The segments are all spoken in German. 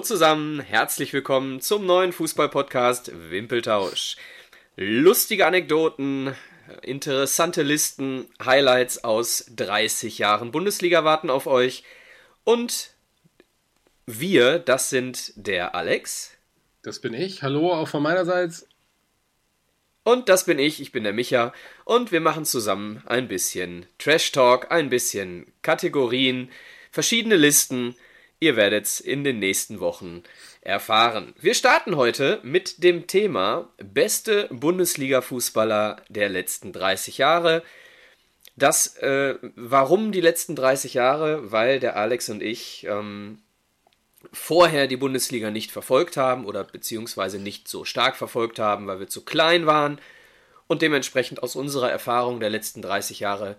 Hallo zusammen, herzlich willkommen zum neuen Fußball-Podcast Wimpeltausch. Lustige Anekdoten, interessante Listen, Highlights aus 30 Jahren Bundesliga warten auf euch. Und wir, das sind der Alex. Das bin ich. Hallo, auch von meinerseits. Und das bin ich, ich bin der Micha. Und wir machen zusammen ein bisschen Trash Talk, ein bisschen Kategorien, verschiedene Listen. Ihr werdet es in den nächsten Wochen erfahren. Wir starten heute mit dem Thema beste Bundesliga-Fußballer der letzten 30 Jahre. Das, äh, warum die letzten 30 Jahre? Weil der Alex und ich ähm, vorher die Bundesliga nicht verfolgt haben oder beziehungsweise nicht so stark verfolgt haben, weil wir zu klein waren und dementsprechend aus unserer Erfahrung der letzten 30 Jahre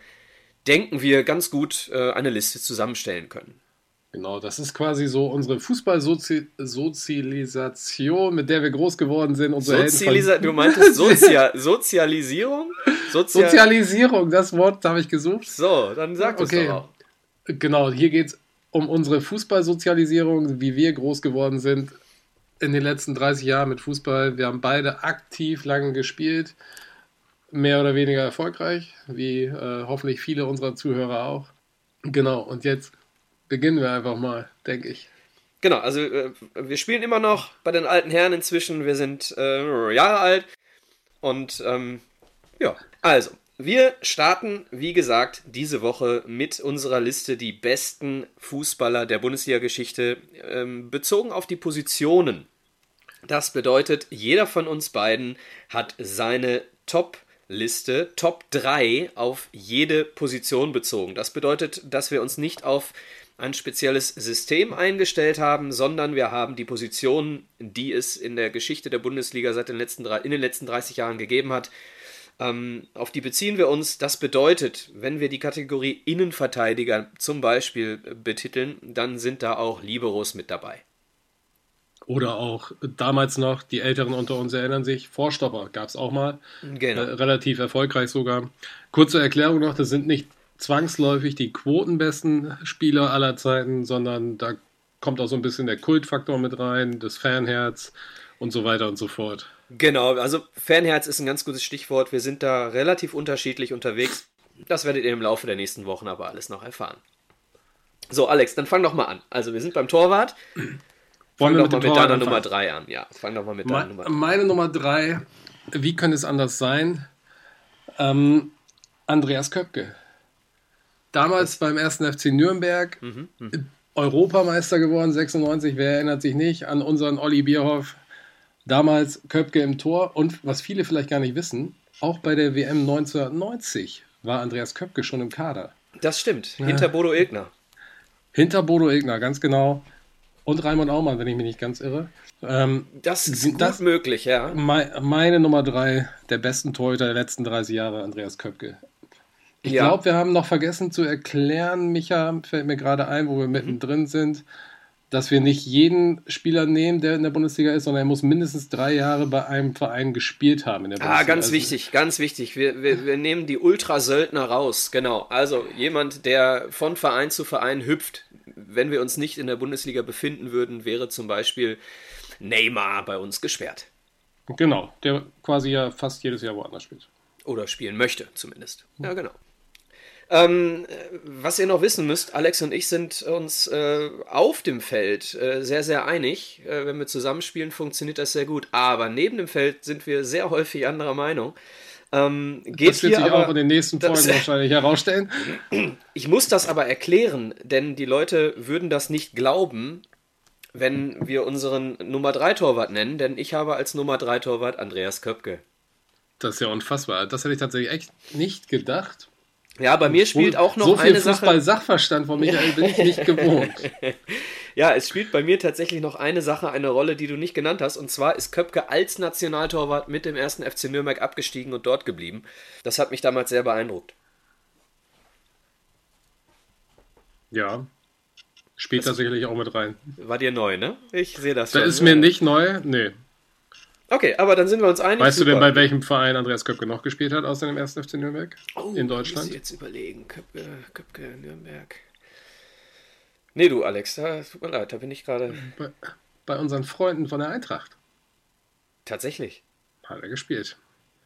denken wir ganz gut äh, eine Liste zusammenstellen können. Genau, das ist quasi so unsere Fußballsozialisation, mit der wir groß geworden sind. Unsere Sozialisa du meintest Sozia Sozialisierung? Sozial Sozialisierung, das Wort habe ich gesucht. So, dann sag okay. doch auch. Genau, hier geht es um unsere Fußballsozialisierung, wie wir groß geworden sind in den letzten 30 Jahren mit Fußball. Wir haben beide aktiv lange gespielt, mehr oder weniger erfolgreich, wie äh, hoffentlich viele unserer Zuhörer auch. Genau, und jetzt beginnen wir einfach mal, denke ich. Genau, also äh, wir spielen immer noch bei den alten Herren inzwischen. Wir sind äh, Jahre alt. Und ähm, ja, also, wir starten, wie gesagt, diese Woche mit unserer Liste die besten Fußballer der Bundesliga-Geschichte ähm, bezogen auf die Positionen. Das bedeutet, jeder von uns beiden hat seine Top-Liste, Top 3 auf jede Position bezogen. Das bedeutet, dass wir uns nicht auf ein spezielles System eingestellt haben, sondern wir haben die Positionen, die es in der Geschichte der Bundesliga seit den letzten, in den letzten 30 Jahren gegeben hat, ähm, auf die beziehen wir uns. Das bedeutet, wenn wir die Kategorie Innenverteidiger zum Beispiel betiteln, dann sind da auch Liberos mit dabei. Oder auch damals noch, die Älteren unter uns erinnern sich, Vorstopper gab es auch mal. Genau. Äh, relativ erfolgreich sogar. Kurze Erklärung noch, das sind nicht zwangsläufig die quotenbesten Spieler aller Zeiten, sondern da kommt auch so ein bisschen der Kultfaktor mit rein, das Fanherz und so weiter und so fort. Genau, also Fanherz ist ein ganz gutes Stichwort. Wir sind da relativ unterschiedlich unterwegs. Das werdet ihr im Laufe der nächsten Wochen aber alles noch erfahren. So, Alex, dann fang doch mal an. Also, wir sind beim Torwart. Fang doch mal mit deiner Nummer 3 an. Ja, fang doch mal mit deiner Nummer 3 Meine Nummer 3, wie könnte es anders sein? Ähm, Andreas Köpke. Damals beim ersten FC Nürnberg, mhm, mh. Europameister geworden, 96, wer erinnert sich nicht an unseren Olli Bierhoff. Damals Köpke im Tor und was viele vielleicht gar nicht wissen, auch bei der WM 1990 war Andreas Köpke schon im Kader. Das stimmt, hinter ja. Bodo Ilgner. Hinter Bodo Ilgner, ganz genau. Und Raimund Aumann, wenn ich mich nicht ganz irre. Ähm, das ist gut das möglich, ja. meine Nummer drei der besten Torhüter der letzten 30 Jahre, Andreas Köpke. Ich ja. glaube, wir haben noch vergessen zu erklären, Micha, fällt mir gerade ein, wo wir mhm. mittendrin sind, dass wir nicht jeden Spieler nehmen, der in der Bundesliga ist, sondern er muss mindestens drei Jahre bei einem Verein gespielt haben in der ah, Bundesliga. Ah, ganz also, wichtig, ganz wichtig. Wir, wir, wir nehmen die Ultrasöldner raus, genau. Also jemand, der von Verein zu Verein hüpft. Wenn wir uns nicht in der Bundesliga befinden würden, wäre zum Beispiel Neymar bei uns gesperrt. Genau, der quasi ja fast jedes Jahr woanders spielt. Oder spielen möchte, zumindest. Ja, genau. Ähm, was ihr noch wissen müsst, Alex und ich sind uns äh, auf dem Feld äh, sehr, sehr einig. Äh, wenn wir zusammenspielen, funktioniert das sehr gut. Aber neben dem Feld sind wir sehr häufig anderer Meinung. Ähm, das wird sich aber, auch in den nächsten Folgen das, wahrscheinlich herausstellen. Ich muss das aber erklären, denn die Leute würden das nicht glauben, wenn wir unseren Nummer 3 Torwart nennen, denn ich habe als Nummer 3 Torwart Andreas Köpke. Das ist ja unfassbar. Das hätte ich tatsächlich echt nicht gedacht. Ja, bei mir spielt auch noch so viel eine Fußball Sachverstand von Michael bin ich nicht gewohnt. ja, es spielt bei mir tatsächlich noch eine Sache eine Rolle, die du nicht genannt hast. Und zwar ist Köpke als Nationaltorwart mit dem ersten FC Nürnberg abgestiegen und dort geblieben. Das hat mich damals sehr beeindruckt. Ja, spielt da sicherlich auch mit rein. War dir neu, ne? Ich sehe das. Da schon. ist mir nicht neu, nee. Okay, aber dann sind wir uns einig. Weißt Super. du denn, bei welchem Verein Andreas Köpke noch gespielt hat, außer dem 1. FC Nürnberg? Oh, in Deutschland? Ich muss jetzt überlegen. Köpke, Köpke, Nürnberg. Nee, du, Alex, da, tut mir leid, da bin ich gerade. Bei, bei unseren Freunden von der Eintracht. Tatsächlich. Hat er gespielt.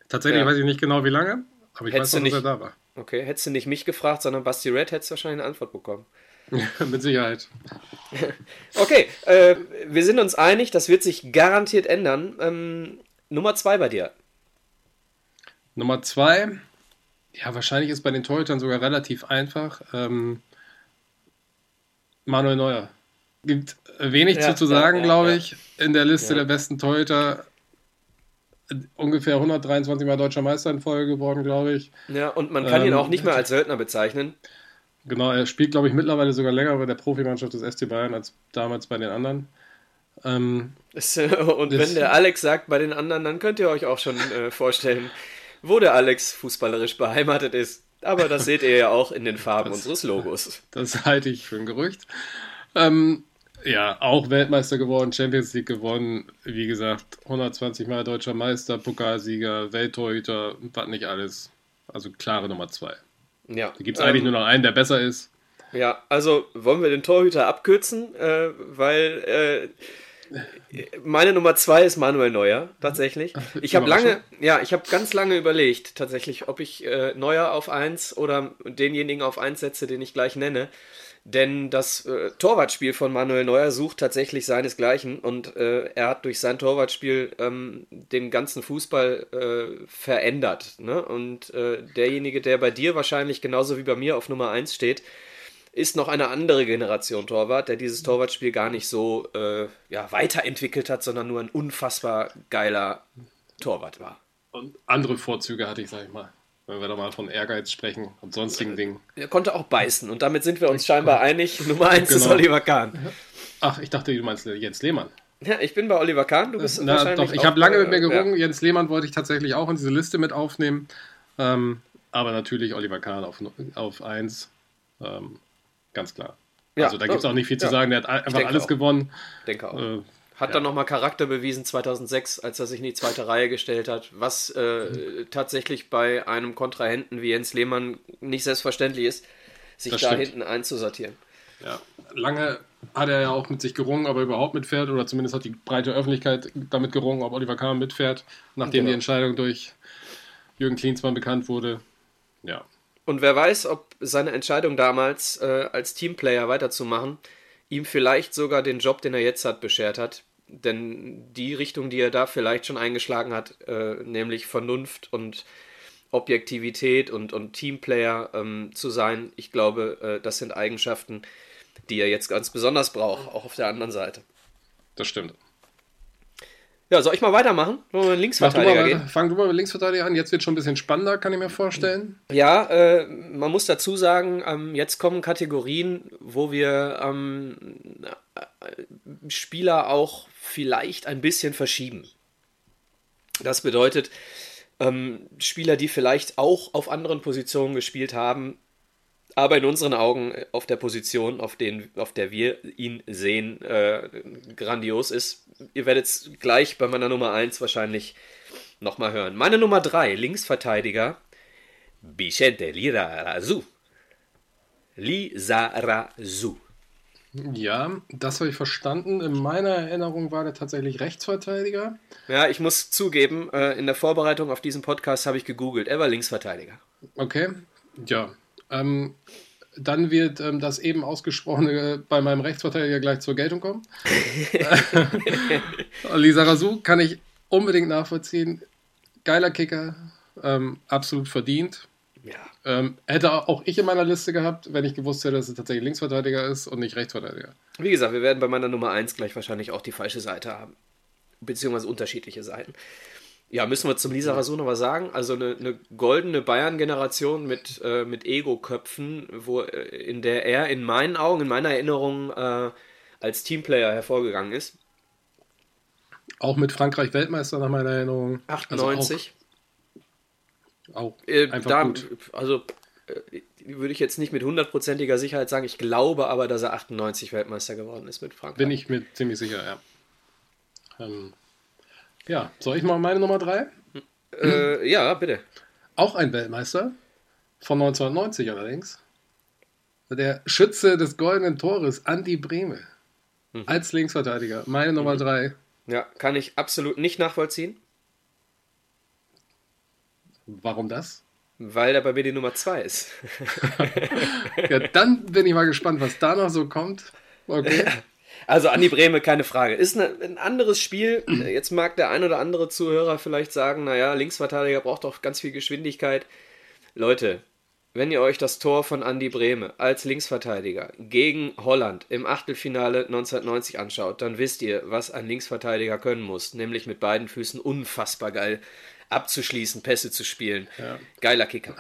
Tatsächlich Ja. weiß ich nicht genau wie lange, aber ich Hättest weiß noch, dass er da war. Okay, hättest du nicht mich gefragt, sondern Basti Red, hättest du wahrscheinlich eine Antwort bekommen. Mit Sicherheit. Okay, äh, wir sind uns einig, das wird sich garantiert ändern. Ähm, Nummer zwei bei dir. Nummer zwei, ja, wahrscheinlich ist bei den Torhütern sogar relativ einfach. Ähm, Manuel Neuer. Gibt wenig Ja, zu, zu sagen, ja, glaube ja. ich. In der Liste der besten Torhüter äh, ungefähr 123 Mal deutscher Meister in Folge geworden, glaube ich. Ja, und man kann ihn Ähm, auch nicht mehr als Söldner bezeichnen. Genau, er spielt, glaube ich, mittlerweile sogar länger bei der Profimannschaft des SC Bayern als damals bei den anderen. Ähm, äh, Und wenn der Alex sagt bei den anderen, dann könnt ihr euch auch schon äh, vorstellen, wo der Alex fußballerisch beheimatet ist. Aber das seht ihr ja auch in den Farben Das- unseres Logos. Das halte ich für ein Gerücht. Ähm, ja, auch Weltmeister geworden, Champions League gewonnen. Wie gesagt, 120 Mal deutscher Meister, Pokalsieger, Welttorhüter, was nicht alles. Also klare Nummer zwei. Ja, Da gibt es eigentlich ähm, nur noch einen, der besser ist. Ja, also wollen wir den Torhüter abkürzen, äh, weil äh, meine Nummer zwei ist Manuel Neuer, tatsächlich. Ich habe lange, ja, ich habe ganz lange überlegt, tatsächlich, ob ich äh, Neuer auf eins oder denjenigen auf eins setze, den ich gleich nenne. Denn das äh, Torwartspiel von Manuel Neuer sucht tatsächlich seinesgleichen und äh, er hat durch sein Torwartspiel ähm, den ganzen Fußball äh, verändert. Ne? Und äh, derjenige, der bei dir wahrscheinlich genauso wie bei mir auf Nummer eins steht, ist noch eine andere Generation Torwart, der dieses Torwartspiel gar nicht so äh, ja, weiterentwickelt hat, sondern nur ein unfassbar geiler Torwart war. Und andere Vorzüge hatte ich, sag ich mal. Wenn wir da mal von Ehrgeiz sprechen und sonstigen Dingen. Er konnte auch beißen und damit sind wir uns scheinbar einig. Nummer eins ist Genau. Oliver Kahn. Ach, ich dachte, du meinst Jens Lehmann. Ja, ich bin bei Oliver Kahn, du bist Na, wahrscheinlich doch, ich habe lange äh, mit mir gerungen. Ja. Jens Lehmann wollte ich tatsächlich auch in diese Liste mit aufnehmen. Ähm, aber natürlich Oliver Kahn auf, auf 1. Ähm, ganz klar. Ja, also da gibt es auch nicht viel zu ja. sagen. Der hat einfach alles auch. gewonnen. denke auch. Äh, Hat ja. dann nochmal Charakter bewiesen 2006, als er sich in die zweite Reihe gestellt hat, was äh, tatsächlich bei einem Kontrahenten wie Jens Lehmann nicht selbstverständlich ist, sich Das da stimmt. hinten einzusortieren. ja. Lange hat er ja auch mit sich gerungen, ob er überhaupt mitfährt oder zumindest hat die breite Öffentlichkeit damit gerungen, ob Oliver Kahn mitfährt, nachdem Genau. die Entscheidung durch Jürgen Klinsmann bekannt wurde. Ja, Und wer weiß, ob seine Entscheidung damals, äh, als Teamplayer weiterzumachen, ihm vielleicht sogar den Job, den er jetzt hat, beschert hat. Denn die Richtung, die er da vielleicht schon eingeschlagen hat, äh, nämlich Vernunft und Objektivität und, und Teamplayer ähm, zu sein, ich glaube, äh, das sind Eigenschaften, die er jetzt ganz besonders braucht, auch auf der anderen Seite. das stimmt. Ja, soll ich mal weitermachen? Wollen wir du Linksverteidiger mal gehen? Fang du mal mit Linksverteidiger an. Jetzt wird schon ein bisschen spannender, kann ich mir vorstellen. Ja, äh, man muss dazu sagen, ähm, jetzt kommen Kategorien, wo wir ähm, äh, Spieler auch vielleicht ein bisschen verschieben. Das bedeutet, ähm, Spieler, die vielleicht auch auf anderen Positionen gespielt haben, aber in unseren Augen auf der Position, auf, den, auf der wir ihn sehen, äh, grandios ist. Ihr werdet es gleich bei meiner Nummer 1 wahrscheinlich nochmal hören. Meine Nummer 3, Linksverteidiger, Vicente Lizarazu. Lizarazu. Ja, das habe ich verstanden. In meiner Erinnerung war der tatsächlich Rechtsverteidiger. Ja, ich muss zugeben, äh, in der Vorbereitung auf diesen Podcast habe ich gegoogelt. Er war Linksverteidiger. Okay, ja. Ähm, dann wird ähm, das eben ausgesprochene bei meinem Rechtsverteidiger gleich zur Geltung kommen. Lisa Razou kann ich unbedingt nachvollziehen. Geiler Kicker, ähm, absolut verdient. Ja. Ähm, hätte auch ich in meiner Liste gehabt, wenn ich gewusst hätte, dass es tatsächlich Linksverteidiger ist und nicht Rechtsverteidiger. Wie gesagt, wir werden bei meiner Nummer 1 gleich wahrscheinlich auch die falsche Seite haben. Beziehungsweise unterschiedliche Seiten. Ja, müssen wir zum Lisa noch was sagen? Also eine, eine goldene Bayern-Generation mit, äh, mit Ego-Köpfen, wo, äh, in der er in meinen Augen, in meiner Erinnerung äh, als Teamplayer hervorgegangen ist. Auch mit Frankreich Weltmeister nach meiner Erinnerung. 98. Also auch, auch Äh, einfach da, gut. Also äh, würde ich jetzt nicht mit hundertprozentiger Sicherheit sagen. Ich glaube aber, dass er 98 Weltmeister geworden ist mit Frankreich. Bin ich mir ziemlich sicher, ja. Ähm, ja, soll ich mal meine Nummer 3? Äh, ja, bitte. Auch ein Weltmeister. Von 1990 allerdings. Der Schütze des goldenen Tores, Andi Breme. Mhm. Als Linksverteidiger. Meine mhm. Nummer drei. Ja, kann ich absolut nicht nachvollziehen. Warum das? Weil er bei mir die Nummer 2 ist. ja, dann bin ich mal gespannt, was da noch so kommt. Okay. Also Andi Breme, keine Frage. Ist eine, ein anderes Spiel. Jetzt mag der ein oder andere Zuhörer vielleicht sagen, naja, Linksverteidiger braucht doch ganz viel Geschwindigkeit. Leute, wenn ihr euch das Tor von Andi Breme als Linksverteidiger gegen Holland im Achtelfinale 1990 anschaut, dann wisst ihr, was ein Linksverteidiger können muss. Nämlich mit beiden Füßen unfassbar geil abzuschließen, Pässe zu spielen. Ja. Geiler Kicker.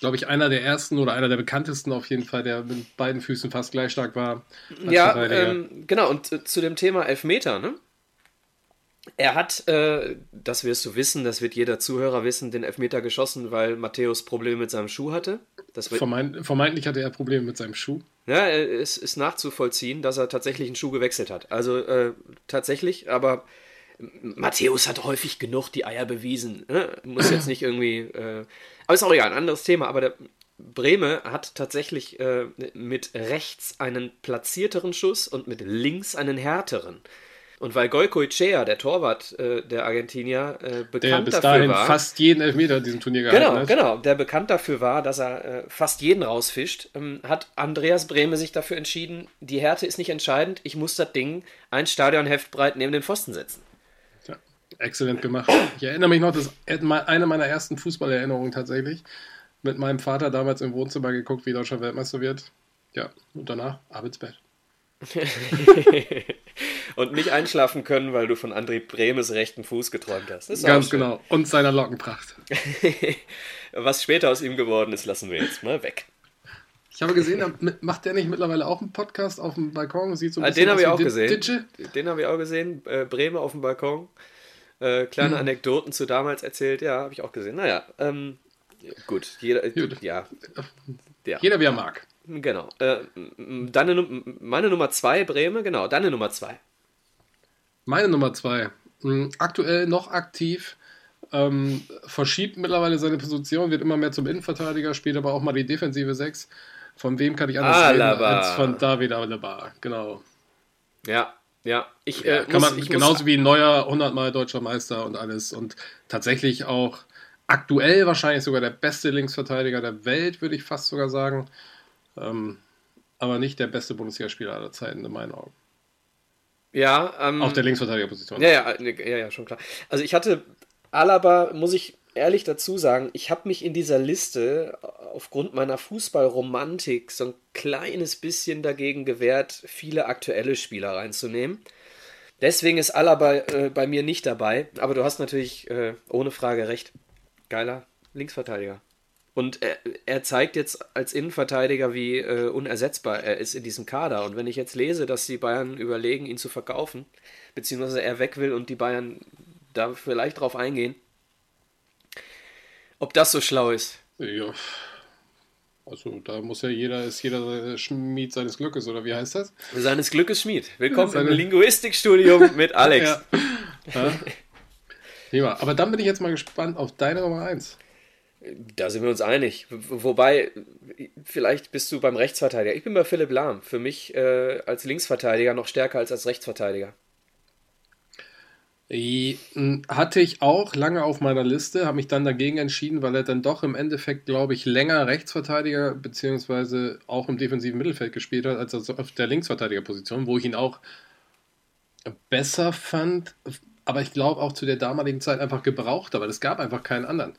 Glaube ich, einer der ersten oder einer der bekanntesten auf jeden Fall, der mit beiden Füßen fast gleich stark war. Ja, ähm, genau. Und äh, zu dem Thema Elfmeter, ne? Er hat, äh, das wirst du wissen, das wird jeder Zuhörer wissen, den Elfmeter geschossen, weil Matthäus Probleme mit seinem Schuh hatte. Das Vermeint, vermeintlich hatte er Probleme mit seinem Schuh. Ja, es ist nachzuvollziehen, dass er tatsächlich einen Schuh gewechselt hat. Also äh, tatsächlich, aber Matthäus hat häufig genug die Eier bewiesen. Ne? Muss jetzt nicht irgendwie. Äh, aber ist auch egal, ein anderes Thema. Aber der Breme hat tatsächlich äh, mit rechts einen platzierteren Schuss und mit links einen härteren. Und weil Goico Echea, der Torwart äh, der Argentinier, äh, bekannt der bis dafür dahin war, fast jeden Elfmeter in diesem Turnier gehalten Genau, hat. genau. Der bekannt dafür war, dass er äh, fast jeden rausfischt, ähm, hat Andreas Brehme sich dafür entschieden, die Härte ist nicht entscheidend, ich muss das Ding ein Stadionheft breit neben den Pfosten setzen. Exzellent gemacht. Ich erinnere mich noch, das ist eine meiner ersten Fußballerinnerungen tatsächlich. Mit meinem Vater damals im Wohnzimmer geguckt, wie Deutschland Weltmeister wird. Ja, und danach ab ins Bett. und nicht einschlafen können, weil du von André Bremes rechten Fuß geträumt hast. Ganz genau. Und seiner Lockenpracht. Was später aus ihm geworden ist, lassen wir jetzt mal weg. Ich habe gesehen, macht der nicht mittlerweile auch einen Podcast auf dem Balkon? Sieht so ein ah, den habe ich auch gesehen. Den habe ich auch gesehen. Äh, Breme auf dem Balkon. Äh, kleine mhm. Anekdoten zu damals erzählt, ja, habe ich auch gesehen. Naja, ähm, gut, jeder, gut. Ja, ja. Jeder wie er mag. Genau. Äh, deine, meine Nummer zwei, Breme, genau, deine Nummer zwei. Meine Nummer zwei. Hm, aktuell noch aktiv, ähm, verschiebt mittlerweile seine Position, wird immer mehr zum Innenverteidiger, spielt aber auch mal die defensive Sechs. Von wem kann ich anders Alaba. reden als von David Alaba, genau. Ja, ja, ich, äh, kann muss, man ich genauso muss, wie ein neuer 100 Mal deutscher Meister und alles und tatsächlich auch aktuell wahrscheinlich sogar der beste Linksverteidiger der Welt, würde ich fast sogar sagen. Ähm, aber nicht der beste Bundesligaspieler aller Zeiten in meinen Augen. Ja, ähm, auf der Linksverteidigerposition. Ja, ja, ja, ja, schon klar. Also ich hatte Alaba, muss ich ehrlich dazu sagen, ich habe mich in dieser Liste aufgrund meiner Fußballromantik so ein kleines bisschen dagegen gewehrt, viele aktuelle Spieler reinzunehmen. Deswegen ist Alaba äh, bei mir nicht dabei. Aber du hast natürlich äh, ohne Frage recht. Geiler Linksverteidiger. Und er, er zeigt jetzt als Innenverteidiger, wie äh, unersetzbar er ist in diesem Kader. Und wenn ich jetzt lese, dass die Bayern überlegen, ihn zu verkaufen, beziehungsweise er weg will und die Bayern da vielleicht drauf eingehen, ob das so schlau ist. Ja. Also da muss ja jeder, ist jeder Schmied seines Glückes, oder wie heißt das? Seines Glückes Schmied. Willkommen Seine... im Linguistikstudium mit Alex. ja. ja. Aber dann bin ich jetzt mal gespannt auf deine Nummer 1. Da sind wir uns einig. Wobei, vielleicht bist du beim Rechtsverteidiger. Ich bin bei Philipp Lahm. Für mich äh, als Linksverteidiger noch stärker als als Rechtsverteidiger. Hatte ich auch lange auf meiner Liste, habe mich dann dagegen entschieden, weil er dann doch im Endeffekt, glaube ich, länger Rechtsverteidiger beziehungsweise auch im defensiven Mittelfeld gespielt hat, als auf der Linksverteidigerposition, wo ich ihn auch besser fand, aber ich glaube auch zu der damaligen Zeit einfach gebraucht, aber es gab einfach keinen anderen.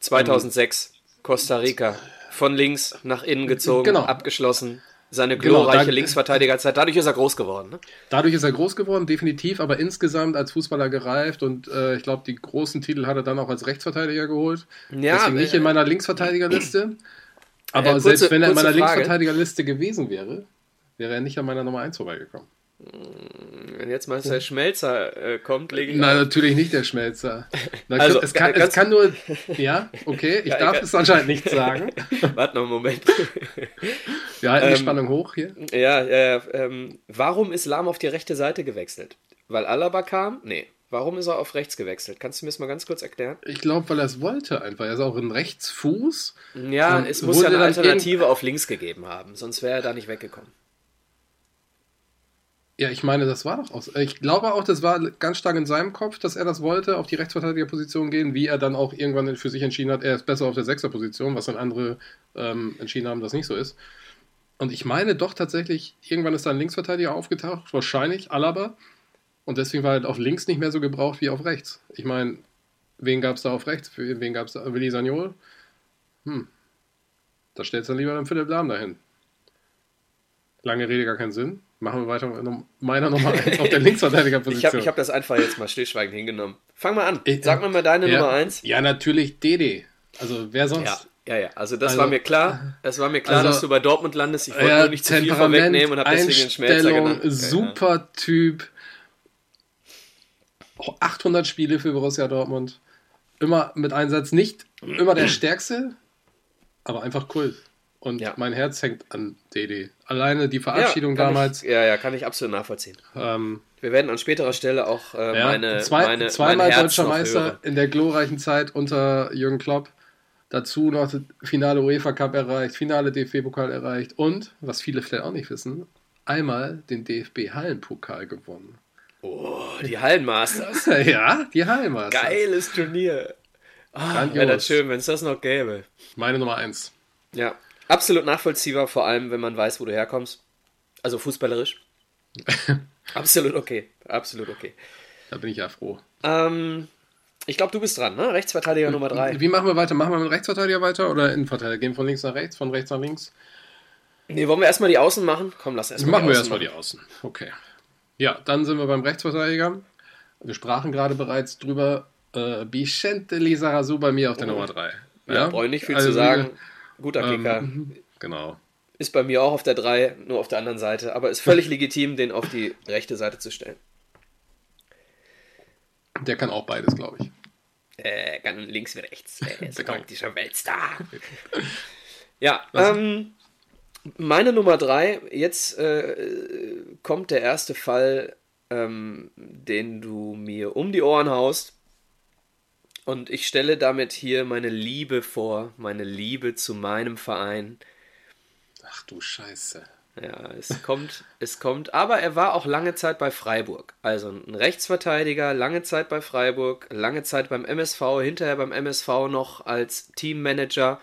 2006, Costa Rica, von links nach innen gezogen, genau. abgeschlossen seine genau, glorreiche genau, Linksverteidigerzeit. Dadurch ist er groß geworden. Ne? Dadurch ist er groß geworden, definitiv, aber insgesamt als Fußballer gereift und äh, ich glaube, die großen Titel hat er dann auch als Rechtsverteidiger geholt. Ja, Deswegen nicht in meiner Linksverteidigerliste. Aber äh, kurze, selbst wenn er in meiner Frage. Linksverteidigerliste gewesen wäre, wäre er nicht an meiner Nummer 1 vorbeigekommen. Wenn jetzt mal der Schmelzer äh, kommt, lege ich. Nein, natürlich nicht der Schmelzer. also, es, kann, es kann nur. Ja, okay, ich ja, darf es anscheinend nicht sagen. Warte noch einen Moment. Wir halten ähm, die Spannung hoch hier. Ja, ja, ähm, warum ist Lahm auf die rechte Seite gewechselt? Weil Alaba kam? Nee. Warum ist er auf rechts gewechselt? Kannst du mir das mal ganz kurz erklären? Ich glaube, weil er es wollte einfach. Er ist auch ein Rechtsfuß. Ja, es muss ja eine Alternative auf links gegeben haben, sonst wäre er da nicht weggekommen. Ja, ich meine, das war doch aus. Ich glaube auch, das war ganz stark in seinem Kopf, dass er das wollte, auf die Rechtsverteidigerposition gehen, wie er dann auch irgendwann für sich entschieden hat, er ist besser auf der Sechserposition, was dann andere ähm, entschieden haben, dass nicht so ist. Und ich meine doch tatsächlich, irgendwann ist da ein Linksverteidiger aufgetaucht, wahrscheinlich Alaba. Und deswegen war er halt auf links nicht mehr so gebraucht wie auf rechts. Ich meine, wen gab es da auf rechts? Wen gab es da? Willi Sagnol? Hm. Da stellst du dann lieber dann Philipp Lahm dahin. Lange Rede, gar keinen Sinn. Machen wir weiter mit meiner Nummer 1 auf der Linksverteidigerposition. Ich habe ich hab das einfach jetzt mal stillschweigend hingenommen. Fang mal an. Sag mir mal deine ja, Nummer 1. Ja, natürlich Dede. Also wer sonst? Ja. Ja, ja, also das also, war mir klar. Es war mir klar, also, dass du bei Dortmund landest. Ich wollte ja, nur nicht zu viel vorwegnehmen und habe deswegen den Schmelzer genannt. Super Typ. 800 Spiele für Borussia Dortmund. Immer mit Einsatz. Nicht immer der Stärkste, aber einfach Kult. Und ja. mein Herz hängt an Dede. Alleine die Verabschiedung ja, damals. Ich, ja, ja, kann ich absolut nachvollziehen. Ähm, Wir werden an späterer Stelle auch äh, ja, meine, zwei, meine Zweimal deutscher Meister hören. in der glorreichen Zeit unter Jürgen Klopp. Dazu noch das Finale UEFA Cup erreicht, Finale DFB-Pokal erreicht und, was viele vielleicht auch nicht wissen, einmal den DFB-Hallenpokal gewonnen. Oh, die Hallenmasters. ja, die Hallenmasters. Geiles Turnier. Oh, Wäre das schön, wenn es das noch gäbe. Meine Nummer 1. Ja, absolut nachvollziehbar, vor allem wenn man weiß, wo du herkommst. Also fußballerisch. absolut okay. Absolut okay. Da bin ich ja froh. Ähm, ich glaube, du bist dran, ne? Rechtsverteidiger Nummer 3. Wie machen wir weiter? Machen wir mit Rechtsverteidiger weiter oder Innenverteidiger? Gehen von links nach rechts, von rechts nach links? Nee, wollen wir erstmal die Außen machen? Komm, lass erstmal Machen wir erstmal die Außen. Okay. Ja, dann sind wir beim Rechtsverteidiger. Wir sprachen gerade bereits drüber. Äh, Vicente Lizarazu bei mir auf der oh. Nummer 3. Ja, ja brauche ich nicht viel also, zu sagen. Guter ähm, Kicker. genau. Ist bei mir auch auf der 3, nur auf der anderen Seite. Aber ist völlig legitim, den auf die rechte Seite zu stellen. Der kann auch beides, glaube ich. Äh, kann links wie rechts. Er ist dieser Weltstar. ja, ähm, meine Nummer 3. Jetzt äh, kommt der erste Fall, ähm, den du mir um die Ohren haust. Und ich stelle damit hier meine Liebe vor, meine Liebe zu meinem Verein. Ach du Scheiße. Ja, es kommt, es kommt. Aber er war auch lange Zeit bei Freiburg. Also ein Rechtsverteidiger, lange Zeit bei Freiburg, lange Zeit beim MSV, hinterher beim MSV noch als Teammanager.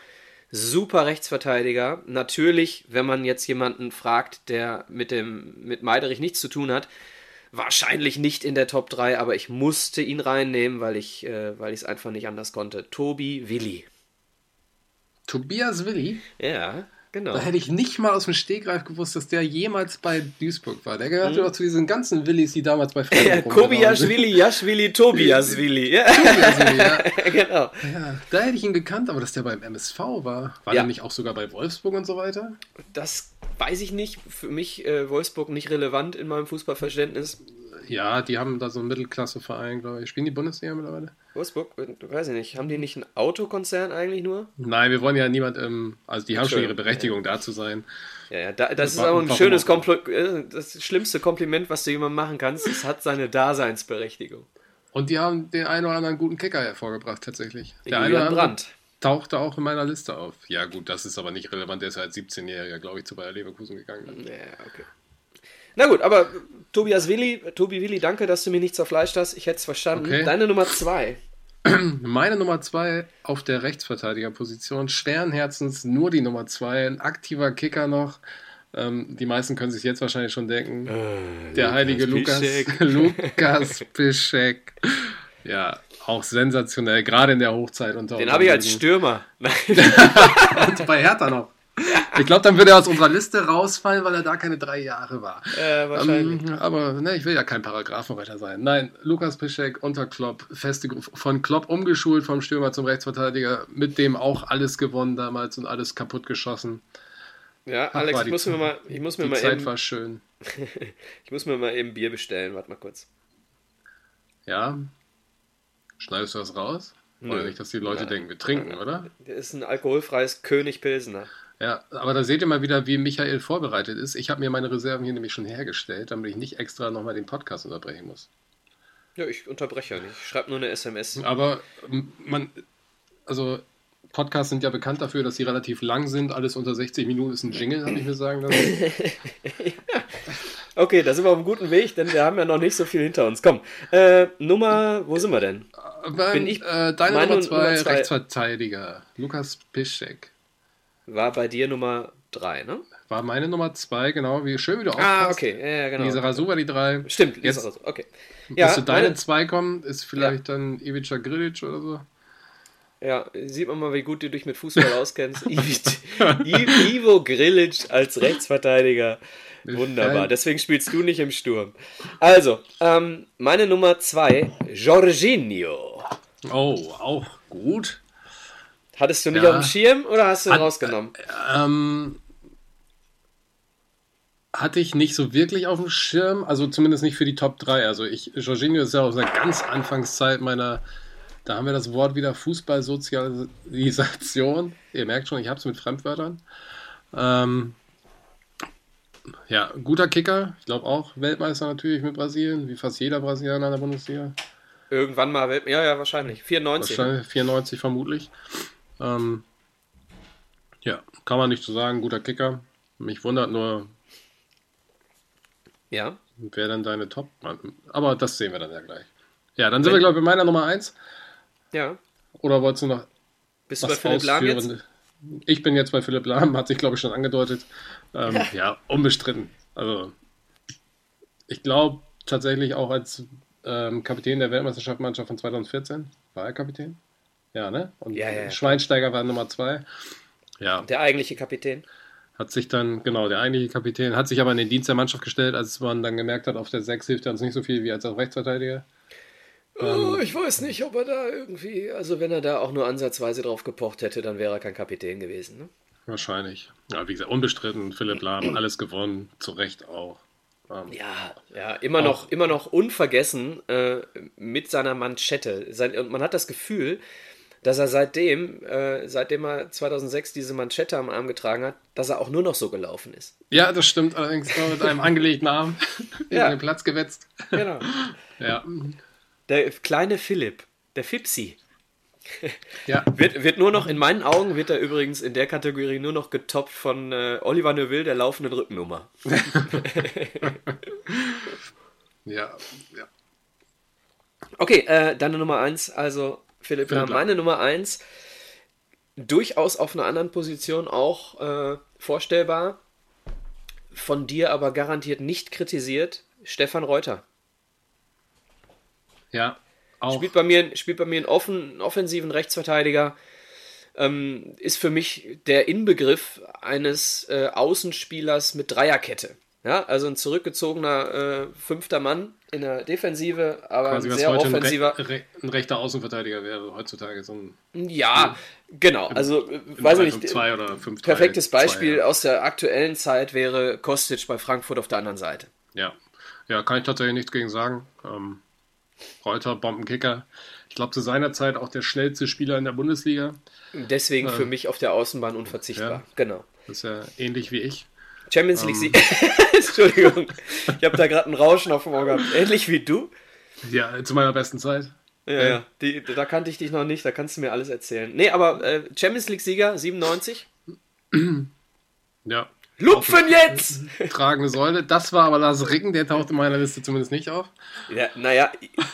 Super Rechtsverteidiger. Natürlich, wenn man jetzt jemanden fragt, der mit dem mit Meiderich nichts zu tun hat, Wahrscheinlich nicht in der Top 3, aber ich musste ihn reinnehmen, weil ich äh, weil es einfach nicht anders konnte. Tobi Willi. Tobias Willi? Ja, genau. Da hätte ich nicht mal aus dem Stegreif gewusst, dass der jemals bei Duisburg war. Der gehörte hm. doch zu diesen ganzen Willis, die damals bei Freiburg ja, Kobias Willi, Tobias Willi. Ja. Tobias Willi, ja. genau. Ja, da hätte ich ihn gekannt, aber dass der beim MSV war. War ja. der nicht auch sogar bei Wolfsburg und so weiter? Das weiß ich nicht. Für mich äh, Wolfsburg nicht relevant in meinem Fußballverständnis. Ja, die haben da so einen Mittelklasseverein, glaube ich. Spielen die Bundesliga mittlerweile? Wolfsburg? Weiß ich nicht. Haben die nicht einen Autokonzern eigentlich nur? Nein, wir wollen ja niemand, ähm, also die haben schon ihre Berechtigung, ja. da zu sein. Ja, ja, da, das, das ist aber ein schönes Kompliment, äh, das schlimmste Kompliment, was du jemandem machen kannst. Es hat seine Daseinsberechtigung. Und die haben den einen oder anderen guten Kicker hervorgebracht, tatsächlich. Der Julian eine oder andere tauchte auch in meiner Liste auf. Ja, gut, das ist aber nicht relevant. Der ist als 17-Jähriger, glaube ich, zu Bayer Leverkusen gegangen. Ja, okay. Na gut, aber Tobias Willi, Tobi Willi, danke, dass du mir nicht zerfleischt hast. Ich hätte es verstanden. Okay. Deine Nummer zwei. Meine Nummer zwei auf der Rechtsverteidigerposition. Schweren Herzens nur die Nummer zwei. Ein aktiver Kicker noch. Ähm, die meisten können sich jetzt wahrscheinlich schon denken. Äh, der Lukas heilige Lukas Piszek. Lukas Piszek. Ja, auch sensationell, gerade in der Hochzeit. Unter Den habe ich als Stürmer. Und bei Hertha noch. Ich glaube, dann würde er aus unserer Liste rausfallen, weil er da keine drei Jahre war. Äh, wahrscheinlich. Ähm, aber ne, ich will ja kein Paragraphenreiter sein. Nein, Lukas Piszek unter Klopp, feste, von Klopp umgeschult vom Stürmer zum Rechtsverteidiger, mit dem auch alles gewonnen damals und alles kaputt geschossen. Ja, Ach, Alex, ich muss mir mal, ich muss mir die mal Zeit eben, war schön. ich muss mir mal eben Bier bestellen. Warte mal kurz. Ja, Schneidest du das raus? Nö. Oder nicht, dass die Leute ja. denken, wir trinken, oder? Der ist ein alkoholfreies König Pilsener. Ja, aber da seht ihr mal wieder, wie Michael vorbereitet ist. Ich habe mir meine Reserven hier nämlich schon hergestellt, damit ich nicht extra nochmal den Podcast unterbrechen muss. Ja, ich unterbreche ja nicht. Ich schreibe nur eine SMS. Aber man, also Podcasts sind ja bekannt dafür, dass sie relativ lang sind. Alles unter 60 Minuten ist ein Jingle, habe ich mir sagen lassen. okay, da sind wir auf einem guten Weg, denn wir haben ja noch nicht so viel hinter uns. Komm, äh, Nummer, wo sind wir denn? Beim, Bin ich, äh, deine Nummer zwei, Nummer zwei, Rechtsverteidiger, Lukas Piszczek. War bei dir Nummer drei, ne? War meine Nummer zwei, genau. Wie schön, wie du Ah, okay, ja, genau. Lisa Rasu war die drei. Stimmt, Lisa Jetzt, Rasu, okay. Ja, bis zu deine meine... zwei kommen, ist vielleicht ja. dann Ivica Grilic oder so. Ja, sieht man mal, wie gut du dich mit Fußball auskennst. Ivo Grilic als Rechtsverteidiger. Wunderbar. Deswegen spielst du nicht im Sturm. Also, ähm, meine Nummer zwei, Jorginho. Oh, auch gut. Hattest du nicht ja. auf dem Schirm oder hast du ihn Hat, rausgenommen? Äh, ähm, hatte ich nicht so wirklich auf dem Schirm, also zumindest nicht für die Top 3. Also ich, Jorginho ist ja aus einer ganz Anfangszeit meiner, da haben wir das Wort wieder Fußballsozialisation. Ihr merkt schon, ich habe es mit Fremdwörtern. Ähm, ja, guter Kicker. Ich glaube auch Weltmeister natürlich mit Brasilien, wie fast jeder Brasilianer in der Bundesliga. Irgendwann mal Weltmeister, ja, ja, wahrscheinlich. 94. Wahrscheinlich 94 vermutlich. Ähm, ja, kann man nicht so sagen, guter Kicker. Mich wundert nur, ja. Wer dann deine Top? Aber das sehen wir dann ja gleich. Ja, dann sind Wenn, wir, glaube ich, bei meiner Nummer 1. Ja. Oder wolltest du noch. Bist du bei Philipp Lahm jetzt? Ich bin jetzt bei Philipp Lahm, hat sich, glaube ich, schon angedeutet. Ähm, ja. ja, unbestritten. Also, ich glaube tatsächlich auch als ähm, Kapitän der Weltmeisterschaftsmannschaft von 2014. War er Kapitän? Ja, ne? Und ja, ja, Schweinsteiger war Nummer 2. Ja. Der eigentliche Kapitän. Hat sich dann, genau, der eigentliche Kapitän, hat sich aber in den Dienst der Mannschaft gestellt, als man dann gemerkt hat, auf der 6 hilft er uns nicht so viel wie als Rechtsverteidiger. Oh, ich weiß nicht, ob er da irgendwie, also wenn er da auch nur ansatzweise drauf gepocht hätte, dann wäre er kein Kapitän gewesen. Ne? Wahrscheinlich. Ja, wie gesagt, unbestritten, Philipp Lahm, alles gewonnen, zu Recht auch. Ähm, ja, ja, immer noch, immer noch unvergessen äh, mit seiner Manschette. Sein, und man hat das Gefühl, dass er seitdem, äh, seitdem er 2006 diese Manschette am Arm getragen hat, dass er auch nur noch so gelaufen ist. Ja, das stimmt allerdings mit einem angelegten Arm ja. den Platz gewetzt. Genau. ja. Der kleine Philipp, der Fipsi. Ja. wird, wird nur noch, in meinen Augen wird er übrigens in der Kategorie nur noch getoppt von äh, Oliver Neuville, der laufenden Rückennummer. ja, ja. Okay, äh, deine Nummer 1, also Philipp, Philipp meine Nummer 1, durchaus auf einer anderen Position auch äh, vorstellbar, von dir aber garantiert nicht kritisiert, Stefan Reuter. Ja, auch. Spielt bei mir, spielt bei mir einen offen, offensiven Rechtsverteidiger. Ähm, ist für mich der Inbegriff eines äh, Außenspielers mit Dreierkette. Ja, also ein zurückgezogener äh, fünfter Mann in der Defensive, aber Quasi, ein sehr offensiver. Ein, Re ein, rechter Außenverteidiger wäre heutzutage so ein. Ja, genau. Also, weiß ich nicht. Zwei oder fünf, perfektes drei, Beispiel zwei, ja. aus der aktuellen Zeit wäre Kostic bei Frankfurt auf der anderen Seite. Ja, ja, kann ich tatsächlich nichts gegen sagen. Ähm, Reuter, Bombenkicker. Ich glaube, zu seiner Zeit auch der schnellste Spieler in der Bundesliga. Deswegen äh, für mich auf der Außenbahn unverzichtbar. Ja, genau. Das ist ja ähnlich wie ich. Champions League Sieg. Ähm. Entschuldigung. Ich habe da gerade einen Rauschen auf dem Ohr gehabt. Ähnlich wie du. Ja, zu meiner besten Zeit. Ja, äh. ja. Die, da kannte ich dich noch nicht, da kannst du mir alles erzählen. Nee, aber äh, Champions League-Sieger 97. Ja. Lupfen jetzt! Tragende Säule. Das war aber Lars Ricken, der taucht in meiner Liste zumindest nicht auf. Ja, naja,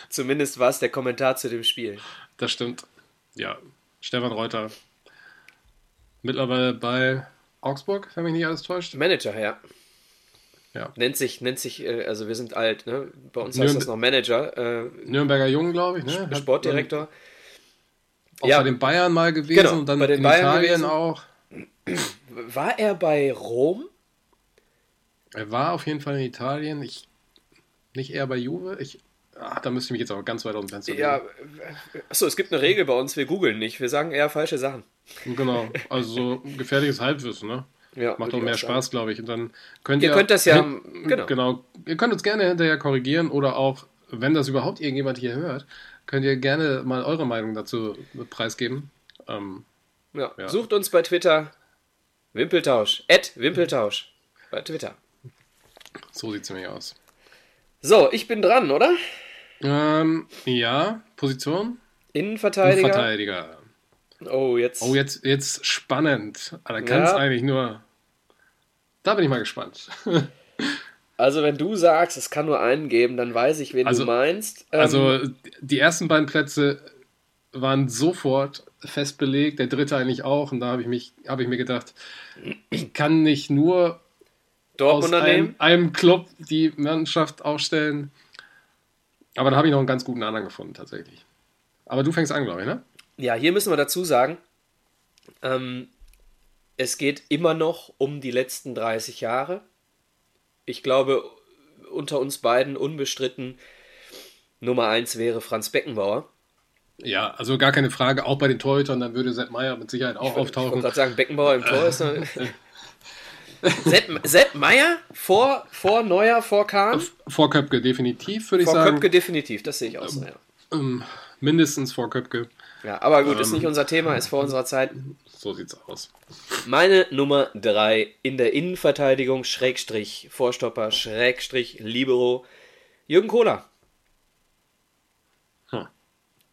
zumindest war es der Kommentar zu dem Spiel. Das stimmt. Ja, Stefan Reuter. Mittlerweile bei Augsburg, wenn mich nicht alles täuscht. Manager, ja. Ja. Nennt sich, nennt sich, äh, also wir sind alt, ne? Bei uns heißt das noch Manager. Äh, Nürnberger Jungen, glaube ich, ne? Sportdirektor. Auch ja. bei den Bayern mal gewesen genau, und dann bei den in Bayern Italien gewesen. auch. War er bei Rom? Er war auf jeden Fall in Italien. Ich, nicht eher bei Juve. Ich, ach, da müsste ich mich jetzt auch ganz weit aus dem Fenster Ja, achso, es gibt eine Regel bei uns, wir googeln nicht. Wir sagen eher falsche Sachen. Genau, also so gefährliches Halbwissen, ne? Ja, Macht auch mehr Spaß, glaube ich. Und dann könnt ihr, ihr könnt das ja, genau. genau. Ihr könnt uns gerne hinterher korrigieren oder auch, wenn das überhaupt irgendjemand hier hört, könnt ihr gerne mal eure Meinung dazu preisgeben. Ähm, ja. ja. Sucht uns bei Twitter Wimpeltausch. Ed Wimpeltausch. Bei Twitter. So sieht es nämlich aus. So, ich bin dran, oder? Ähm, ja, Position? Innenverteidiger. Innenverteidiger. Oh, jetzt. Oh, jetzt, jetzt spannend. Da kann es Ja. eigentlich nur. Da bin ich mal gespannt. Also, wenn du sagst, es kann nur einen geben, dann weiß ich, wen Also- du meinst. Ähm, Also, die ersten beiden Plätze waren sofort fest belegt, der dritte eigentlich auch. Und da habe ich, mich- habe ich mir gedacht, ich kann nicht nur aus Dortmunder einem, einem Club die Mannschaft aufstellen. Aber da habe ich noch einen ganz guten anderen gefunden, tatsächlich. Aber du fängst an, glaube ich, ne? Ja, hier müssen wir dazu sagen, ähm, es geht immer noch um die letzten 30 Jahre. Ich glaube, unter uns beiden unbestritten Nummer 1 wäre Franz Beckenbauer. Ja, also gar keine Frage. Auch bei den Torhütern, dann würde Sepp Meier mit Sicherheit auch Ich auftauchen. gerade sagen, Beckenbauer im Tor ist. noch- Sepp, Sepp Meier vor, vor Neuer, vor Kahn? Vor Köpke definitiv, würde ich Vor sagen. Köpke definitiv, das sehe ich auch so, ja. Ähm, mindestens vor Köpke. ja. Aber gut, Ähm. ist nicht unser Thema, ist vor unserer Zeit. So sieht's aus. Meine Nummer 3 in der Innenverteidigung, Schrägstrich, Vorstopper, Schrägstrich, Libero, Jürgen Kohler.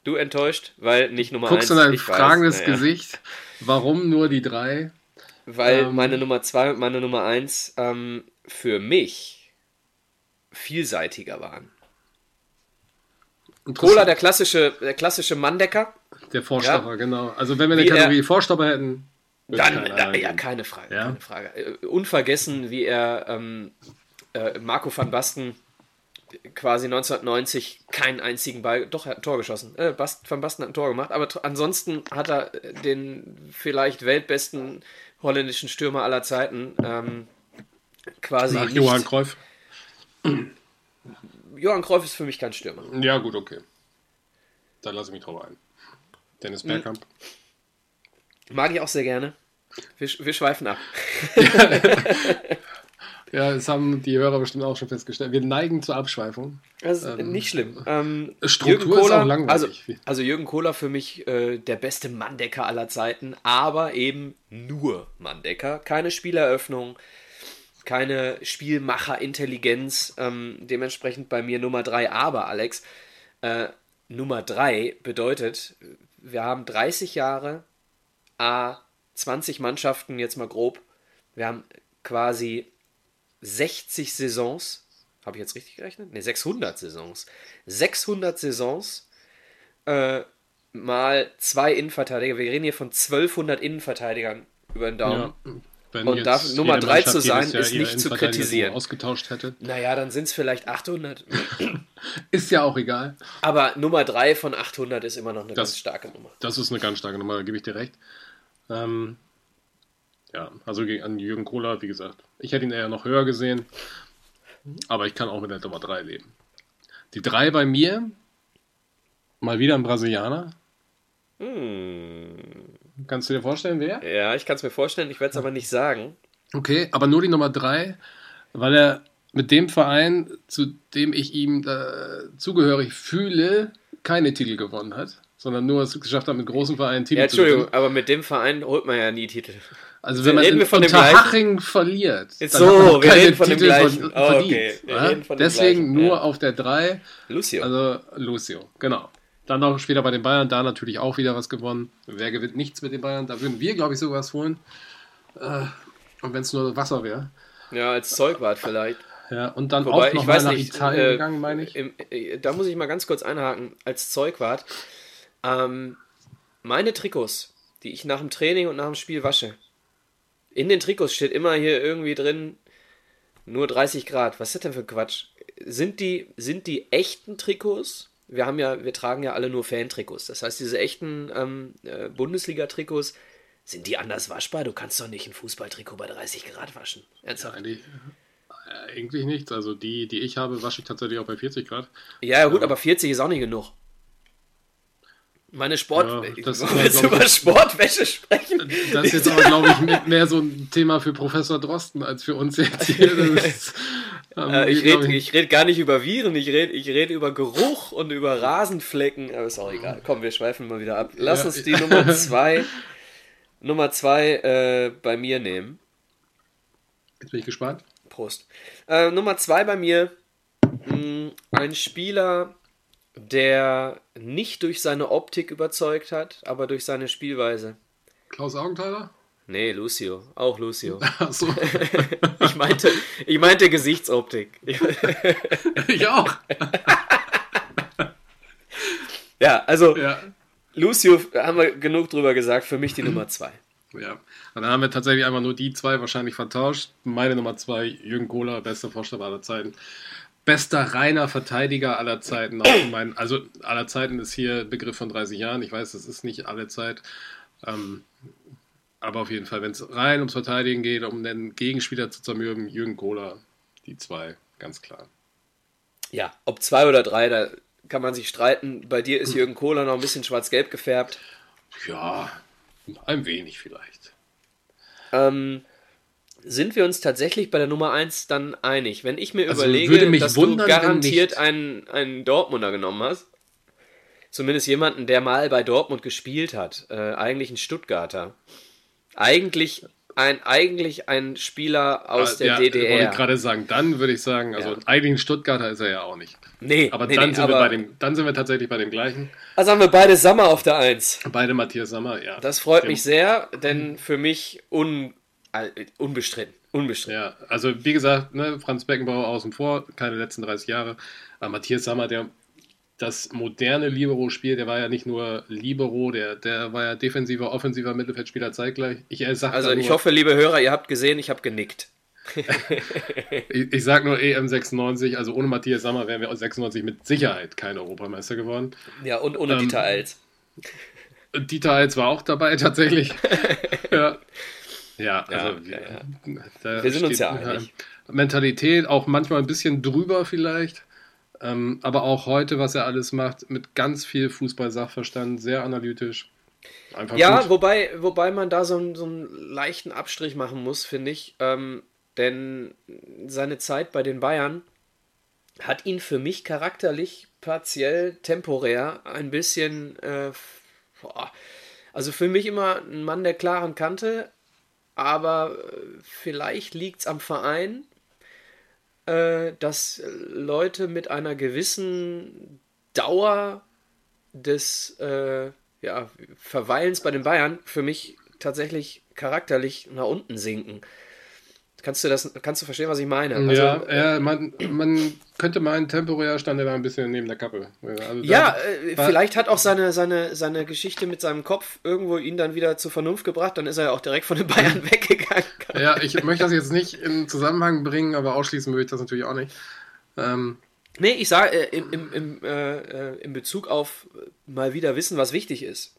Du enttäuscht, weil nicht Nummer 1. Guckst du in ein ich weiß, fragendes naja. Gesicht. Warum nur die drei? Weil Ähm. meine Nummer 2 und meine Nummer 1 ähm, für mich vielseitiger waren. Kohler, der klassische, der klassische Manndecker. Der Vorstopper, genau. Also wenn wir eine Wie er- Kategorie Vorstopper hätten, Dann, da, ja, keine Frage, Ja? keine Frage. Äh, Unvergessen, wie er ähm, äh, Marco van Basten quasi 1990 keinen einzigen Ball, doch, er hat ein Tor geschossen. Äh, Bast, van Basten hat ein Tor gemacht, aber ansonsten hat er äh, den vielleicht weltbesten holländischen Stürmer aller Zeiten ähm, quasi Nach Johann Cruyff. Johann Cruyff ist für mich kein Stürmer. Ja, gut, okay. Da lasse ich mich drauf ein. Dennis Hm. Bergkamp. Mag ich auch sehr gerne. Wir, wir schweifen ab. Ja, das haben die Hörer bestimmt auch schon festgestellt. Wir neigen zur Abschweifung. Das ist nicht schlimm. Ähm, Struktur ist auch langweilig. Also, also Jürgen Kohler für mich äh, der beste Manndecker aller Zeiten, aber eben nur Manndecker. Keine Spieleröffnung, keine Spielmacherintelligenz. Ähm, dementsprechend bei mir Nummer 3. Aber, Alex, äh, Nummer 3 bedeutet, wir haben 30 Jahre, A, 20 Mannschaften, jetzt mal grob. Wir haben quasi 60 Saisons. Habe ich jetzt richtig gerechnet? Ne, 600 Saisons. 600 Saisons äh, mal zwei Innenverteidiger. Wir reden hier von 1200 Innenverteidigern über den Daumen. Ja, wenn Und darf Nummer jede drei Mannschaft zu sein, ist nicht zu kritisieren. ausgetauscht hätte. Naja, dann sind es vielleicht 800. Ist ja auch egal. Aber Nummer 3 von 800 ist immer noch eine Das- ganz starke Nummer. Das ist eine ganz starke Nummer, da gebe ich dir recht. Ähm, ja, also gegen- an Jürgen Kohler, wie gesagt, ich hätte ihn eher noch höher gesehen, aber ich kann auch mit der Nummer 3 leben. Die 3 bei mir, mal wieder ein Brasilianer. Hm. Kannst du dir vorstellen, wer? Ja, ich kann es mir vorstellen, ich werde es aber nicht sagen. Okay, aber nur die Nummer 3, weil er mit dem Verein, zu dem ich ihm äh, zugehörig fühle, keine Titel gewonnen hat, sondern nur es geschafft hat, mit großen Vereinen Titel Ja, zu gewinnen. Entschuldigung, aber mit dem Verein holt man ja nie Titel. Also wenn man Reden in von dem Unterhaching verliert, dann so, hat man noch wir reden von dem Titel gleichen. ver- Oh, verdient. okay, wir ja? reden von dem Deswegen gleichen, nur ja. auf der 3, Lucio. also Lucio, genau. Dann noch später bei den Bayern, da natürlich auch wieder was gewonnen. Wer gewinnt nichts mit den Bayern? Da würden wir, glaube ich, sogar was holen. Äh, und wenn es nur Wasser wäre. ja, als Zeugwart vielleicht. Ja, und dann Wobei, auch noch ich mal weiß nach nicht, Italien äh, gegangen, meine ich. Im, äh, da muss ich mal ganz kurz einhaken, als Zeugwart. Ähm, meine Trikots, die ich nach dem Training und nach dem Spiel wasche, in den Trikots steht immer hier irgendwie drin, nur 30 Grad. Was ist das denn für Quatsch? Sind die, sind die echten Trikots? Wir haben ja, wir tragen ja alle nur Fan-Trikots. Das heißt, diese echten ähm, äh, Bundesliga-Trikots, sind die anders waschbar? Du kannst doch nicht ein Fußballtrikot bei 30 Grad waschen. Ernsthaft? Eigentlich, äh, eigentlich nichts. Also die, die ich habe, wasche ich tatsächlich auch bei 40 Grad. Ja, ja, gut, aber 40 ist auch nicht genug. Meine Sport. Ja, wollen wir ja, jetzt glaub ich- über Sportwäsche sprechen. Das ist jetzt aber, glaube ich, mehr- so ein Thema für Professor Drosten als für uns jetzt hier. Ist, ähm, Äh, ich rede ich red gar nicht über Viren, ich rede ich red über Geruch und über Rasenflecken, aber ist auch egal. Komm, wir schweifen mal wieder ab. Lass Ja. uns die Nummer 2 Nummer zwei, äh, bei mir nehmen. Jetzt bin ich gespannt. Prost. Äh, Nummer zwei bei mir, mh, ein Spieler, der nicht durch seine Optik überzeugt hat, aber durch seine Spielweise. Klaus Augenthaler? Nee, Lucio. Auch Lucio. Ach so. Ich meinte, ich meinte Gesichtsoptik. ich auch. Ja, also Ja. Lucio haben wir genug drüber gesagt, für mich die Nummer zwei. Ja. Dann haben wir tatsächlich einfach nur die zwei wahrscheinlich vertauscht. Meine Nummer zwei, Jürgen Kohler, bester Vorsteller aller Zeiten. Bester reiner Verteidiger aller Zeiten. Mein, also aller Zeiten ist hier Begriff von 30 Jahren. Ich weiß, das ist nicht alle Zeit. Ähm, aber auf jeden Fall, wenn es rein ums Verteidigen geht, um den Gegenspieler zu zermürben, Jürgen Kohler, die zwei, ganz klar. Ja, ob zwei oder drei, da kann man sich streiten. Bei dir ist Jürgen Kohler noch ein bisschen schwarz-gelb gefärbt. Ja, ein wenig vielleicht. Ähm, sind wir uns tatsächlich bei der Nummer 1 dann einig? Wenn ich mir Also überlege, dass wundern, du garantiert einen, einen Dortmunder genommen hast, zumindest jemanden, der mal bei Dortmund gespielt hat, äh, eigentlich ein Stuttgarter, eigentlich ein, eigentlich ein Spieler aus der Ah, ja, Wollte DDR. ich gerade sagen, dann würde ich sagen, also Ja. eigentlich ein Stuttgarter ist er ja auch nicht. Nee, Aber nee, dann, nee, sind aber, wir bei dem, dann sind wir tatsächlich bei dem gleichen. Also haben wir beide Sammer auf der 1. Beide Matthias Sammer, ja. Das freut Dem- mich sehr, denn für mich un, unbestritten. Unbestritten. Ja, also wie gesagt, ne, Franz Beckenbauer außen vor, keine letzten 30 Jahre. Aber Matthias Sammer, der das moderne Libero-Spiel, der war ja nicht nur Libero, der, der war ja defensiver, offensiver Mittelfeldspieler zeitgleich. Ich äh, sag Also ich nur, hoffe, liebe Hörer, ihr habt gesehen, ich habe genickt. ich, ich sag nur EM 96, also ohne Matthias Sammer wären wir 96 mit Sicherheit kein Europameister geworden. Ja, und ohne Ähm, Dieter Eils. Dieter Eils war auch dabei tatsächlich. ja. Ja, also ja, ja. Wir sind uns ja einig. Mentalität auch manchmal ein bisschen drüber vielleicht, ähm, aber auch heute, was er alles macht, mit ganz viel Fußball-Sachverstand, sehr analytisch. Einfach Ja, gut. wobei, wobei man da so, einen- so einen leichten Abstrich machen muss, finde ich. Ähm, denn seine Zeit bei den Bayern hat ihn für mich charakterlich partiell temporär ein bisschen. Äh, also für mich immer ein Mann der klaren Kante, aber äh, vielleicht liegt es am Verein, äh, dass Leute mit einer gewissen Dauer des äh, ja, Verweilens bei den Bayern für mich tatsächlich charakterlich nach unten sinken. Kannst du das, kannst du verstehen, was ich meine? Also, ja, ja man, man könnte meinen, temporär stand er da ein bisschen neben der Kappe. Also Ja, äh, vielleicht hat auch seine, seine, seine Geschichte mit seinem Kopf irgendwo ihn dann wieder zur Vernunft gebracht, dann ist er ja auch direkt von den Bayern weggegangen. Ja, ich möchte das jetzt nicht in Zusammenhang bringen, aber ausschließen würde ich das natürlich auch nicht. Ähm, Nee, ich sage äh, im, im, im, äh, äh, in Bezug auf äh, mal wieder wissen, was wichtig ist.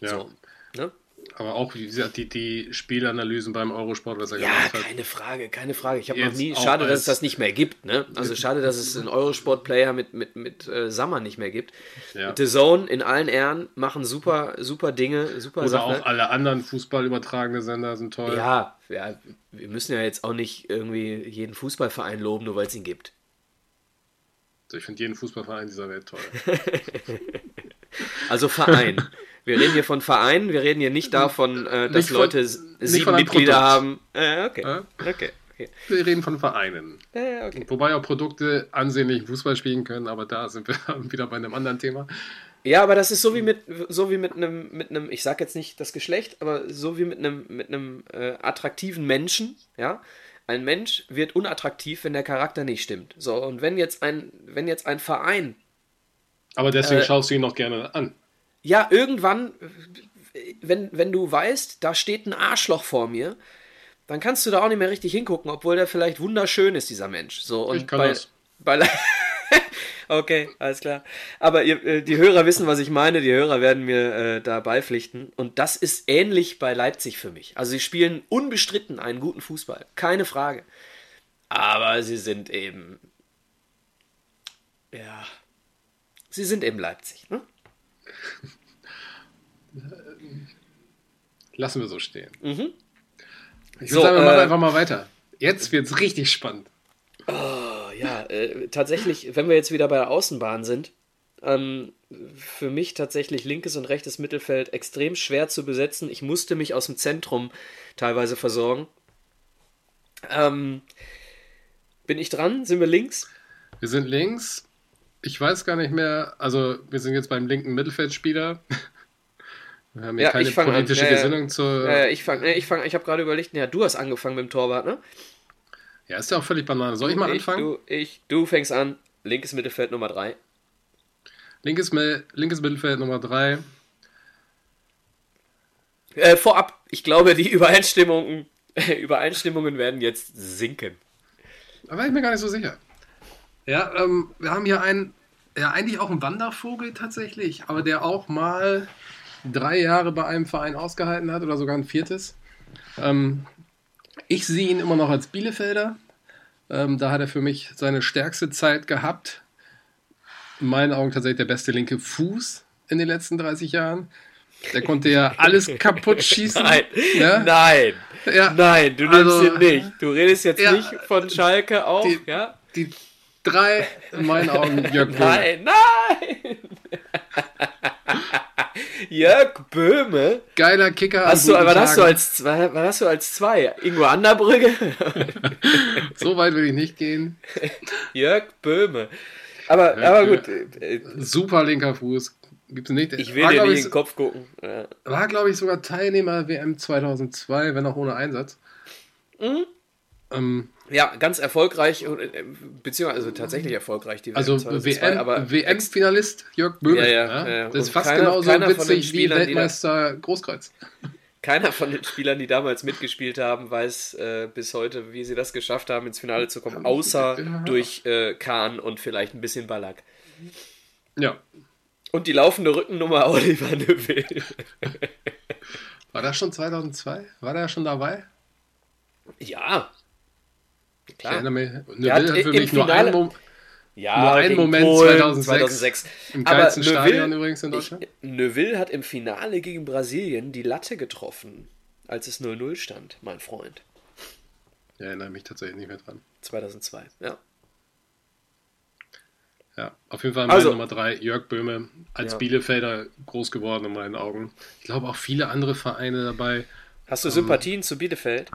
ja. So, ne? Aber auch wie gesagt, die, die Spielanalysen beim Eurosport, was er Ja, gemacht hat. keine Frage, keine Frage. Ich habe noch nie. Schade, dass es das nicht mehr gibt. Ne? Also schade, dass es einen Eurosport-Player mit, mit, mit äh, Sammer nicht mehr gibt. Ja. The Zone in allen Ehren machen super, super Dinge, super Oder Sachen. auch alle anderen Fußball übertragene Sender sind toll. Ja, ja, wir müssen ja jetzt auch nicht irgendwie jeden Fußballverein loben, nur weil es ihn gibt. Ich finde jeden Fußballverein dieser Welt toll. Also Verein. wir reden hier von Verein, wir reden hier nicht davon, äh, dass Nicht Leute sieben von einem Mitglieder Produkt. haben. Äh, okay. Ja? okay. Okay. Wir reden von Vereinen. Äh, okay. Wobei auch Produkte ansehnlich Fußball spielen können, aber da sind wir wieder bei einem anderen Thema. Ja, aber das ist so wie mit so wie mit einem mit einem ich sag jetzt nicht das Geschlecht, aber so wie mit einem mit einem äh, attraktiven Menschen, ja? Ein Mensch wird unattraktiv, wenn der Charakter nicht stimmt. So und wenn jetzt ein wenn jetzt ein Verein Aber deswegen Äh, schaust du ihn noch gerne an. Ja irgendwann wenn wenn du weißt, da steht ein Arschloch vor mir, dann kannst du da auch nicht mehr richtig hingucken, obwohl der vielleicht wunderschön ist dieser Mensch. So und Ich kann bei, das. bei Okay, alles klar. Aber ihr, äh, die Hörer wissen, was ich meine. Die Hörer werden mir äh, da beipflichten. Und das ist ähnlich bei Leipzig für mich. Also sie spielen unbestritten einen guten Fußball. Keine Frage. Aber sie sind eben. Ja. Sie sind eben Leipzig. Ne? Lassen wir so stehen. Mhm. Ich So, sagen, wir machen äh, einfach mal weiter. Jetzt wird es richtig spannend. Oh, ja, äh, tatsächlich, wenn wir jetzt wieder bei der Außenbahn sind, ähm, für mich tatsächlich linkes und rechtes Mittelfeld extrem schwer zu besetzen. Ich musste mich aus dem Zentrum teilweise versorgen. Ähm, bin ich dran? Sind wir links? Wir sind links. Ich weiß gar nicht mehr, also wir sind jetzt beim linken Mittelfeldspieler. Wir haben hier Ja, keine ich an. politische Ja, ja. Gesinnung zur. Äh, ich fange, ich, fang, ich habe gerade überlegt, ja, du hast angefangen mit dem Torwart, ne? Ja, ist ja auch völlig Banane. Soll ich mal anfangen? Du, ich, du fängst an. Linkes Mittelfeld Nummer 3. Linkes, linkes Mittelfeld Nummer 3. Äh, vorab, ich glaube, die Übereinstimmungen, Übereinstimmungen werden jetzt sinken. Da war ich mir gar nicht so sicher. Ja, ähm, wir haben hier einen, ja, eigentlich auch einen Wandervogel tatsächlich, aber der auch mal drei Jahre bei einem Verein ausgehalten hat oder sogar ein viertes. Ähm, ich sehe ihn immer noch als Bielefelder. Ähm, da hat er für mich seine stärkste Zeit gehabt. In meinen Augen tatsächlich der beste linke Fuß in den letzten 30 Jahren. Der konnte ja alles kaputt schießen. Nein, Ja? nein, Ja. nein, du nimmst Also, ihn nicht. Du redest jetzt ja, nicht von Schalke auch, die- ja? Die drei, in meinen Augen, Jörg Böhme. Nein, nein! Jörg Böhme? Geiler Kicker. Hast du, guten was hast du Tagen. als zwei? Was hast du als zwei? Ingo Anderbrügge? So weit will ich nicht gehen. Jörg Böhme. Aber, Ja, aber gut, äh, Super linker Fuß. Gibt's nicht. ich will war, dir nicht ich, in den Kopf gucken. Ja. war, glaube ich, sogar Teilnehmer WM 2002, wenn auch ohne Einsatz. Mhm. Ähm, Ja, ganz erfolgreich, äh, beziehungsweise tatsächlich erfolgreich die also 2002, WM, aber WM-Finalist Jörg Böhme. Ja, ja, ja. Das ist fast keiner- genauso keiner von den witzig wie Spielern, da- Weltmeister Großkreuz. keiner von den Spielern, die damals mitgespielt haben, weiß äh, bis heute, wie sie das geschafft haben, ins Finale zu kommen, außer durch äh, Kahn und vielleicht ein bisschen Ballack. Ja. Und die laufende Rückennummer Oliver Neuville. War das schon 2002? War der schon dabei? ja. Ich Klar. erinnere mich. Der hat Neuville hat für im mich nur Finale- einen, Mom Ja, Nur einen gegen Moment Polen 2006. im Aber geilsten Neuville- Stadion übrigens in Ich, Deutschland. Neuville hat im Finale gegen Brasilien die Latte getroffen, als es 0-0 stand, mein Freund. Ich erinnere mich tatsächlich nicht mehr dran. 2002, ja. Ja, auf jeden Fall Also- meine Nummer drei, Jörg Böhme, als Ja. Bielefelder groß geworden in meinen Augen. Ich glaube auch viele andere Vereine dabei. Hast du Sympathien zu Bielefeld?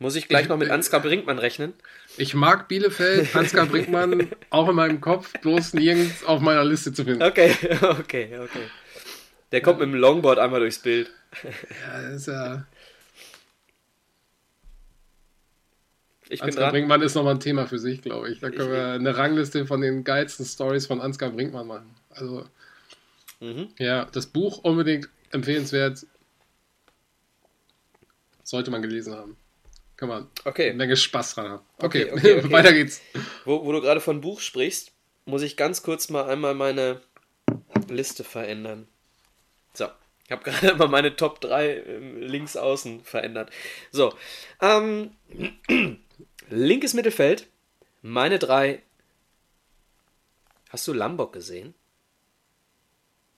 Muss ich gleich Ich- noch mit Ansgar Brinkmann rechnen? Ich mag Bielefeld, Ansgar Brinkmann, auch in meinem Kopf, bloß nirgends auf meiner Liste zu finden. Okay, okay, okay. Der kommt mit dem Longboard einmal durchs Bild. Ja, das ist ja, Ich Ansgar dran. Brinkmann ist nochmal ein Thema für sich, glaube ich. Da können wir eine Rangliste von den geilsten Stories von Ansgar Brinkmann machen. Also, Mhm. ja, das Buch unbedingt empfehlenswert. Sollte man gelesen haben. Kann man Okay. eine Menge Spaß dran haben. Okay, Okay, okay, weiter geht's. Wo, wo du gerade von Buch sprichst, muss ich ganz kurz mal einmal meine Liste verändern. So, ich habe gerade mal meine Top 3 ähm, links außen verändert. So, ähm, linkes Mittelfeld, meine drei. Hast du Lambok gesehen?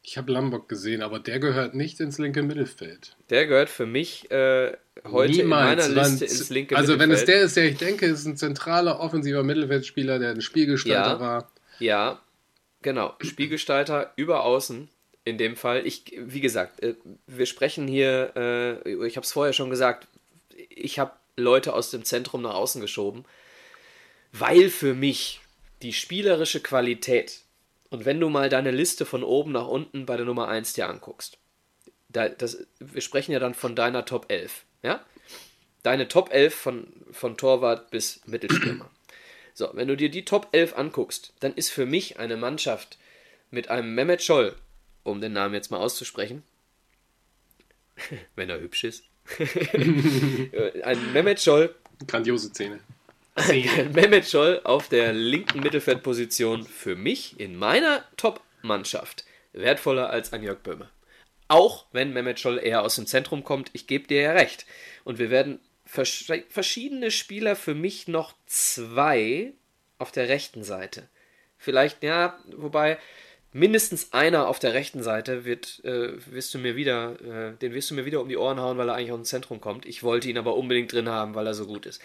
Ich habe Lombok gesehen, aber der gehört nicht ins linke Mittelfeld. Der gehört für mich äh, heute in meiner Liste ins linke Also wenn es Mittelfeld. der ist, der ich denke, ist ein zentraler offensiver Mittelfeldspieler, der ein Spielgestalter Ja. war. Ja, genau. Spielgestalter über außen in dem Fall. Ich, wie gesagt, äh, wir sprechen hier, äh, ich habe es vorher schon gesagt, ich habe Leute aus dem Zentrum nach außen geschoben, weil für mich die spielerische Qualität, und wenn du mal deine Liste von oben nach unten bei der Nummer 1 dir anguckst, da, das, wir sprechen ja dann von deiner Top 11, ja? Deine Top 11 von, von Torwart bis Mittelstürmer. So, wenn du dir die Top 11 anguckst, dann ist für mich eine Mannschaft mit einem Mehmet Scholl, um den Namen jetzt mal auszusprechen, wenn er hübsch ist, ein Mehmet Scholl, Grandiose Szene. Mehmet Scholl auf der linken Mittelfeldposition für mich in meiner Top-Mannschaft wertvoller als ein Jörg Böhme. Auch wenn Mehmet Scholl eher aus dem Zentrum kommt, ich gebe dir ja recht. Und wir werden vers- verschiedene Spieler für mich noch zwei auf der rechten Seite. Vielleicht, ja, wobei mindestens einer auf der rechten Seite wird, äh, wirst du mir wieder, äh, den wirst du mir wieder um die Ohren hauen, weil er eigentlich aus dem Zentrum kommt. Ich wollte ihn aber unbedingt drin haben, weil er so gut ist.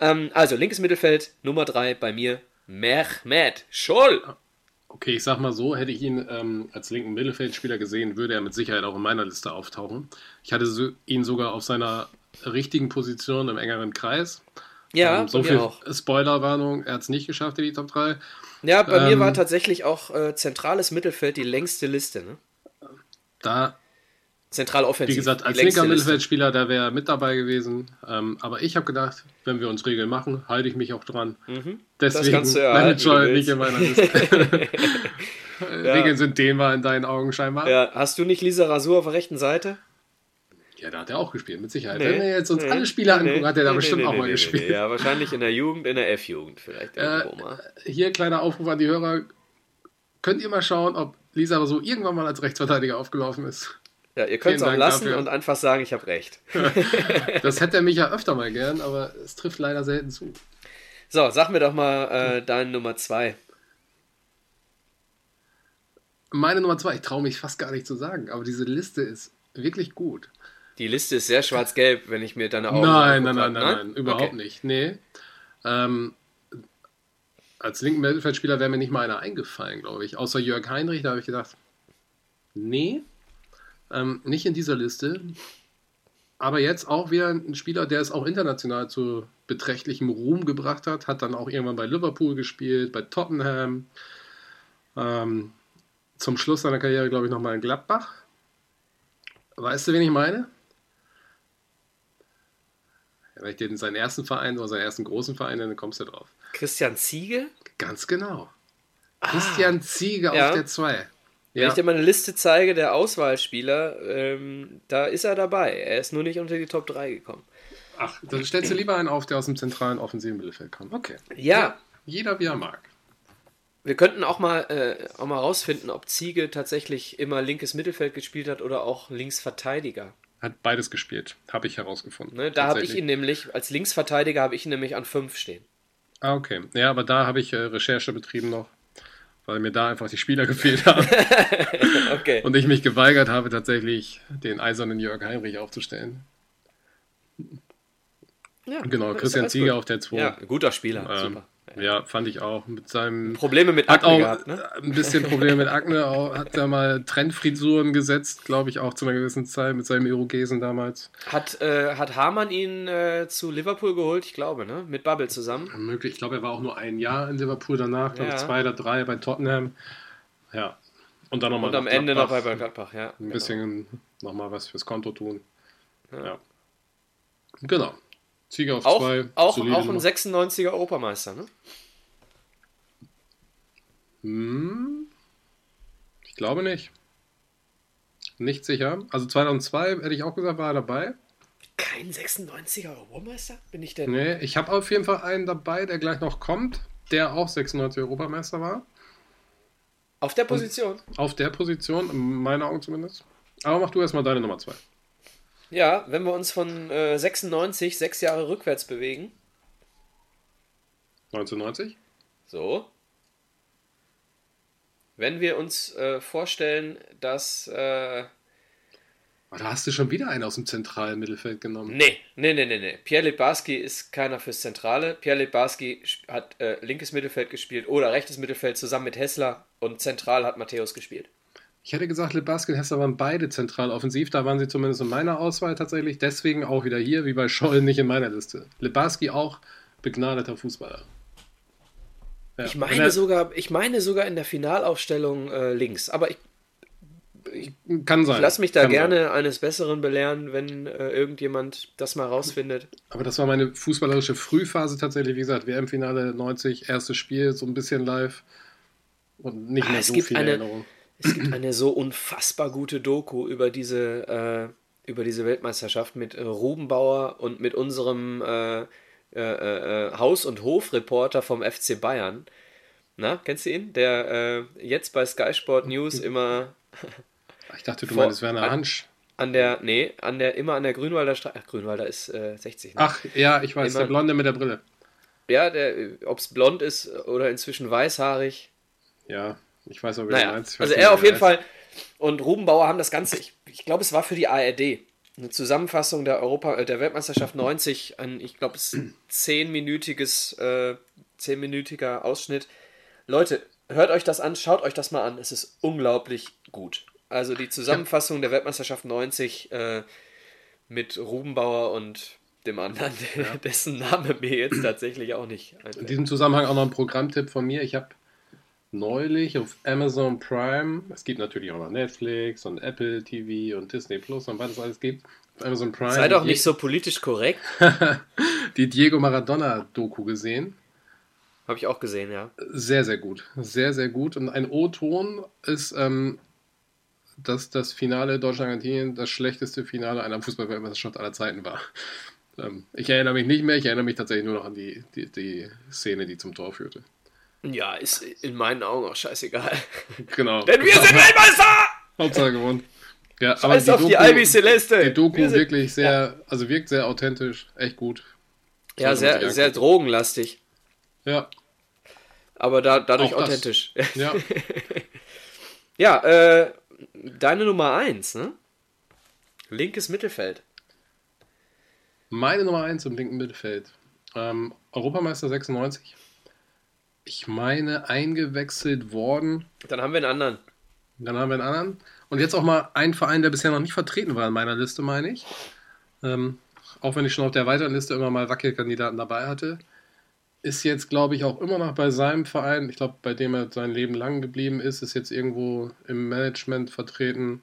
Ähm, also, linkes Mittelfeld, Nummer 3 bei mir, Mehmet Scholl. Okay, ich sag mal so, hätte ich ihn ähm, als linken Mittelfeldspieler gesehen, würde er mit Sicherheit auch in meiner Liste auftauchen. Ich hatte so, ihn sogar auf seiner richtigen Position im engeren Kreis. Ja, ähm, so mir viel auch. Spoilerwarnung, er hat es nicht geschafft in die Top 3. Ja, bei mir Ähm, war tatsächlich auch äh, zentrales Mittelfeld die längste Liste. Ne? Da, Zentral offensiv. wie gesagt, als linker. Mittelfeldspieler, da wäre er mit dabei gewesen. Ähm, aber ich habe gedacht, wenn wir uns Regeln machen, halte ich mich auch dran. Mhm. Deswegen kannst du ja Manager nicht in meiner Liste. Regeln sind dehnbar in deinen Augen scheinbar. Ja. Ja, hast du nicht Lisa Rasur auf der rechten Seite? Da hat er auch gespielt, mit Sicherheit. Wenn wir jetzt uns alle Spieler angucken, hat er da bestimmt auch mal gespielt. Ja, wahrscheinlich in der Jugend, in der F-Jugend vielleicht. Äh, hier kleiner Aufruf an die Hörer. Könnt ihr mal schauen, ob Lisa so irgendwann mal als Rechtsverteidiger aufgelaufen ist? Ja, ihr könnt es auch Dank lassen dafür. und einfach sagen, ich habe recht. Das hätte er mich ja öfter mal gern, aber es trifft leider selten zu. So, sag mir doch mal äh, deine Nummer zwei. Meine Nummer zwei, ich traue mich fast gar nicht zu sagen, aber diese Liste ist wirklich gut. Die Liste ist sehr schwarz-gelb, wenn ich mir deine Augen Nein, nein, nein, nein, nein, überhaupt nicht. Nee. Ähm, als linken Mittelfeldspieler wäre mir nicht mal einer eingefallen, glaube ich. Außer Jörg Heinrich, da habe ich gedacht, nee, ähm, nicht in dieser Liste. Aber jetzt auch wieder ein Spieler, der es auch international zu beträchtlichem Ruhm gebracht hat, hat dann auch irgendwann bei Liverpool gespielt, bei Tottenham. Ähm, zum Schluss seiner Karriere, glaube ich, nochmal in Gladbach. Weißt du, wen ich meine? Wenn ich den seinen ersten Verein oder seinen ersten großen Verein nenne, kommst du drauf. Christian Ziege? Ganz genau. Christian Ziege Ja. auf der 2. Wenn ich dir mal eine Liste zeige der Auswahlspieler, ähm, da ist er dabei. Er ist nur nicht unter die Top 3 gekommen. Ach, dann stellst du lieber einen auf, der aus dem zentralen offensiven Mittelfeld kommt. Okay. Ja, Jeder wie er mag. wir könnten auch mal, äh, auch mal rausfinden, ob Ziege tatsächlich immer linkes Mittelfeld gespielt hat oder auch Linksverteidiger. Hat beides gespielt, habe ich herausgefunden. Ne, da habe ich ihn nämlich, als Linksverteidiger habe ich ihn nämlich an 5 stehen. Ah, okay. Ja, aber da habe ich äh, Recherche betrieben noch, weil mir da einfach die Spieler gefehlt haben. Okay. Und ich mich geweigert habe, tatsächlich den eisernen Jörg Heinrich aufzustellen. ja, Genau, ist Christian Ziege gut. auf der 2. Ja, guter Spieler. Ähm, super. Ja, fand ich auch. Mit seinem. Probleme mit Hat Akne auch gehabt, ne? ein bisschen Probleme mit Akne, auch, hat da mal Trendfrisuren gesetzt, glaube ich, auch zu einer gewissen Zeit mit seinem Irogesen damals. Hat, äh, hat Hamann ihn äh, zu Liverpool geholt? Ich glaube, ne? Mit Bubble zusammen. Möglich, ich glaube, er war auch nur ein Jahr in Liverpool danach, glaube ich, Ja. zwei oder drei bei Tottenham. Ja. Und dann nochmal Und am Ende noch bei Gladbach, ja. Ein bisschen nochmal was fürs Konto tun. Ja. Ja. Genau. Ziege auf Auch, zwei. auch, auch ein Nummer. 96er Europameister, ne? Hm, ich glaube nicht. Nicht sicher. Also 2002 hätte ich auch gesagt, war er dabei. Kein 96er Europameister? Bin ich denn? Nee, ich habe auf jeden Fall einen dabei, der gleich noch kommt, der auch 96 Europameister war. Auf der Position? Auf der Position, in meinen Augen zumindest. Aber mach du erstmal deine Nummer zwei. Ja, wenn wir uns von äh, 96 sechs Jahre rückwärts bewegen. 1990? So. Wenn wir uns äh, vorstellen, dass. Äh, Oh, da hast du schon wieder einen aus dem zentralen Mittelfeld genommen. nee, nee, nee, nee, nee. Pierre Littbarski ist keiner fürs Zentrale. Pierre Littbarski sp- hat äh, linkes Mittelfeld gespielt oder rechtes Mittelfeld zusammen mit Hessler und zentral hat Matthäus gespielt. Ich hätte gesagt, Lebaski und Hester waren beide zentral offensiv. Da waren sie zumindest in meiner Auswahl tatsächlich. Deswegen auch wieder hier, wie bei Scholl, nicht in meiner Liste. Lebaski auch begnadeter Fußballer. Ja, Ich meine, er- sogar, ich meine sogar in der Finalaufstellung äh, links. Aber ich Kann sein. lass mich da gerne Sein. eines Besseren belehren, wenn äh, irgendjemand das mal rausfindet. Aber das war meine fußballerische Frühphase tatsächlich. Wie gesagt, WM-Finale 90, erstes Spiel, so ein bisschen live. Und nicht Ah, mehr so viele eine- Erinnerungen. Es gibt eine so unfassbar gute Doku über diese, äh, über diese Weltmeisterschaft mit äh, Rubenbauer und mit unserem äh, äh, äh, Haus- und Hofreporter vom FC Bayern. Na, kennst du ihn? Der äh, jetzt bei Sky Sport News immer Ich dachte, du Vor- meinst Werner an- Hansch. an der, nee, an der, immer an der Grünwalder Straße. Ach, Grünwalder ist äh, 60. Ne? Ach, ja, ich weiß, Immer- der Blonde mit der Brille. Ja, ob es blond ist oder inzwischen weißhaarig. Ja, ich weiß aber, wie Naja, du meinst. Also er auf jeden. Fall und Rubenbauer haben das Ganze, ich, ich glaube, es war für die ARD, eine Zusammenfassung der Europa, äh, der Weltmeisterschaft 90, ein, ich glaube, es ist ein zehnminütiges, äh, zehnminütiger Ausschnitt. Leute, hört euch das an, schaut euch das mal an, es ist unglaublich gut. Also die Zusammenfassung der Weltmeisterschaft 90 äh, mit Rubenbauer und dem anderen, ja. dessen Name mir jetzt tatsächlich auch nicht einfällt. In diesem Zusammenhang auch noch ein Programmtipp von mir. Ich habe neulich auf Amazon Prime, es gibt natürlich auch noch Netflix und Apple TV und Disney Plus und was es alles gibt. Amazon Prime. Sei doch nicht so politisch korrekt. die Diego Maradona-Doku gesehen. Habe ich auch gesehen, ja. Sehr, sehr gut. Sehr, sehr gut. Und ein O-Ton ist, ähm, dass das Finale Deutschland-Argentinien das schlechteste Finale einer Fußballweltmeisterschaft aller Zeiten war. Ähm, ich erinnere mich nicht mehr, ich erinnere mich tatsächlich nur noch an die, die, die Szene, die zum Tor führte. Ja, ist in meinen Augen auch scheißegal. Genau. Denn wir sind Weltmeister! Hauptsache gewonnen. Ja, aber die Doku, die Albi Celeste. Die Doku sind, wirklich sehr, ja. also wirkt sehr authentisch, echt gut. Das ja, sehr, sehr drogenlastig. Ja. Aber da, dadurch authentisch. Ja. ja, äh, deine Nummer 1, ne? Linkes Mittelfeld. Meine Nummer 1 im linken Mittelfeld. Ähm, Europameister 96. Ich meine, eingewechselt worden. Dann haben wir einen anderen. Dann haben wir einen anderen. Und jetzt auch mal ein Verein, der bisher noch nicht vertreten war in meiner Liste, meine ich. Ähm, auch wenn ich schon auf der weiteren Liste immer mal Wackelkandidaten dabei hatte. Ist jetzt, glaube ich, auch immer noch bei seinem Verein, ich glaube, bei dem er sein Leben lang geblieben ist, ist jetzt irgendwo im Management vertreten.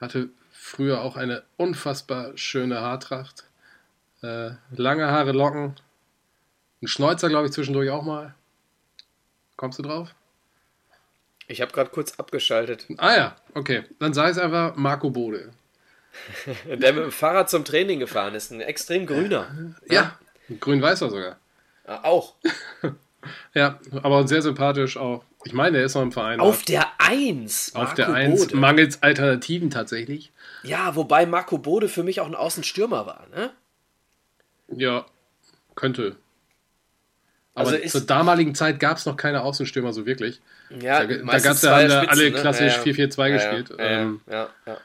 Hatte früher auch eine unfassbar schöne Haartracht. Äh, lange Haare, Locken. Ein Schnäuzer, glaube ich, zwischendurch auch mal. Kommst du drauf? Ich habe gerade kurz abgeschaltet. Ah ja, okay. Dann sei es einfach Marco Bode. Der mit dem Fahrrad zum Training gefahren ist. Ein extrem grüner. Ja, ja. grün-weißer sogar. Ah, auch. ja, aber sehr sympathisch auch. Ich meine, er ist noch im Verein. Auf der 1. Auf der 1. Mangels Alternativen tatsächlich. Ja, wobei Marco Bode für mich auch ein Außenstürmer war, ne? Ja, könnte. Aber also zur damaligen Zeit gab es noch keine Außenstürmer so wirklich. Ja, da, da gab es ja alle, alle klassisch ne? 4-4-2 ja, gespielt. Ja, ähm, ja, ja,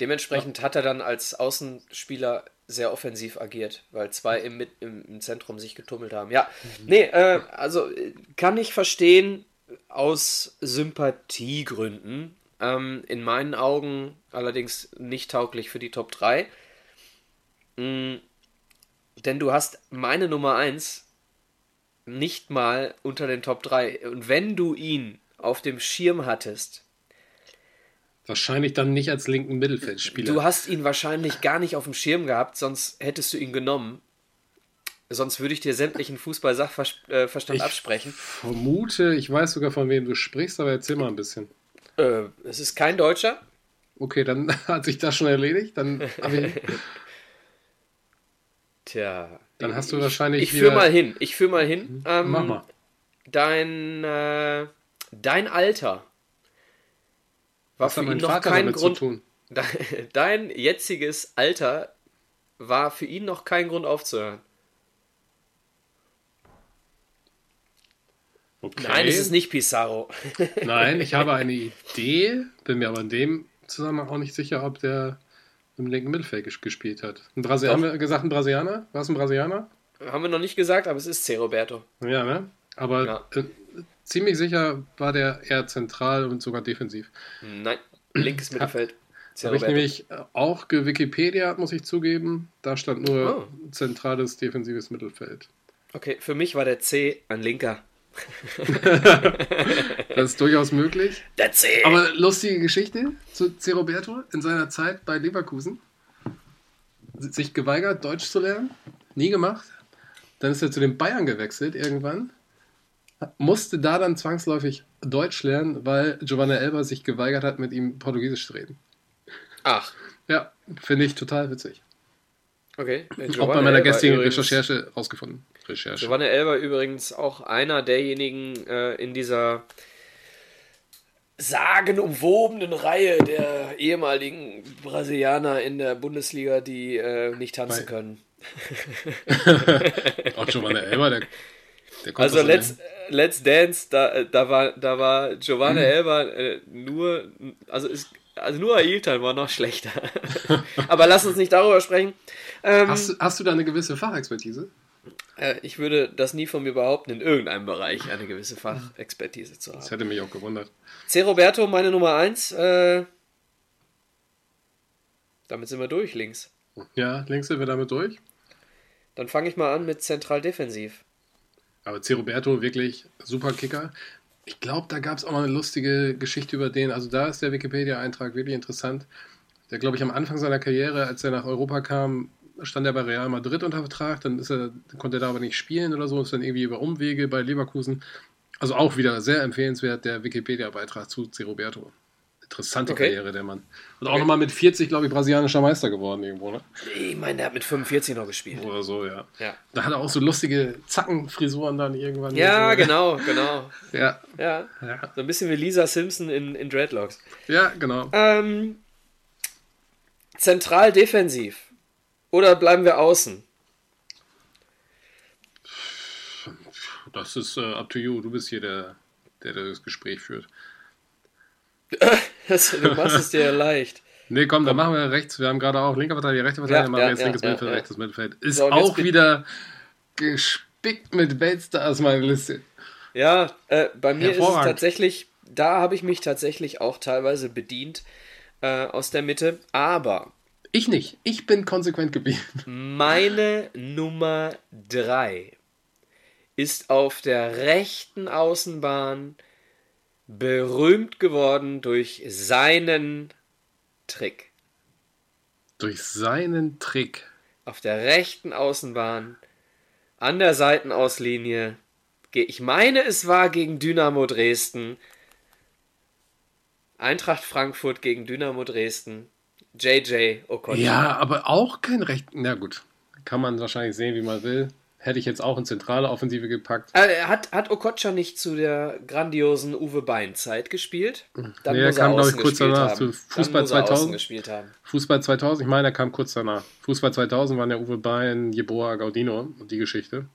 Dementsprechend hat er dann als Außenspieler sehr offensiv agiert, weil zwei im, im, im Zentrum sich getummelt haben. Ja, mhm. nee, äh, also kann ich verstehen aus Sympathiegründen. Ähm, in meinen Augen allerdings nicht tauglich für die Top 3. Mhm, denn du hast meine Nummer 1 nicht mal unter den Top 3. Und wenn du ihn auf dem Schirm hattest. Wahrscheinlich dann nicht als linken Mittelfeldspieler. Du hast ihn wahrscheinlich gar nicht auf dem Schirm gehabt, sonst hättest du ihn genommen. Sonst würde ich dir sämtlichen Fußball-Sachverstand absprechen. vermute, ich weiß sogar von wem du sprichst, aber erzähl mal ein bisschen. Äh, es ist kein Deutscher. Okay, dann hat sich das schon erledigt. Dann ich... Tja. Dann hast du wahrscheinlich. Ich, ich führe mal hin. Ich führe mal hin. Mhm. Ähm, Mach mal. Dein, äh, dein Alter war Was für ihn noch Vater kein Grund. Dein jetziges Alter war für ihn noch kein Grund aufzuhören. Okay. Nein, es ist nicht Pizarro. Nein, ich habe eine Idee, bin mir aber in dem Zusammenhang auch nicht sicher, ob der im linken Mittelfeld gespielt hat. Ein Brasilianer, haben wir gesagt, ein Brasilianer? War es ein Brasilianer? Haben wir noch nicht gesagt, aber es ist C. Roberto. Ja, ne? Aber ja. äh, ziemlich sicher war der eher zentral und sogar defensiv. Nein, linkes Mittelfeld. Habe ich nämlich auch Wikipedia, muss ich zugeben. Da stand nur oh. zentrales defensives Mittelfeld. Okay, für mich war der C ein linker. das ist durchaus möglich. Der C. Aber lustige Geschichte zu C. Roberto in seiner Zeit bei Leverkusen. Sich geweigert, Deutsch zu lernen. Nie gemacht. Dann ist er zu den Bayern gewechselt irgendwann. Musste da dann zwangsläufig Deutsch lernen, weil Giovanna Elber sich geweigert hat, mit ihm Portugiesisch zu reden. Ach. Ja, finde ich total witzig. Okay. Auch bei meiner gestrigen Recherche rausgefunden. Recherche. Giovanni Elber übrigens auch einer derjenigen äh, in dieser sagenumwobenen Reihe der ehemaligen Brasilianer in der Bundesliga, die äh, nicht tanzen Bei. können. auch Giovanni Elber, der, der kommt Also Let's, Let's Dance, da, da war, da war Giovanni mhm. Elber äh, nur, also ist also nur Ailton war noch schlechter. Aber lass uns nicht darüber sprechen. Ähm, hast, hast, du da eine gewisse Fachexpertise? Äh, ich würde das nie von mir behaupten, in irgendeinem Bereich eine gewisse Fachexpertise zu haben. Das hätte mich auch gewundert. C. Roberto, meine Nummer 1. Äh, damit sind wir durch, links. Ja, links sind wir damit durch. Dann fange ich mal an mit zentral defensiv. Aber C. Roberto wirklich super Kicker. Ich glaube, da gab es auch noch eine lustige Geschichte über den. Also da ist der Wikipedia-Eintrag wirklich interessant. Der, glaube ich, am Anfang seiner Karriere, als er nach Europa kam, stand er bei Real Madrid unter Vertrag. Dann er, konnte er da aber nicht spielen oder so. Ist dann irgendwie über Umwege bei Leverkusen. Also auch wieder sehr empfehlenswert der Wikipedia-Beitrag zu C. Roberto. Interessante okay. Karriere, der Mann. Und auch okay. nochmal mit 40, glaube ich, brasilianischer Meister geworden irgendwo, ne? Ich meine, der hat mit 45 noch gespielt. Oder so, ja. ja. Da hat er auch so lustige Zackenfrisuren dann irgendwann. Ja, genau, genau. ja. ja. ja. So ein bisschen wie Lisa Simpson in, in Dreadlocks. Ja, genau. Ähm, zentral defensiv. Oder bleiben wir außen? Das ist uh, up to you. Du bist hier der, der, der das Gespräch führt. du machst es dir ja leicht. Nee, komm, dann machen wir rechts. Wir haben gerade auch linker Verteidiger, rechter Verteidiger, machen wir jetzt linkes Mittelfeld, rechtes Mittelfeld. Ist so, auch wieder gespickt mit Weltstars, meine Liste. Ja, äh, bei mir ist es tatsächlich, da habe ich mich tatsächlich auch teilweise bedient äh, aus der Mitte, aber. Ich nicht. Ich bin konsequent geblieben. Meine Nummer 3 ist auf der rechten Außenbahn berühmt geworden durch seinen Trick. Durch seinen Trick. Auf der rechten Außenbahn, an der Seitenauslinie. Ich meine, es war gegen Dynamo Dresden. Eintracht Frankfurt gegen Dynamo Dresden. JJ Okocha. Ja, aber auch kein Recht. Na gut, kann man wahrscheinlich sehen, wie man will. Hätte ich jetzt auch in zentrale Offensive gepackt. Äh, hat, hat Okocha nicht zu der grandiosen Uwe Bein-Zeit gespielt? Dann nee, er kam, glaube ich, kurz danach. Zu Fußball 2000. Fußball 2000, ich meine, er kam kurz danach. Fußball 2000 waren ja Uwe Bein, Jeboa, Gaudino und die Geschichte.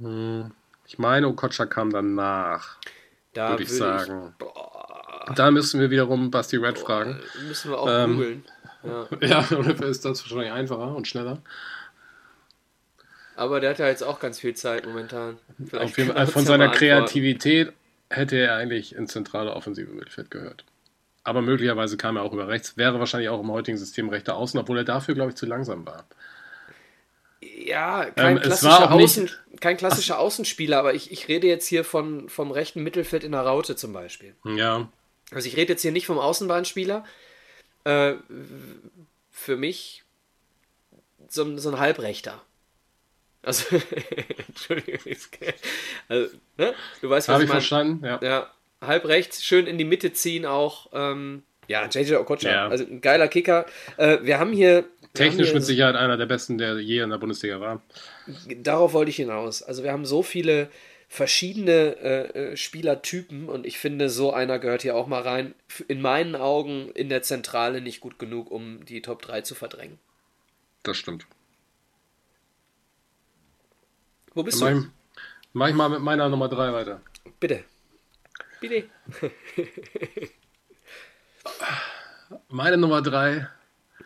Hm, ich meine, Okocha kam danach. Da würde ich sagen. Ich, da müssen wir wiederum Basti Red boah, fragen. Müssen wir auch ähm, googeln. Ja, ja ungefähr ist das wahrscheinlich einfacher und schneller. Aber der hat ja jetzt auch ganz viel Zeit momentan. Vielleicht Auf jeden Fall von seiner Kreativität hätte er eigentlich in zentrale offensive Mittelfeld gehört. Aber möglicherweise kam er auch über rechts. Wäre wahrscheinlich auch im heutigen System rechter Außen, obwohl er dafür, glaube ich, zu langsam war. Ja, kein, ähm, klassischer, Außen, kein klassischer Außenspieler, aber ich, ich rede jetzt hier von, vom rechten Mittelfeld in der Raute zum Beispiel. Ja. Also ich rede jetzt hier nicht vom Außenbahnspieler. Äh, für mich so, so ein Halbrechter. Also, Entschuldigung. Also, ne? Du weißt, was Habe ich, mein. verstanden, ja. ja. Halb rechts, schön in die Mitte ziehen auch. Ähm, ja, JJ Okocha, ja. also ein geiler Kicker. Äh, wir haben hier. Technisch haben hier, mit Sicherheit einer der besten, der je in der Bundesliga war. Darauf wollte ich hinaus. Also, wir haben so viele verschiedene äh, äh Spielertypen und ich finde, so einer gehört hier auch mal rein. In meinen Augen in der Zentrale nicht gut genug, um die Top 3 zu verdrängen. Das stimmt. Wo bist Dann du? Mach ich mal mit meiner Nummer 3 weiter. Bitte. Bitte. Meine Nummer 3.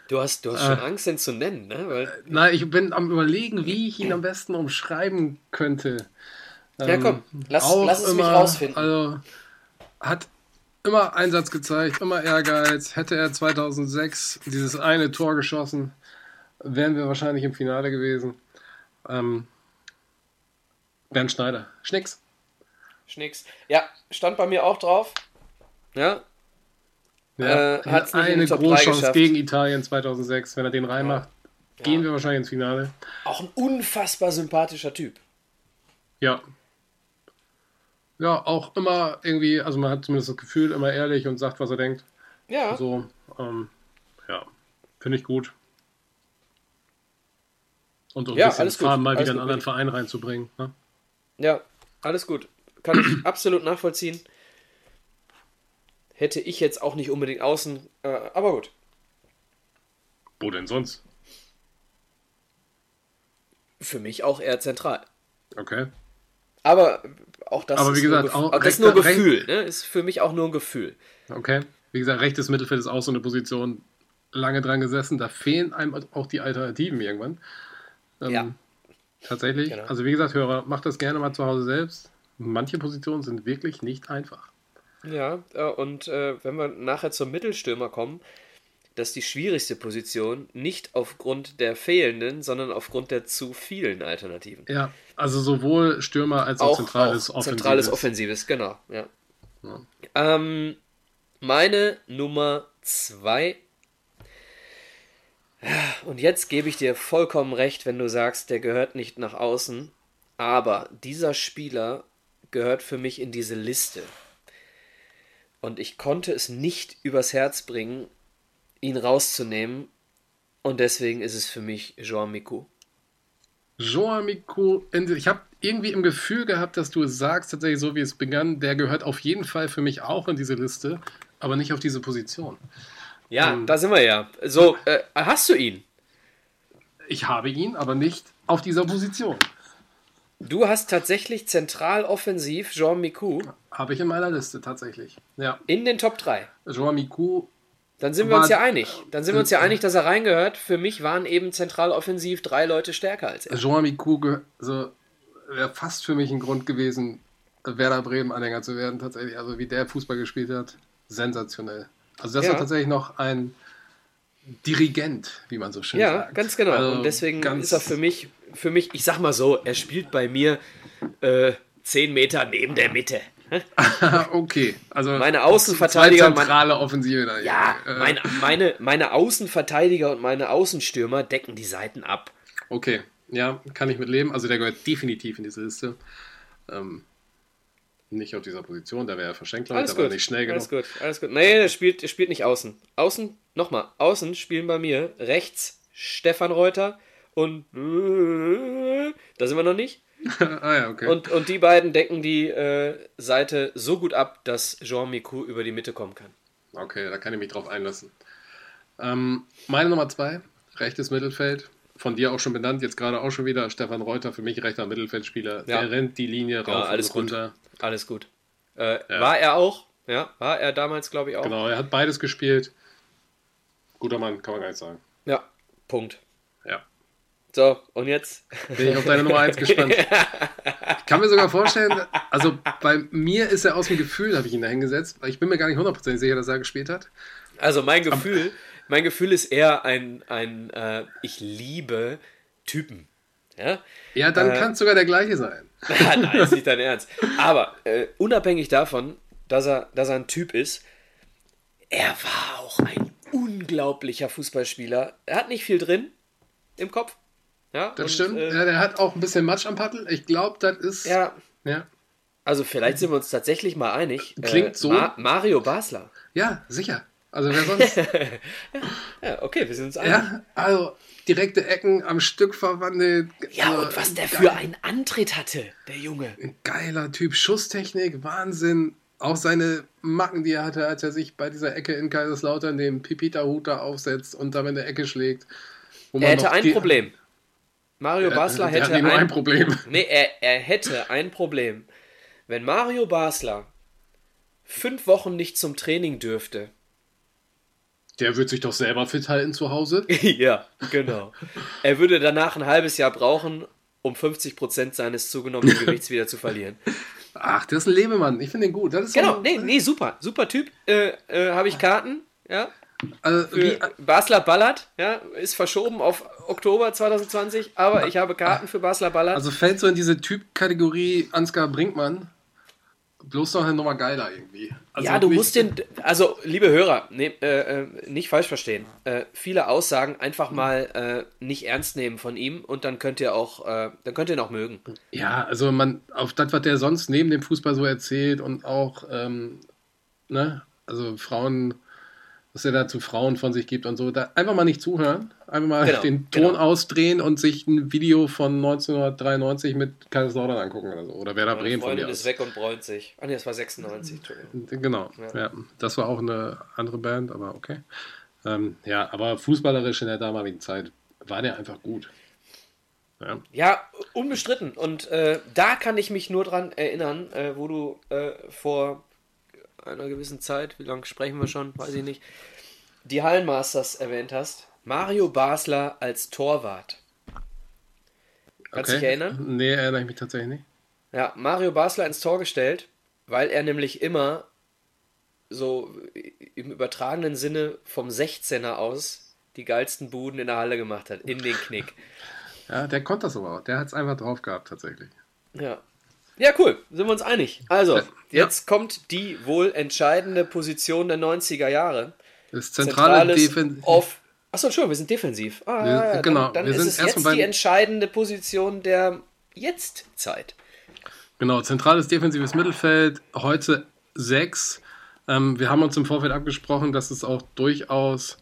Du hast, du hast schon äh, Angst, den zu nennen, ne? Weil, nein, ich bin am überlegen, wie ich ihn am besten umschreiben könnte. Ja, komm, ähm, lass, lass es immer, mich rausfinden. Also, hat immer Einsatz gezeigt, immer Ehrgeiz. Hätte er 2006 dieses eine Tor geschossen, wären wir wahrscheinlich im Finale gewesen. Ähm, Bernd Schneider. Schnicks. Schnicks. Ja, stand bei mir auch drauf. Ja. ja äh, hat eine Großchance gegen Italien 2006. Wenn er den reinmacht, ja. gehen wir wahrscheinlich ins Finale. Auch ein unfassbar sympathischer Typ. Ja. Ja, auch immer irgendwie, also man hat zumindest das Gefühl, immer ehrlich und sagt, was er denkt. Ja. So, ähm, ja, finde ich gut. Und um ja, ein bisschen Farben mal wieder einen anderen Verein reinzubringen. Ne? Ja, alles gut. Kann ich absolut nachvollziehen. Hätte ich jetzt auch nicht unbedingt außen, äh, aber gut. Wo denn sonst? Für mich auch eher zentral. Okay. Aber auch das aber wie ist, gesagt, nur, auch das ist nur Gefühl. Ne? Ist für mich auch nur ein Gefühl. Okay. Wie gesagt, rechtes Mittelfeld ist auch so eine Position, lange dran gesessen. Da fehlen einem auch die Alternativen irgendwann. Ähm, ja. Tatsächlich. Genau. Also wie gesagt, Hörer, macht das gerne mal zu Hause selbst. Manche Positionen sind wirklich nicht einfach. Ja, äh, und äh, wenn wir nachher zum Mittelstürmer kommen, dass die schwierigste Position nicht aufgrund der fehlenden, sondern aufgrund der zu vielen Alternativen. Ja, also sowohl Stürmer als auch, auch zentrales auch Offensives. Zentrales Offensives, genau. Ja. ja. Ähm, meine Nummer zwei. Und jetzt gebe ich dir vollkommen recht, wenn du sagst, der gehört nicht nach außen. Aber dieser Spieler gehört für mich in diese Liste. Und ich konnte es nicht übers Herz bringen, ihn rauszunehmen. Und deswegen ist es für mich Joan Miku. Joan Miku, ich habe irgendwie im Gefühl gehabt, dass du es sagst, tatsächlich so wie es begann, der gehört auf jeden Fall für mich auch in diese Liste, aber nicht auf diese Position. Ja, ähm, da sind wir ja. So, äh, hast du ihn? Ich habe ihn, aber nicht auf dieser Position. Du hast tatsächlich zentral offensiv Jean Miku. Habe ich in meiner Liste tatsächlich. Ja. In den Top 3. Jean Miku. Dann sind wir uns ja einig. Dann sind wir uns ja einig, dass er reingehört. Für mich waren eben zentral offensiv drei Leute stärker als er. Jean Miku also, wäre fast für mich ein Grund gewesen, Werder Bremen-Anhänger zu werden, tatsächlich. Also wie der Fußball gespielt hat, sensationell. Also das ja. war tatsächlich noch ein Dirigent, wie man so schön ja, sagt. Ja, ganz genau. Also Und deswegen ist er für mich, für mich, ich sag mal so, er spielt bei mir äh, 10 Meter neben der Mitte. okay, also meine Außenverteidiger, zentrale Offensive. Da ja, äh. meine, meine, meine Außenverteidiger und meine Außenstürmer decken die Seiten ab. Okay, ja, kann ich mit leben. Also der gehört definitiv in diese Liste. Ähm, nicht auf dieser Position, da wäre er verschenkt, Leute, aber nicht schnell genug. Alles gut, alles gut. Nee, der spielt, der spielt nicht außen. Außen, nochmal, außen spielen bei mir rechts Stefan Reuter und da sind wir noch nicht. ah ja, okay. Und, und die beiden decken die äh, Seite so gut ab, dass Jean Miku über die Mitte kommen kann. Okay, da kann ich mich drauf einlassen. Ähm, meine Nummer zwei, rechtes Mittelfeld, von dir auch schon benannt, jetzt gerade auch schon wieder Stefan Reuter, für mich rechter Mittelfeldspieler. Ja. Der rennt die Linie rauf ja, alles und runter. Gut. Alles gut. Äh, ja. War er auch, ja, war er damals, glaube ich, auch. Genau, er hat beides gespielt. Guter Mann, kann man gar nicht sagen. Ja, Punkt. Ja. So, und jetzt? Bin ich auf deine Nummer 1 gespannt. Ich kann mir sogar vorstellen, also bei mir ist er aus dem Gefühl, habe ich ihn da hingesetzt, weil ich bin mir gar nicht hundertprozentig sicher, dass er gespielt hat. Also mein Gefühl, mein Gefühl ist eher ein, ein äh, ich liebe Typen. Ja, ja dann äh, kann es sogar der gleiche sein. Nein, ist nicht dein Ernst. Aber äh, unabhängig davon, dass er, dass er ein Typ ist, er war auch ein unglaublicher Fußballspieler. Er hat nicht viel drin im Kopf. Ja, das und, stimmt. Äh, ja, der hat auch ein bisschen Matsch am Pattel. Ich glaube, das ist. Ja. ja. Also, vielleicht sind wir uns tatsächlich mal einig. Klingt äh, so. Ma Mario Basler. Ja, sicher. Also wer sonst? ja, okay, wir sind uns einig. Ja, also direkte Ecken am Stück verwandelt. Ja, also, und was der geil. für einen Antritt hatte, der Junge. Ein geiler Typ. Schusstechnik, Wahnsinn. Auch seine Macken, die er hatte, als er sich bei dieser Ecke in Kaiserslautern den Pipita-Hut da aufsetzt und dann in der Ecke schlägt. er hätte ein Problem. Mario Basler hätte ein, ein Problem. Nee, er, er hätte ein Problem. Wenn Mario Basler fünf Wochen nicht zum Training dürfte, der wird sich doch selber fit halten zu Hause. ja, genau. Er würde danach ein halbes Jahr brauchen, um 50% seines zugenommenen Gewichts wieder zu verlieren. Ach, das ist ein Lebemann. Ich finde ihn gut. genau, so nee, nee, super. Super Typ. Äh, äh, Habe ich Karten, ja. Also, für Basler Ballard, ja, ist verschoben auf Oktober 2020, aber ich habe Karten für Basler Ballard. Also fällt so in diese Typkategorie Ansgar Brinkmann bloß noch Nummer geiler irgendwie. Also ja, du musst den, also liebe Hörer, ne, äh, nicht falsch verstehen. Äh, viele Aussagen einfach mal äh, nicht ernst nehmen von ihm und dann könnt ihr auch, äh, dann könnt ihr ihn auch mögen. Ja, also man, auf das, was der sonst neben dem Fußball so erzählt und auch, ähm, ne, also Frauen was er da zu Frauen von sich gibt und so. Da einfach mal nicht zuhören, einfach mal genau, den Ton genau. ausdrehen und sich ein Video von 1993 mit Kaiserslautern angucken oder so. Oder Werder Meine Bremen Freundin von mir ist aus. weg und bräunt sich. Ah, nee, das war 96, Genau, ja. ja. Das war auch eine andere Band, aber okay. Ähm, ja, aber fußballerisch in der damaligen Zeit war der einfach gut. Ja, ja unbestritten. Und äh, da kann ich mich nur dran erinnern, äh, wo du äh, vor einer gewissen Zeit, wie lange sprechen wir schon, weiß ich nicht, die Hallenmasters erwähnt hast. Mario Basler als Torwart. Kannst du okay. dich erinnern? Nee, erinnere ich mich tatsächlich nicht. Ja, Mario Basler ins Tor gestellt, weil er nämlich immer so im übertragenen Sinne vom 16er aus die geilsten Buden in der Halle gemacht hat, in den Knick. Ja, der konnte das aber auch. Der hat es einfach drauf gehabt, tatsächlich. Ja. Ja, cool. Sind wir uns einig. Also, Ja. jetzt kommt die wohl entscheidende Position der 90er Jahre. Das zentrale Defensiv. Achso, Entschuldigung, wir sind defensiv. Ah, Wir- ja, genau, Dann, dann wir ist sind es jetzt die entscheidende Position der Jetztzeit. Genau, zentrales defensives Mittelfeld, heute sechs. Ähm, wir haben uns im Vorfeld abgesprochen, dass es auch durchaus,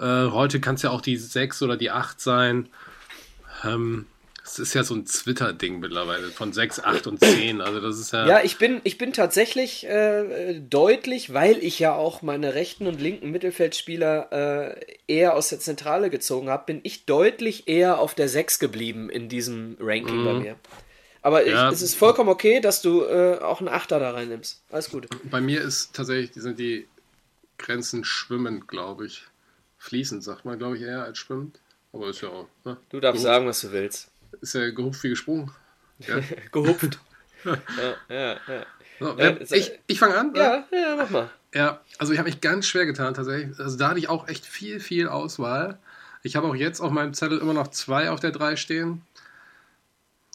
äh, heute kann es ja auch die sechs oder die acht sein. Ähm, es ist ja so ein Twitter-Ding mittlerweile von sechs, acht und zehn. Also das ist ja, Ja, ich bin, ich bin tatsächlich äh, deutlich, weil ich ja auch meine rechten und linken Mittelfeldspieler äh, eher aus der Zentrale gezogen habe, bin ich deutlich eher auf der 6 geblieben in diesem Ranking bei mir. Aber Ja. ich, es ist vollkommen okay, dass du äh, auch einen Achter da reinnimmst. Alles gut. bei mir ist tatsächlich, die sind die Grenzen schwimmend, glaube ich. Fließend, sagt man, glaube ich, eher als schwimmend. Aber ist ja auch, ne? Du darfst Geruch- sagen, was du willst. Ist ja gehupft wie gesprungen. Ja. Gehupft. ja, ja, ja. So, Ja, wer, ich ich fange an. Ja, ja, mach mal. Ja, also ich habe mich ganz schwer getan tatsächlich. Also da hatte ich auch echt viel, viel Auswahl. Ich habe auch jetzt auf meinem Zettel immer noch zwei auf der drei stehen.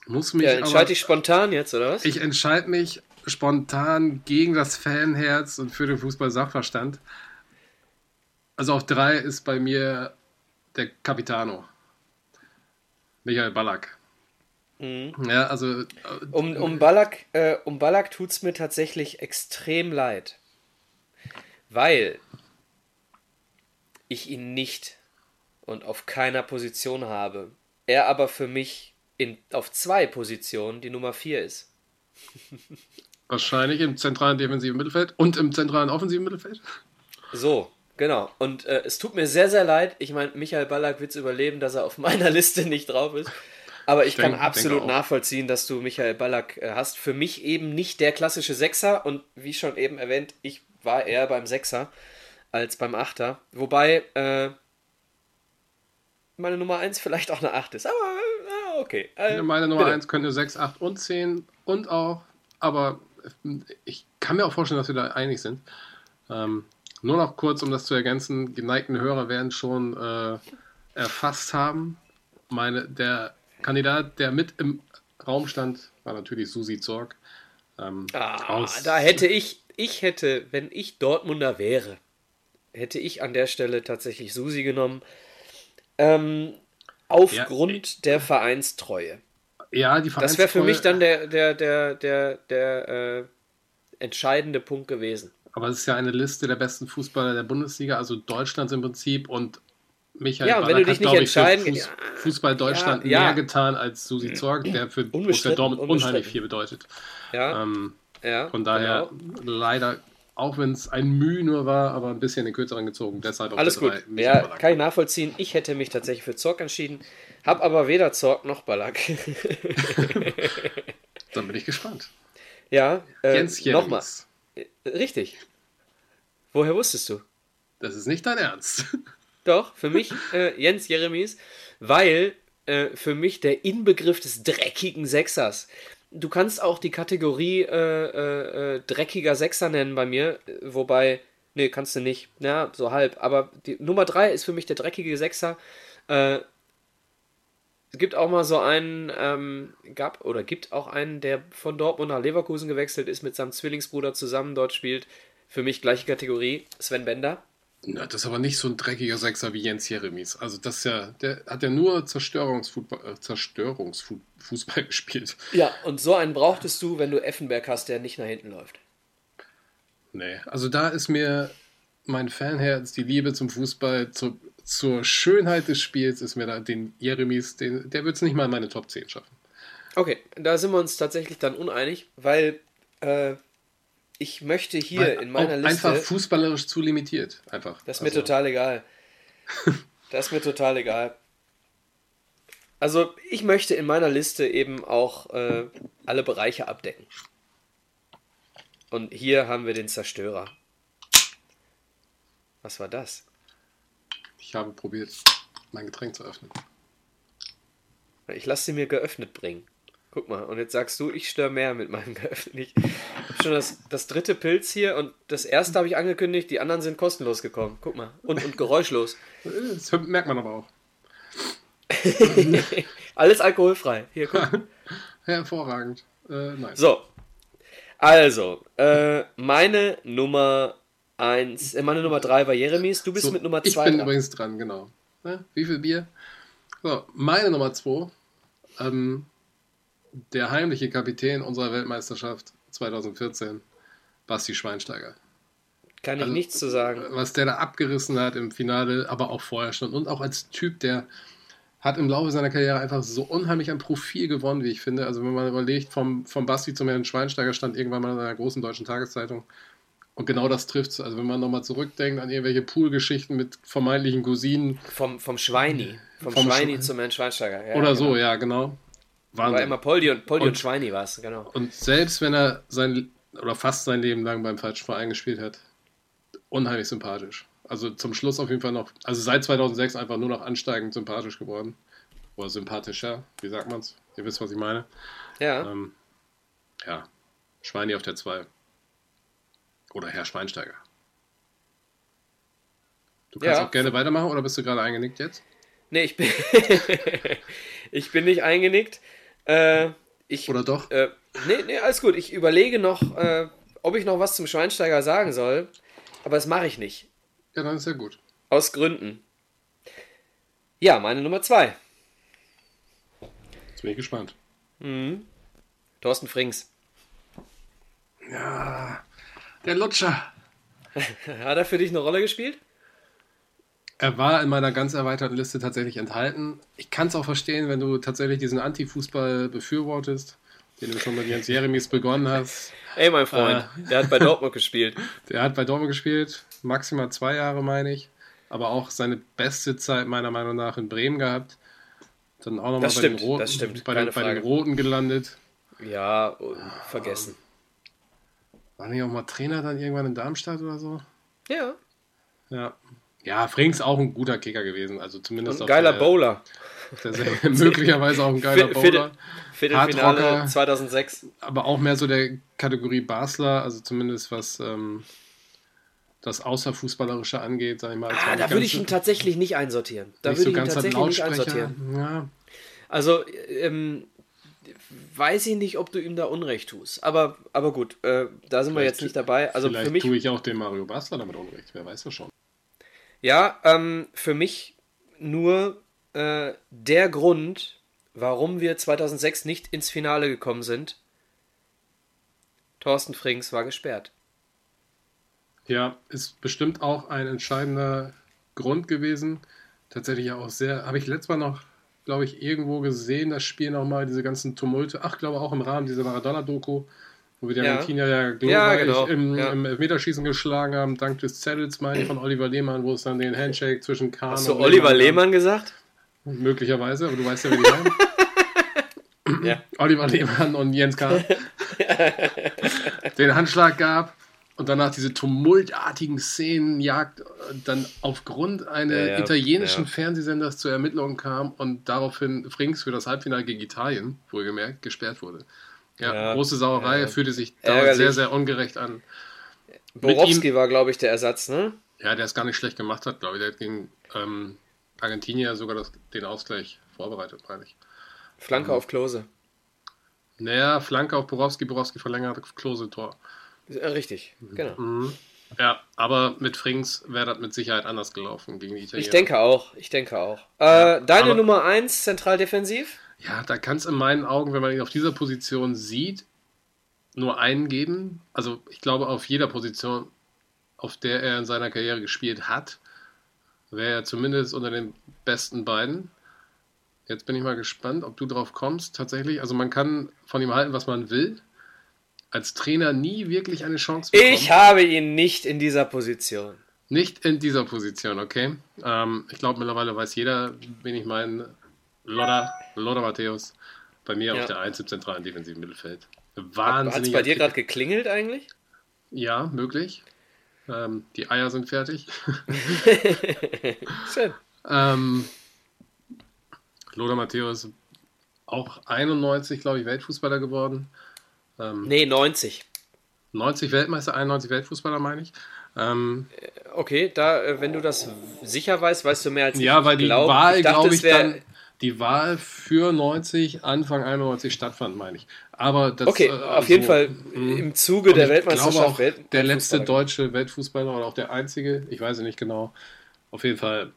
Muss mich Ja, aber, entscheide dich spontan jetzt, oder was? ich entscheide mich spontan gegen das Fanherz und für den Fußball-Sachverstand. Also auf drei ist bei mir der Capitano. Michael Ballack. Mhm. Ja, also äh, Um, um Ballack, äh, um Ballack tut es mir tatsächlich extrem leid. Weil ich ihn nicht und auf keiner Position habe. Er aber für mich in, auf zwei Positionen die Nummer 4 ist. wahrscheinlich im zentralen defensiven Mittelfeld und im zentralen offensiven Mittelfeld. So, genau. Und äh, es tut mir sehr, sehr leid. Ich meine, Michael Ballack wird es überleben, dass er auf meiner Liste nicht drauf ist. Aber ich kann denk- absolut denke nachvollziehen, dass du Michael Ballack äh, hast. Für mich eben nicht der klassische Sechser und wie schon eben erwähnt, ich war eher beim Sechser als beim Achter. Wobei äh, meine Nummer 1 vielleicht auch eine 8 ist. Aber äh, okay. Äh, Meine Nummer bitte. 1 könnte 6, 8 und 10 und auch, aber ich kann mir auch vorstellen, dass wir da einig sind. Ähm, nur noch kurz, um das zu ergänzen, geneigten Hörer werden schon äh, erfasst haben. Meine, der Kandidat, der mit im Raum stand, war natürlich Susi Zorg. Ähm, Ah, da hätte ich, ich hätte, wenn ich Dortmunder wäre, hätte ich an der Stelle tatsächlich Susi genommen. Ähm, aufgrund der Vereinstreue. ja, die Das wäre für Vereinstreue- mich dann der, der, der, der, der äh, entscheidende Punkt gewesen. Aber es ist ja eine Liste der besten Fußballer der Bundesliga, also Deutschlands im Prinzip und Michael Ja, Ballack du dich hat, nicht glaube ich, für Fuß, Fußball Deutschland ja, ja. mehr getan als Susi Zorg, der für Borussia Dortmund unheimlich viel bedeutet. Ja, Ähm, von daher genau. leider, auch wenn es ein Mühe nur war, aber ein bisschen den kürzeren gezogen. Deshalb Alles gut. Ja, Ballack. kann ich nachvollziehen. Ich hätte mich tatsächlich für Zorg entschieden, hab aber weder Zorg noch Ballack. Dann bin ich gespannt. ja, äh, nochmal. Jeremies. Richtig. Woher wusstest du? Das ist nicht dein Ernst. Doch, für mich äh, Jens Jeremies, weil äh, für mich der Inbegriff des dreckigen Sechsers. Du kannst auch die Kategorie äh, äh, äh, dreckiger Sechser nennen bei mir, äh, wobei, nee, kannst du nicht, ja, so halb. Aber die Nummer drei ist für mich der dreckige Sechser. Es gibt auch mal so einen, ähm, gab oder gibt auch einen, der von Dortmund nach Leverkusen gewechselt ist, mit seinem Zwillingsbruder zusammen dort spielt. Für mich gleiche Kategorie, Sven Bender. Na, das ist aber nicht so ein dreckiger Sechser wie Jens Jeremies. Also das ist ja, der hat ja nur Zerstörungsfußball, äh, Zerstörungsfußball gespielt. Ja, und so einen brauchtest du, wenn du Effenberg hast, der nicht nach hinten läuft. Nee, also da ist mir mein Fanherz, die Liebe zum Fußball, zu, zur Schönheit des Spiels, ist mir da den Jeremies, den, der wird es nicht mal in meine Top 10 schaffen. Okay, da sind wir uns tatsächlich dann uneinig, weil äh, ich möchte hier Weil in meiner Liste. Einfach fußballerisch zu limitiert, einfach. Das ist mir Also, total egal. Das ist mir total egal. Also, ich möchte in meiner Liste eben auch äh, alle Bereiche abdecken. Und hier haben wir den Zerstörer. Was war das? Ich habe probiert, mein Getränk zu öffnen. Ich lasse sie mir geöffnet bringen. Guck mal, und jetzt sagst du, ich störe mehr mit meinem geöffnet. Ich habe schon das, das dritte Pilz hier und das erste habe ich angekündigt, die anderen sind kostenlos gekommen. Guck mal. Und, und geräuschlos. Das merkt man aber auch. Alles alkoholfrei. Hier, guck. Hervorragend. Äh, nein. So. Also, äh, meine Nummer 1, äh, meine Nummer 3 war Jeremies, du bist So, mit Nummer Ich 2 bin dran. übrigens dran, genau. Ne? Wie viel Bier? So, meine Nummer 2. Ähm, der heimliche Kapitän unserer Weltmeisterschaft 2014, Basti Schweinsteiger. Kann ich Also, nichts zu sagen. Was der da abgerissen hat im Finale, aber auch vorher schon. Und auch als Typ, der hat im Laufe seiner Karriere einfach so unheimlich an Profil gewonnen, wie ich finde. Also wenn man überlegt, vom, vom Basti zum Herrn Schweinsteiger stand irgendwann mal in einer großen deutschen Tageszeitung. Und genau das trifft Also wenn man nochmal zurückdenkt an irgendwelche Poolgeschichten mit vermeintlichen Cousinen Vom, vom Schweini. Vom, Vom Schweini Schwe- zum Herrn Schweinsteiger. Ja, oder genau. so, ja, genau. War Wahnsinn. immer Poldi und, Poldi und, Und- Schweini war es, genau. Und selbst wenn er sein oder fast sein Leben lang beim falschen Verein gespielt hat, unheimlich sympathisch. Also zum Schluss auf jeden Fall noch, also seit 2006 einfach nur noch ansteigend sympathisch geworden. Oder sympathischer, wie sagt man's? Ihr wisst, was ich meine. Ja. Ähm, ja, Schweini auf der 2. Oder Herr Schweinsteiger. Du kannst Ja. auch gerne weitermachen oder bist du gerade eingenickt jetzt? Nee, ich bin. ich bin nicht eingenickt. Äh, ich, Oder doch? Äh, nee, nee, alles gut. Ich überlege noch, äh, ob ich noch was zum Schweinsteiger sagen soll. Aber das mache ich nicht. Ja, dann ist ja gut. Aus Gründen. Ja, meine Nummer zwei. Jetzt bin ich gespannt. Thorsten Frings. Ja, der Lutscher. Hat er für dich eine Rolle gespielt? Er war in meiner ganz erweiterten Liste tatsächlich enthalten. Ich kann es auch verstehen, wenn du tatsächlich diesen Anti-Fußball befürwortest, den du schon mit Jens Jeremies begonnen hast. Ey, mein Freund, der hat bei Dortmund gespielt. Der hat bei Dortmund gespielt, maximal zwei Jahre, meine ich, aber auch seine beste Zeit meiner Meinung nach in Bremen gehabt. Dann auch nochmal bei, stimmt, den Roten, das stimmt, bei, den, bei den. Roten gelandet. Ja, vergessen. War nicht auch mal Trainer dann irgendwann in Darmstadt oder so? Ja. Ja. Ja, Frings auch ein guter Kicker gewesen. Also zumindest Und ein auf geiler der, Bowler. der, möglicherweise auch ein geiler Bowler. Viertelfinale Hardrocker. 2006. aber auch mehr so der Kategorie Basler, also zumindest was ähm, das Außerfußballerische angeht, sag ich mal. Ah, da würde ich ihn tatsächlich nicht einsortieren. Da würde so ich ihn tatsächlich nicht einsortieren. Ja, Also, ähm, weiß ich nicht, ob du ihm da Unrecht tust. Aber, aber gut, äh, da sind wir Vielleicht- jetzt nicht dabei. Also vielleicht für mich, tue ich auch dem Mario Basler damit Unrecht, wer weiß das schon. ja, ähm, für mich nur äh, der Grund, warum wir 2006 nicht ins Finale gekommen sind. Thorsten Frings war gesperrt. Ja, ist bestimmt auch ein entscheidender Grund gewesen. Tatsächlich ja auch sehr, habe ich letztes Mal noch, glaube ich, irgendwo gesehen, das Spiel nochmal, diese ganzen Tumulte. Ach, glaube auch im Rahmen dieser Maradona-Doku, wo wir die Ja. Argentinier ja Ja, glorreich genau, im, ja. im Elfmeterschießen geschlagen haben, dank des Zettels, meine ich, von Oliver Lehmann, wo es dann den Handshake zwischen Kahn Hast du und Oliver gab. Lehmann gesagt? Möglicherweise, aber du weißt ja, wer die meinen. Ja. Oliver Lehmann und Jens Kahn. den Handschlag gab und danach diese tumultartigen Szenen jagt, dann aufgrund eines Ja, ja, italienischen ja. Fernsehsenders zur Ermittlung kam und daraufhin Frings für das Halbfinale gegen Italien, wohlgemerkt, gesperrt wurde. Ja, große Sauerei, fühlte sich damals Ärgerlich. sehr, sehr ungerecht an. Borowski war, glaube ich, der Ersatz, ne? Ja, der es gar nicht schlecht gemacht hat, glaube ich. Der hat gegen ähm, Argentinier sogar das, den Ausgleich vorbereitet, meine ich. Flanke auf Klose. Naja, Flanke auf Borowski, Borowski verlängert, Klose Tor. Äh, Richtig, genau. Mhm. Ja, aber mit Frings wäre das mit Sicherheit anders gelaufen gegen die Italiener. Ich denke auch, ich denke auch. Äh, deine aber- Nummer 1, zentraldefensiv? Ja, da kann es in meinen Augen, wenn man ihn auf dieser Position sieht, nur einen geben. Also ich glaube, auf jeder Position, auf der er in seiner Karriere gespielt hat, wäre er zumindest unter den besten beiden. Jetzt bin ich mal gespannt, ob du drauf kommst. Tatsächlich, also man kann von ihm halten, was man will. Als Trainer nie wirklich eine Chance bekommen. Ich habe ihn nicht in dieser Position. Nicht in dieser Position, okay. Ähm, ich glaube, mittlerweile weiß jeder, wen ich meine. Loda, Loda Matthäus. Bei mir Ja. auf der 1 im zentralen defensiven Mittelfeld. Hat es bei dir gerade geklingelt eigentlich? Ja, möglich. Ähm, die Eier sind fertig. Schön. ähm, Loda Matthäus auch 91, glaube ich, Weltfußballer geworden. Ähm, Nee, 90. 90 Weltmeister, 91 Weltfußballer, meine ich. Ähm, okay, da, äh, wenn du das sicher weißt, weißt du mehr als ich. Ja, weil die glaub, Wahl, glaube ich, dann die Wahl für 90, Anfang 91 stattfand, meine ich. Aber das, okay, äh, auf also, jeden Fall mh. im Zuge der Weltmeisterschaft. Auch Welt der letzte deutsche Weltfußballer oder auch der einzige, ich weiß nicht genau. Auf jeden Fall.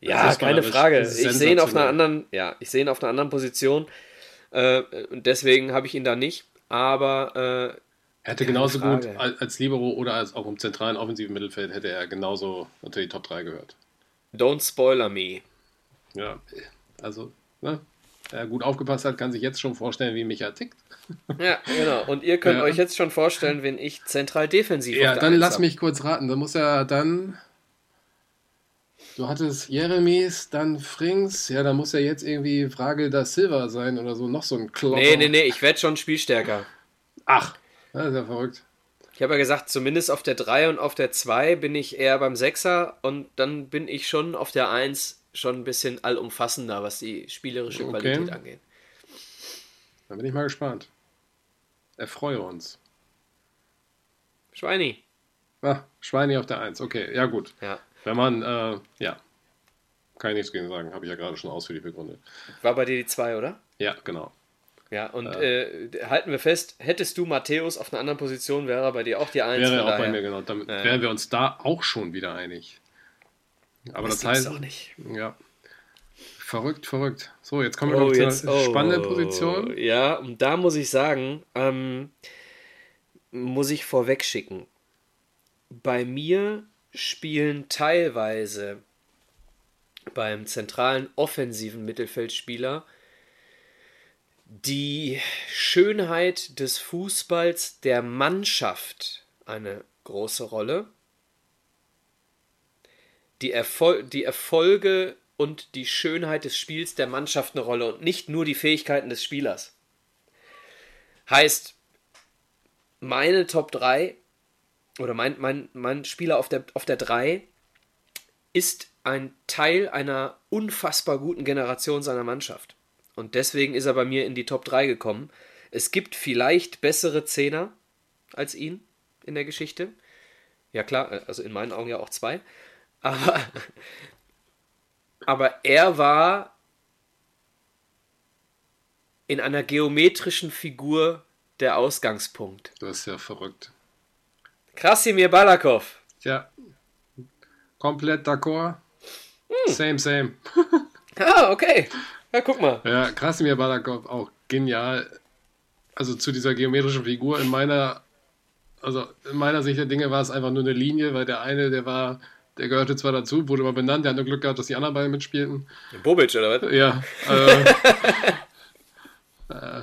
Ja, keine Frage. Ich sehe ihn auf einer anderen, ja, ich sehe ihn auf einer anderen Position. Äh, deswegen habe ich ihn da nicht. Aber äh, er hätte genauso gut als Libero oder als auch im zentralen offensiven Mittelfeld hätte er genauso unter die Top 3 gehört. Don't spoiler me. Ja, also, ne? Wer gut aufgepasst hat, kann sich jetzt schon vorstellen, wie Micha tickt. Ja, genau. Und ihr könnt ja. euch jetzt schon vorstellen, wenn ich zentral defensiv Ja, dann lass hab. mich kurz raten. Da muss er dann. Du hattest Jeremies, dann Frings. Ja, da muss ja jetzt irgendwie Frage da Silva sein oder so. Noch so ein Klopper. Nee, nee, nee. Ich werde schon spielstärker. Ach, das ist ja verrückt. Ich habe ja gesagt, zumindest auf der 3 und auf der 2 bin ich eher beim 6er und dann bin ich schon auf der 1 schon ein bisschen allumfassender, was die spielerische okay. Qualität angeht. Dann bin ich mal gespannt. Erfreue uns. Schweini. Ah, Schweini auf der 1, okay, ja gut. Ja. Wenn man, äh, ja, kann ich nichts gegen sagen, habe ich ja gerade schon ausführlich begründet. War bei dir die 2, oder? Ja, genau. Ja, und äh, äh, halten wir fest, hättest du Matthäus auf einer anderen Position, wäre er bei dir auch die 1. Wäre auch daher. bei mir, genau. Damit äh, wären wir uns da auch schon wieder einig. Aber das, das heißt. Auch nicht. Ja. Verrückt, verrückt. So, jetzt kommen wir oh, noch zur oh, spannenden Position. Ja, und da muss ich sagen, ähm, muss ich vorweg schicken. Bei mir spielen teilweise beim zentralen offensiven Mittelfeldspieler die Schönheit des Fußballs der Mannschaft eine große Rolle. Die, Erfol die Erfolge und die Schönheit des Spiels der Mannschaft eine Rolle und nicht nur die Fähigkeiten des Spielers. Heißt, meine Top 3 oder mein, mein, mein Spieler auf der, auf der 3 ist ein Teil einer unfassbar guten Generation seiner Mannschaft. Und deswegen ist er bei mir in die Top 3 gekommen. Es gibt vielleicht bessere Zehner als ihn in der Geschichte. Ja klar, also in meinen Augen ja auch zwei. Aber, aber er war in einer geometrischen Figur der Ausgangspunkt. Das ist ja verrückt. Krasimir Balakov. Ja, komplett d'accord. Hm. Same, same. ah, okay. Ja, guck mal. Ja, Krasimir Balakov auch genial. Also zu dieser geometrischen Figur in meiner, also in meiner Sicht der Dinge war es einfach nur eine Linie, weil der eine, der war, der gehörte zwar dazu, wurde mal benannt, der hat nur Glück gehabt, dass die anderen beiden mitspielten. Bobic oder was? Ja. Äh, äh,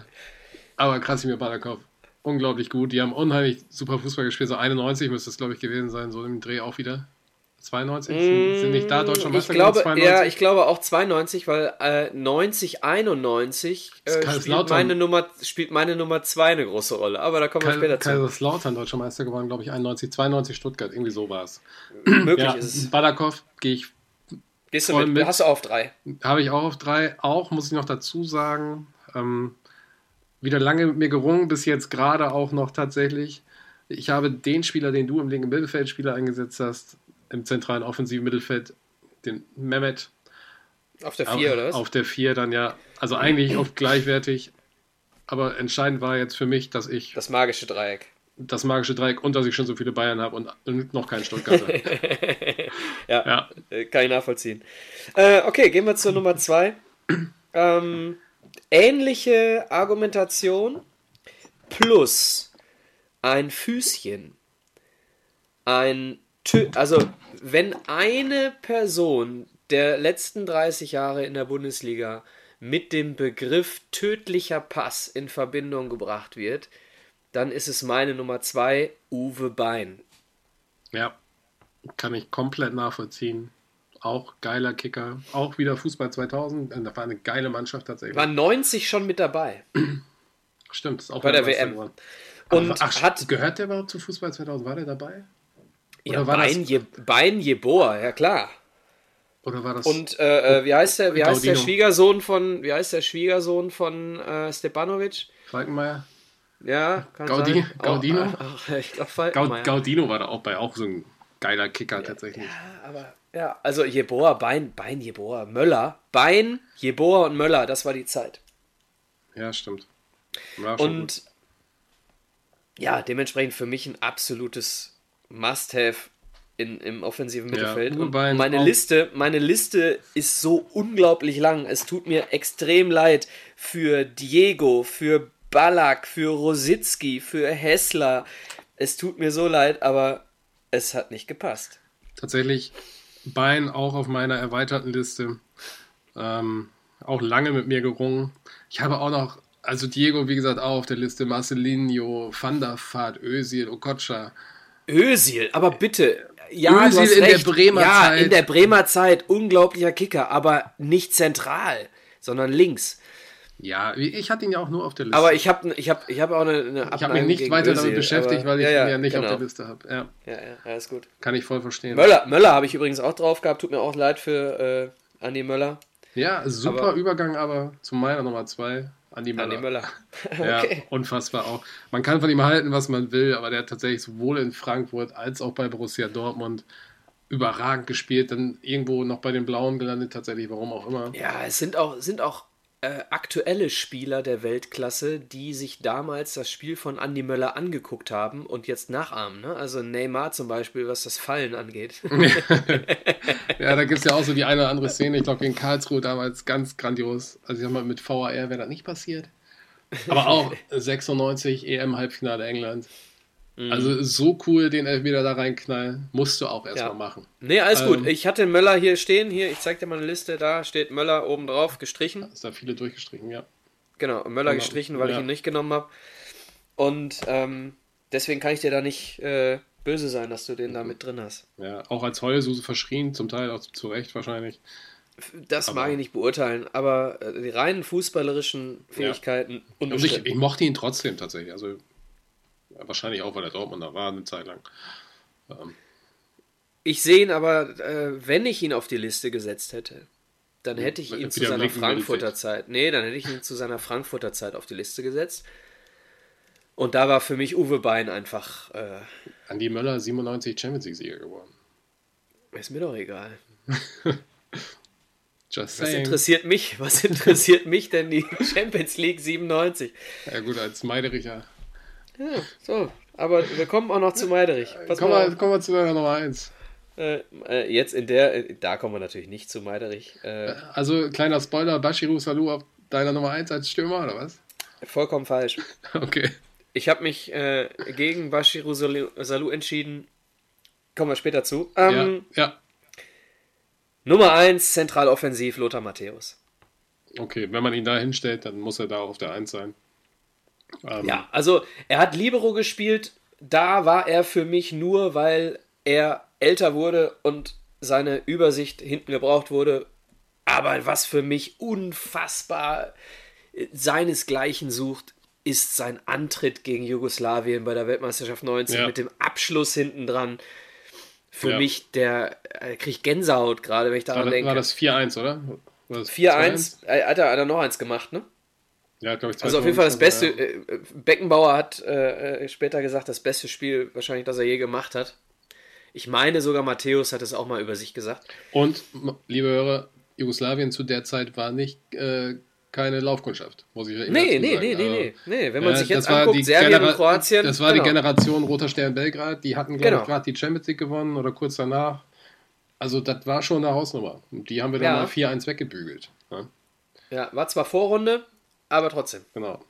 aber Krasimir Balakov, unglaublich gut. Die haben unheimlich super Fußball gespielt. So 91 müsste es, glaube ich, gewesen sein, so im Dreh auch wieder. 92? Mmh, sind nicht da Deutscher Meister ich glaube, 92? Ja, ich glaube auch 92, weil äh, 90, 91 äh, spielt, meine Nummer, spielt meine Nummer 2 eine große Rolle. Aber da kommen wir später zu. Kaiserslautern Deutscher Meister geworden, glaube ich, 91, 92 Stuttgart, irgendwie so war es. Möglich ja, ist es. Badakov gehe ich Gehst du mit? mit? Hast du auf 3? Habe ich auch auf 3. Auch, muss ich noch dazu sagen, ähm, wieder lange mit mir gerungen, bis jetzt gerade auch noch tatsächlich. Ich habe den Spieler, den du im linken Mittelfeldspieler eingesetzt hast, im zentralen offensiven Mittelfeld den Mehmet. Auf der 4 oder was? Auf der 4 dann ja. Also eigentlich auf gleichwertig. Aber entscheidend war jetzt für mich, dass ich. Das magische Dreieck. Das magische Dreieck und dass ich schon so viele Bayern habe und noch keinen Stuttgarter. ja, ja, äh, kann ich nachvollziehen. Äh, okay, gehen wir zur Nummer 2. Ähm, ähnliche Argumentation plus ein Füßchen, ein also wenn eine Person der letzten 30 Jahre in der Bundesliga mit dem Begriff tödlicher Pass in Verbindung gebracht wird, dann ist es meine Nummer 2, Uwe Bein. Ja, kann ich komplett nachvollziehen. Auch geiler Kicker. Auch wieder Fußball 2000. Das war eine geile Mannschaft tatsächlich. War 90 schon mit dabei. Stimmt, ist auch bei der WM. Und ach, hat, gehört der überhaupt zu Fußball 2000? War der dabei? Oder ja, war Bein, das... Je, Bein Jeboa, ja klar. Oder war das. Und äh, äh wie heißt der, wie heißt der Schwiegersohn von, wie heißt der Schwiegersohn von äh, Stepanovic? Falkenmeier? Ja, kann Gaudi sein. Gaudino? Auch, auch, ich glaub, Falk, Gaud ja. Gaudino war da auch bei, auch so ein geiler Kicker tatsächlich. Ja, aber ja, also Jeboa, Bein, Bein, Jeboa, Möller, Bein, Jeboa und Möller, das war die Zeit. Ja, stimmt. Schon gut. Und ja, dementsprechend für mich ein absolutes Must-have in, im offensiven Mittelfeld. Uwe Und meine auch. Liste, meine Liste ist so unglaublich lang. Es tut mir extrem leid für Diego, für Ballack, für Rositzky, für Hessler. Es tut mir so leid, aber es hat nicht gepasst. tatsächlich Bein auch auf meiner erweiterten Liste. Ähm, auch lange mit mir gerungen. Ich habe auch noch, also Diego, wie gesagt, auch auf der Liste. Marcelinho, Van der Vaart, Özil, Okocha. Özil, aber bitte. Ja, Özil in der recht. Bremer ja, Zeit. in der Bremer Zeit. Unglaublicher Kicker, aber nicht zentral, sondern links. Ja, ich hatte ihn ja auch nur auf der Liste. Aber ich habe ich hab, ich hab auch eine, eine ich habe mich nicht weiter Özil, damit beschäftigt, aber- weil ich ja, ja, ihn ja nicht genau. auf der Liste habe. Ja, Ja, ja, alles gut. kann ich voll verstehen. Möller, Möller habe ich übrigens auch drauf gehabt. Tut mir auch leid für äh, Andi Möller. Ja, super Aber- Übergang aber zu meiner Nummer zwei, Andi Möller. Andi Möller. Ja, okay. unfassbar auch. Man kann von ihm halten, was man will, aber der hat tatsächlich sowohl in Frankfurt als auch bei Borussia Dortmund überragend gespielt, dann irgendwo noch bei den Blauen gelandet, tatsächlich, warum auch immer. Ja, es sind auch, sind auch äh, aktuelle Spieler der Weltklasse, die sich damals das Spiel von Andi Möller angeguckt haben und jetzt nachahmen. Ne? Also Neymar zum Beispiel, was das Fallen angeht. Ja, da gibt es ja auch so die eine oder andere Szene, ich glaube gegen Karlsruhe damals ganz grandios. Also ich sag mal, mit VAR wäre das nicht passiert. Aber auch 96 EM-Halbfinale England. Mhm. Also so cool den Elfmeter da reinknallen, musst du auch erstmal Ja. machen. nee, alles Ähm. gut. Ich hatte Möller hier stehen. Hier, ich zeig dir mal eine Liste. Da steht Möller oben drauf, gestrichen. Ist da viele durchgestrichen, ja. Genau, Möller Genau, gestrichen, weil ich ja. ihn nicht genommen habe. Und ähm, deswegen kann ich dir da nicht äh, böse sein, dass du den da mit drin hast. Ja, auch als Heulsuse verschrien, zum Teil auch zu Recht wahrscheinlich. Das Aber- mag ich nicht beurteilen, aber äh, die reinen fußballerischen Fähigkeiten Also ich, ich mochte ihn trotzdem tatsächlich. Also ja, wahrscheinlich auch, weil er Dortmunder war eine Zeit lang. Ähm, Ich sehe ihn aber, äh, wenn ich ihn auf die Liste gesetzt hätte, dann hätte ich ihn zu seiner Frankfurter. Zeit. Nee, dann hätte ich ihn zu seiner Frankfurter Zeit auf die Liste gesetzt. Und da war für mich Uwe Bein einfach, äh, Andi Möller, 97 Champions League-Sieger geworden. ist mir doch egal. Was interessiert mich? Was interessiert mich denn die Champions League 97? Ja gut, als Meidericher. Ja, so, aber wir kommen auch noch zu Meiderich. Pass Kommen mal wir, kommen wir zu deiner Nummer 1. Äh, äh, jetzt in der, äh, da kommen wir natürlich nicht zu Meiderich. Äh, Also kleiner Spoiler, Bashiru Salou auf deiner Nummer 1 als Stürmer, oder was? vollkommen falsch. Okay. Ich habe mich äh, gegen Bashiru Salou Salou entschieden. Kommen wir später zu. Ähm, ja, ja. Nummer 1, Zentraloffensiv, Lothar Matthäus. Okay, wenn man ihn da hinstellt, dann muss er da auch auf der 1 sein. Ähm, Ja, also er hat Libero gespielt. Da war er für mich nur, weil er älter wurde und seine Übersicht hinten gebraucht wurde. Aber was für mich unfassbar seinesgleichen sucht, ist sein Antritt gegen Jugoslawien bei der Weltmeisterschaft 19 Ja. mit dem Abschluss hinten dran. Für Ja. mich, der kriegt Gänsehaut gerade, wenn ich War, daran das- denke. war das 4-1, oder? War das 4-1, äh, hat er, hat er noch eins gemacht, ne? Ja, glaube ich. Also auf jeden Fall das 2019, Beste. ja. Äh, Beckenbauer hat äh, äh, später gesagt, das beste Spiel wahrscheinlich, das er je gemacht hat. Ich meine sogar Matthäus hat es auch mal über sich gesagt. Und, liebe Hörer, Jugoslawien zu der Zeit war nicht äh, keine Laufkundschaft, muss ich eben Nee, nee, sagen. nee, nee, Also, nee, nee. Wenn man ja, sich jetzt anguckt, die Serbien Genera- und Kroatien. Das war genau. die Generation Roter Stern Belgrad, die hatten, glaube Genau. ich, gerade die Champions League gewonnen oder kurz danach. Also das war schon eine Hausnummer. Die haben wir dann Ja. mal 4-1 weggebügelt. Ja, Ja, war zwar Vorrunde, aber trotzdem. genau.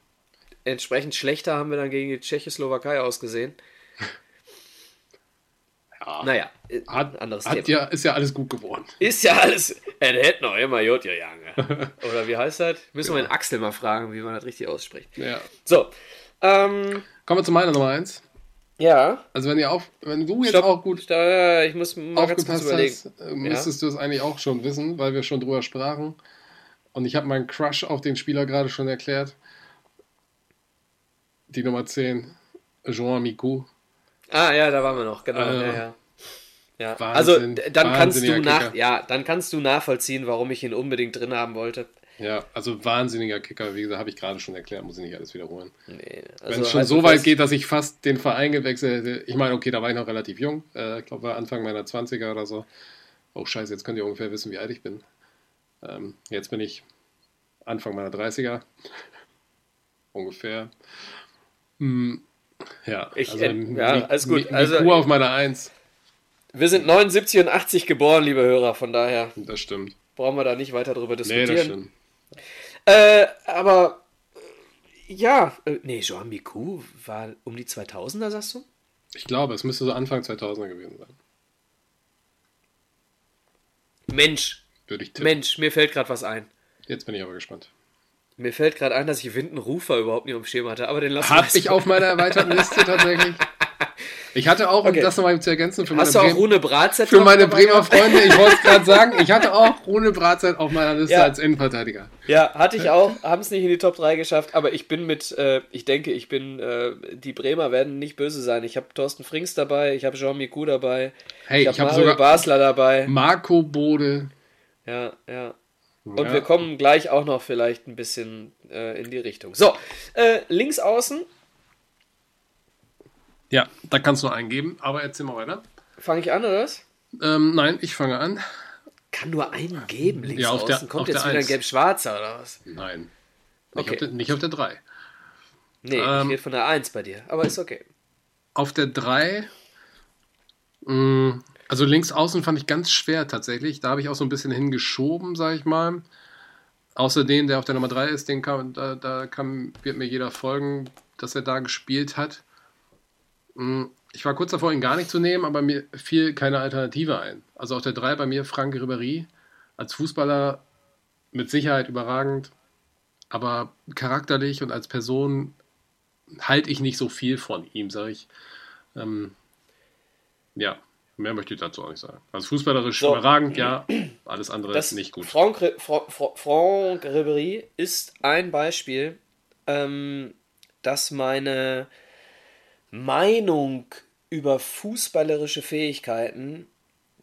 Entsprechend schlechter haben wir dann gegen die Tschechoslowakei ausgesehen. Ja. Naja, äh, Hat, anderes hat Thema. ja, ist ja alles gut geworden. Ist ja alles. Er hätte noch immer Jod Jange. Oder wie heißt das? Müssen wir den Axel mal fragen, wie man das richtig ausspricht. Ja. So. Ähm, Kommen wir zu meiner Nummer 1. ja. Also wenn ihr auf, wenn du jetzt Stopp. auch gut Da, ich muss mal ganz kurz aufgepasst überlegen. hast, äh, müsstest du es eigentlich auch schon wissen, weil wir schon drüber sprachen. Und ich habe meinen Crush auf den Spieler gerade schon erklärt. Die Nummer 10, Jean Miku. Ah, ja, da waren wir noch, genau. Äh, ja, ja. Ja, Wahnsinn, also dann kannst du nach, Kicker. ja, dann kannst du nachvollziehen, warum ich ihn unbedingt drin haben wollte. Ja, also wahnsinniger Kicker, wie gesagt, habe ich gerade schon erklärt, muss ich nicht alles wiederholen. Nee, Wenn also es schon halt so weit geht, dass ich fast den Verein gewechselt hätte. Ich meine, okay, da war ich noch relativ jung. Äh, ich glaube, war Anfang meiner 20er oder so. Oh, scheiße, jetzt könnt ihr ungefähr wissen, wie alt ich bin. Ähm, jetzt bin ich Anfang meiner 30er. ungefähr. Hm, ja, Ich, äh, ja, alles gut. Wie Also- auf meiner Eins. Wir sind 79 und 80 geboren, liebe Hörer, von daher Das stimmt. brauchen wir da nicht weiter drüber Nee, diskutieren. das stimmt. Äh, aber äh, ja, äh, nee, Joan Miku war um die 2000er, sagst du? Ich glaube, es müsste so Anfang 2000er gewesen sein. Mensch, Würde ich tippen. Mensch, mir fällt gerade was ein. Jetzt bin ich aber gespannt. Mir fällt gerade ein, dass ich Winden Rufer überhaupt nicht dem Schirm hatte, aber den lassen wir Hab ich auf meiner erweiterten Liste tatsächlich. Ich hatte auch, um Okay. das nochmal zu ergänzen, für meine, Hast du auch Rune Bratzett für meine Bremer? Freunde, ich wollte es gerade sagen, ich hatte auch Rune Bratzeit auf meiner Liste Ja. als Innenverteidiger. Ja, hatte ich auch, haben es nicht in die Top 3 geschafft, aber ich bin mit, äh, ich denke, ich bin, äh, die Bremer werden nicht böse sein. Ich habe Thorsten Frings dabei, ich habe Jean Miku dabei, Hey, ich habe Mario sogar Basler dabei. Marco Bode. Ja, ja. Und Ja. wir kommen gleich auch noch vielleicht ein bisschen äh, in die Richtung. So, äh, links außen Ja, da kannst du eingeben, aber erzähl mal weiter. fange ich an, oder was? Ähm, nein, ich fange an. Kann nur einen geben, links Ja, auf außen. der- Kommt auf jetzt der wieder ein gelb-schwarzer oder was? Nein. Nicht, Okay. auf der, nicht auf der 3. Nee, ich Ähm. rede von der 1 bei dir, aber ist okay. Auf der 3, mh, also links außen fand ich ganz schwer tatsächlich. Da habe ich auch so ein bisschen hingeschoben, sage ich mal. Außer den, der auf der Nummer 3 ist, den kann, da, da kann, wird mir jeder folgen, dass er da gespielt hat. Mh, Ich war kurz davor, ihn gar nicht zu nehmen, aber mir fiel keine Alternative ein. Also auf der 3 bei mir Frank Ribéry. Als Fußballer mit Sicherheit überragend, aber charakterlich und als Person halte ich nicht so viel von ihm, sage ich. Ähm, ja, mehr möchte ich dazu auch nicht sagen. Also fußballerisch So. überragend, ja, alles andere Das ist nicht gut. Franck, Ri- Fra- Fra- Franck Ribéry ist ein Beispiel, ähm, dass meine Meinung über fußballerische Fähigkeiten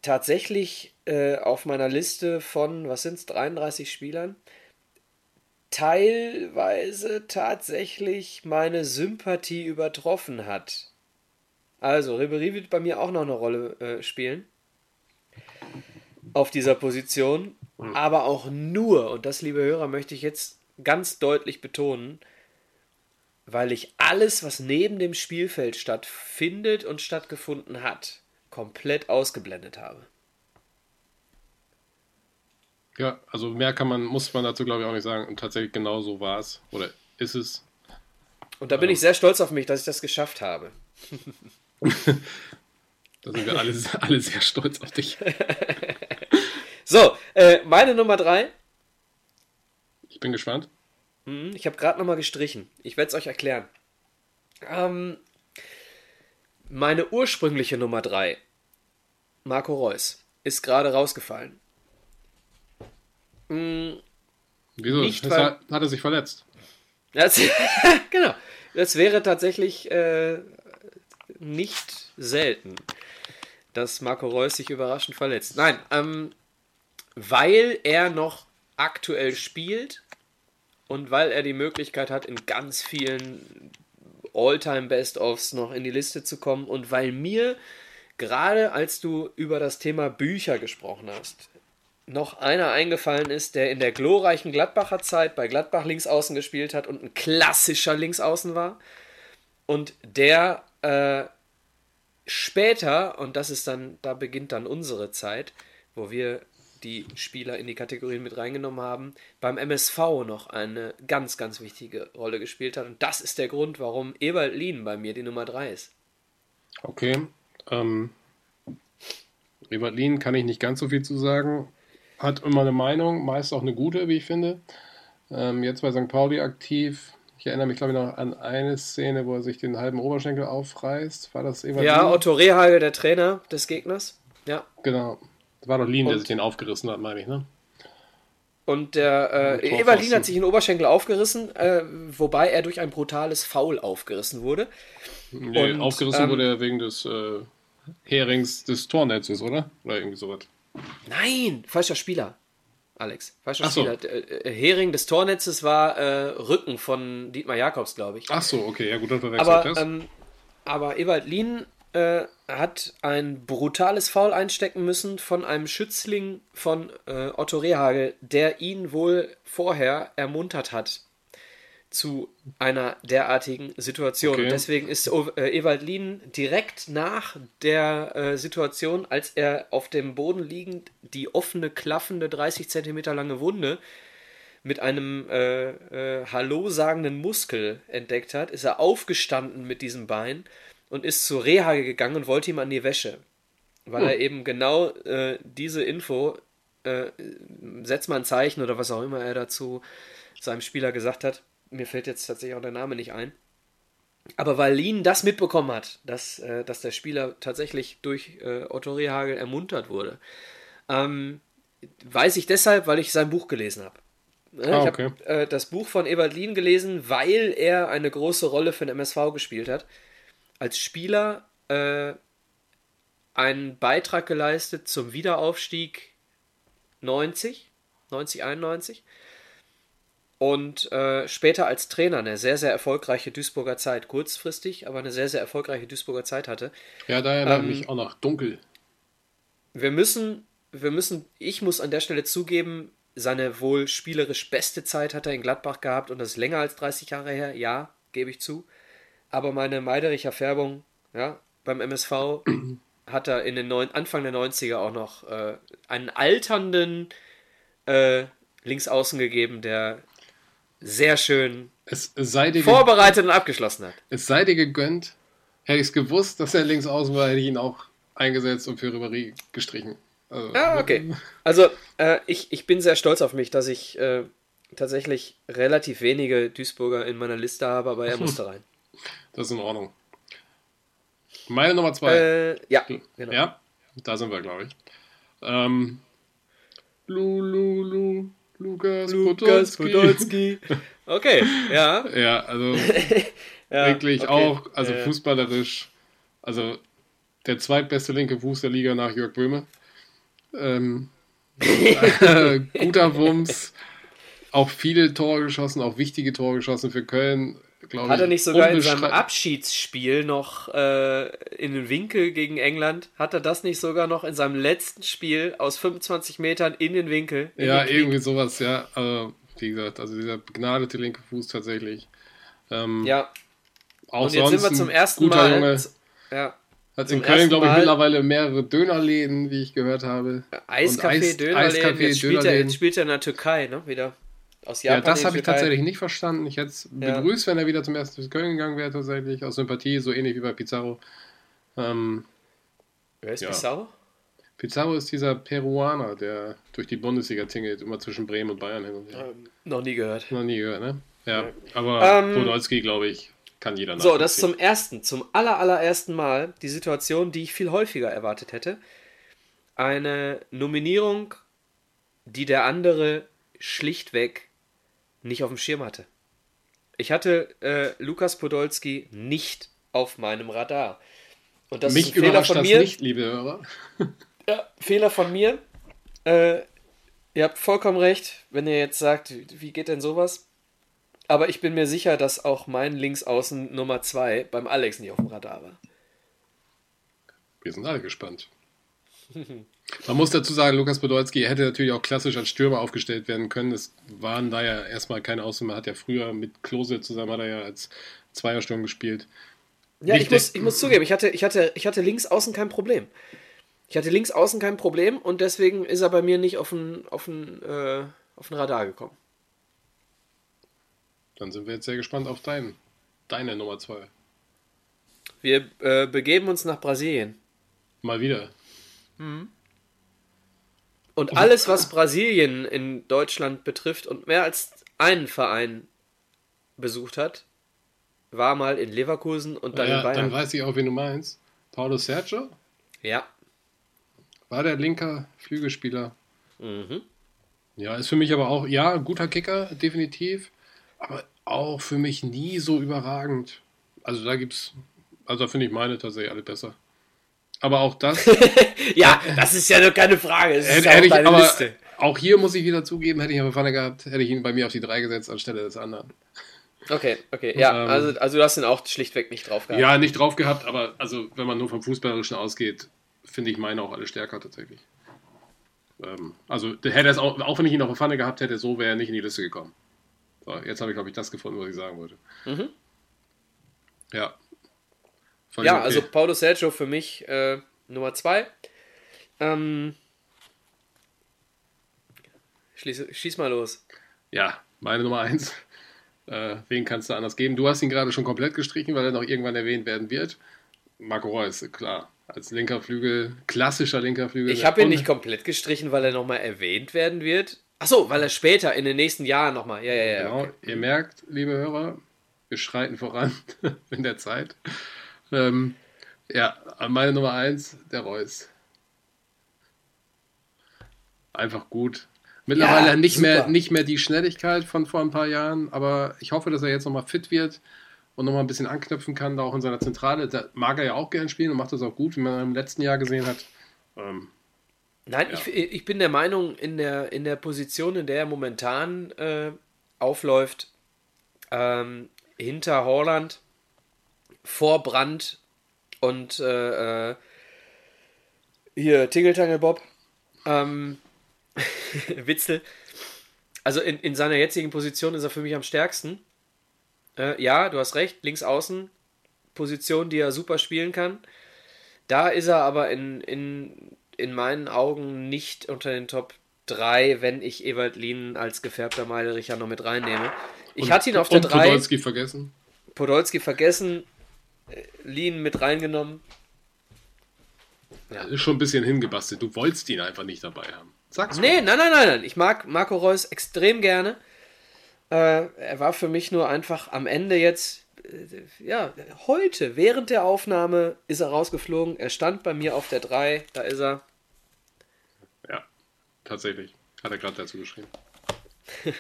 tatsächlich äh, auf meiner Liste von, was sind es, 33 Spielern, teilweise tatsächlich meine Sympathie übertroffen hat. Also, Ribéry wird bei mir auch noch eine Rolle äh, spielen auf dieser Position, aber auch nur, und das, liebe Hörer, möchte ich jetzt ganz deutlich betonen, weil ich alles, was neben dem Spielfeld stattfindet und stattgefunden hat, komplett ausgeblendet habe. Ja, also mehr kann man, muss man dazu glaube ich auch nicht sagen. Und tatsächlich genau so war es. Oder ist es. Und da bin ich sehr stolz auf mich, dass ich das geschafft habe. Da sind wir alle, alle sehr stolz auf dich. So, äh, meine Nummer drei. Ich bin gespannt. Hm, Ich habe gerade nochmal gestrichen. Ich werde es euch erklären. Ähm, meine ursprüngliche Nummer 3, Marco Reus, ist gerade rausgefallen. Hm, Wieso? Nicht, weil- hat, hat er sich verletzt? Das, genau. Das wäre tatsächlich äh, nicht selten, dass Marco Reus sich überraschend verletzt. Nein, ähm, weil er noch aktuell spielt und weil er die Möglichkeit hat, in ganz vielen All-Time-Best-Offs noch in die Liste zu kommen und weil mir gerade als du über das Thema Bücher gesprochen hast, noch einer eingefallen ist, der in der glorreichen Gladbacher Zeit bei Gladbach linksaußen gespielt hat und ein klassischer Linksaußen war. Und der äh, später, und das ist dann, da beginnt dann unsere Zeit, wo wir die Spieler in die Kategorien mit reingenommen haben, beim MSV noch eine ganz, ganz wichtige Rolle gespielt hat. Und das ist der Grund, warum Ewald Lien bei mir die Nummer 3 ist. Okay. Ähm, Ebert Lien kann ich nicht ganz so viel zu sagen. Hat immer eine Meinung, meist auch eine gute, wie ich finde. Ähm, jetzt bei St. Pauli aktiv. Ich erinnere mich, glaube ich, noch an eine Szene, wo er sich den halben Oberschenkel aufreißt. War das Ebert Ja? Otto Rehagel, der Trainer des Gegners. Ja. Genau. Das war doch Lien, der Und- sich den aufgerissen hat, meine ich, ne? Und der äh. Evalin hat sich den Oberschenkel aufgerissen, äh, wobei er durch ein brutales Foul aufgerissen wurde. Nee, Und, aufgerissen ähm, wurde er wegen des äh, Herings des Tornetzes, oder? Oder irgendwie sowas. Nein, falscher Spieler. Alex. Falscher Ach so. Spieler. Äh, Hering des Tornetzes war äh, Rücken von Dietmar Jakobs, glaube ich. Ach so, okay, ja gut, dann verwechselt Aber, das. ähm, aber Ewald Lien äh, hat ein brutales Foul einstecken müssen von einem Schützling von äh, Otto Rehagel, der ihn wohl vorher ermuntert hat zu einer derartigen Situation. Okay. Und deswegen ist äh, Ewald Lien direkt nach der äh, Situation, als er auf dem Boden liegend die offene, klaffende, 30 Zentimeter lange Wunde mit einem äh, äh, Hallo sagenden Muskel entdeckt hat, ist er aufgestanden mit diesem Bein und ist zu Rehage gegangen und wollte ihm an die Wäsche. Weil er eben genau äh, diese Info, äh, setz mal ein Zeichen oder was auch immer er dazu seinem Spieler gesagt hat. Mir fällt jetzt tatsächlich auch der Name nicht ein. Aber weil Lien das mitbekommen hat, dass, äh, dass der Spieler tatsächlich durch äh, Otto Rehagel ermuntert wurde, ähm, weiß ich deshalb, weil ich sein Buch gelesen habe. Ne, Ah, ich okay. habe äh, das Buch von Ewald Lien gelesen, weil er eine große Rolle für den MSV gespielt hat. Als Spieler äh, einen Beitrag geleistet zum Wiederaufstieg 90, 90, 91. Und äh, später als Trainer eine sehr, sehr erfolgreiche Duisburger Zeit, kurzfristig, aber eine sehr, sehr erfolgreiche Duisburger Zeit hatte. ja, da erinnert ähm, mich auch noch dunkel. Wir müssen, wir müssen, ich muss an der Stelle zugeben, seine wohl spielerisch beste Zeit hat er in Gladbach gehabt und das ist länger als 30 Jahre her, ja, gebe ich zu. Aber meine Meidericher Färbung, ja, beim MSV hat er in den neun, Anfang der 90er auch noch äh, einen alternden äh, Linksaußen gegeben, der sehr schön Es, es, sei dir, ge- vorbereitet und abgeschlossen hat. es sei dir gegönnt. Hätte ich es gewusst, dass er links außen war, hätte ich ihn auch eingesetzt und für Ribéry gestrichen. Also, Ah, okay. Also, äh, ich, ich bin sehr stolz auf mich, dass ich äh, tatsächlich relativ wenige Duisburger in meiner Liste habe, aber er musste rein. Das ist in Ordnung. Meine Nummer zwei. Äh, ja, genau. Ja, da sind wir, glaube ich. Ähm, Lu, Lu, Lu, Lukas, Lukas Podolski. Okay, ja. Ja, also ja wirklich okay. auch, also Äh, fußballerisch, also der zweitbeste linke Fuß der Liga nach Jörg Böhme. Ähm, äh, guter Wumms, auch viele Tore geschossen, auch wichtige Tore geschossen für Köln. Glaube Hat er ich, nicht sogar in seinem Abschiedsspiel noch äh, in den Winkel gegen England, hat er das nicht sogar noch in seinem letzten Spiel aus 25 Metern in den Winkel? In Ja, den irgendwie sowas, ja. Also, wie gesagt, also dieser begnadete linke Fuß tatsächlich. Ähm, Ja, auch und jetzt sind wir zum ersten guter Mal. Junge. Ja, Hat in Köln, glaube ich, mittlerweile mehrere Dönerläden, wie ich gehört habe. Eiscafé, Eis- Dönerläden. Eiscafé, jetzt, spielt er, Dönerläden. jetzt spielt er in der Türkei, ne? Wieder. Aus Ja, Japan. das in die habe ich tatsächlich nicht verstanden. Ich hätte es Ja. begrüßt, wenn er wieder zum ersten FC Köln gegangen wäre, tatsächlich. Aus Sympathie, so ähnlich wie bei Pizarro. Ähm, Wer ist Ja. Pizarro? Pizarro ist dieser Peruaner, der durch die Bundesliga tingelt, immer zwischen Bremen und Bayern hin und her. Ähm, noch nie gehört. Noch nie gehört, ne? Ja, aber Ähm, Podolski, glaube ich, kann jeder So, das nachvollziehen. zum ersten, zum aller, allerersten Mal die Situation, die ich viel häufiger erwartet hätte. Eine Nominierung, die der andere schlichtweg nicht auf dem Schirm hatte. Ich hatte äh, Lukas Podolski nicht auf meinem Radar. Und das Mich ist ein Fehler von mir. nicht, liebe Hörer. Ja, Fehler von mir. Äh, ihr habt vollkommen recht, wenn ihr jetzt sagt, wie geht denn sowas? Aber ich bin mir sicher, dass auch mein Linksaußen Nummer 2 beim Alex nicht auf dem Radar war. Wir sind alle gespannt. Man muss dazu sagen, Lukas Podolski hätte natürlich auch klassisch als Stürmer aufgestellt werden können. Es waren da ja erstmal keine Ausnahme. Hat ja früher mit Klose zusammen hat er ja als Zweiersturm gespielt. Ja, ich muss, ich muss zugeben, ich hatte, ich, hatte, ich hatte links außen kein Problem. Ich hatte links außen kein Problem und deswegen ist er bei mir nicht auf den, auf den, äh, auf den Radar gekommen. Dann sind wir jetzt sehr gespannt auf dein, deine Nummer zwei. Wir äh, begeben uns nach Brasilien. Mal wieder. Und alles, was Brasilien in Deutschland betrifft und mehr als einen Verein besucht hat, war mal in Leverkusen und dann in ja, dann Bayern. weiß ich auch, wen du meinst. Paulo Sergio Ja. war der linker Flügelspieler. Mhm. Ja, ist für mich aber auch, ja, guter Kicker, definitiv. Aber auch für mich nie so überragend. Also da gibt's, also da finde ich meine tatsächlich alle besser. Aber auch das Ja, das ist ja nur keine Frage. Ist hätte, hätte ich, aber Liste. Auch hier muss ich wieder zugeben, hätte ich eine Pfanne gehabt, hätte ich ihn bei mir auf die 3 gesetzt anstelle des anderen. Okay, okay. Ja, ähm, also, also du hast ihn auch schlichtweg nicht drauf gehabt. Ja, nicht drauf gehabt, aber also wenn man nur vom Fußballerischen ausgeht, finde ich meine auch alle stärker tatsächlich. Ähm, also hätte es auch, auch wenn ich ihn auf der Pfanne gehabt hätte, so wäre er nicht in die Liste gekommen. So, jetzt habe ich, glaube ich, das gefunden, was ich sagen wollte. Mhm. Ja. Fand ja, okay. also Paulo Sergio für mich äh, Nummer 2. Ähm, schieß, schieß mal los. Ja, meine Nummer 1. Äh, wen kannst du anders geben? Du hast ihn gerade schon komplett gestrichen, weil er noch irgendwann erwähnt werden wird. Marco Reus, klar. Als linker Flügel, klassischer linker Flügel. Ich habe ihn nicht komplett gestrichen, weil er nochmal erwähnt werden wird. Achso, weil er später in den nächsten Jahren nochmal. Ja, ja, ja. Genau. Okay. Ihr merkt, liebe Hörer, wir schreiten voran in der Zeit. Ähm, ja, meine Nummer 1, der Reus. Einfach gut. Mittlerweile ja, nicht, mehr, nicht mehr die Schnelligkeit von vor ein paar Jahren, aber ich hoffe, dass er jetzt nochmal fit wird und nochmal ein bisschen anknüpfen kann, da auch in seiner Zentrale. Da mag er ja auch gern spielen und macht das auch gut, wie man im letzten Jahr gesehen hat. Ähm, Nein, ja. ich, ich bin der Meinung, in der, in der Position, in der er momentan äh, aufläuft, ähm, hinter Holland, vor Brand und äh, äh, hier Tingeltangel Bob, ähm, Witzel. Also in, in seiner jetzigen Position ist er für mich am stärksten. Äh, ja, du hast recht, links außen, Position, die er super spielen kann. Da ist er aber in, in, in meinen Augen nicht unter den Top 3, wenn ich Ewald Lien als gefärbter Meidericher noch mit reinnehme. Ich und, hatte ihn auf der 3. Podolski vergessen. Podolski vergessen, äh, Lien mit reingenommen. Ja. Ist schon ein bisschen hingebastelt. Du wolltest ihn einfach nicht dabei haben. Sag's nee, mal. nein, nein, nein, nein. Ich mag Marco Reus extrem gerne. Äh, er war für mich nur einfach am Ende jetzt, äh, ja, heute, während der Aufnahme ist er rausgeflogen. Er stand bei mir auf der 3, da ist er. Ja, tatsächlich. Hat er gerade dazu geschrieben.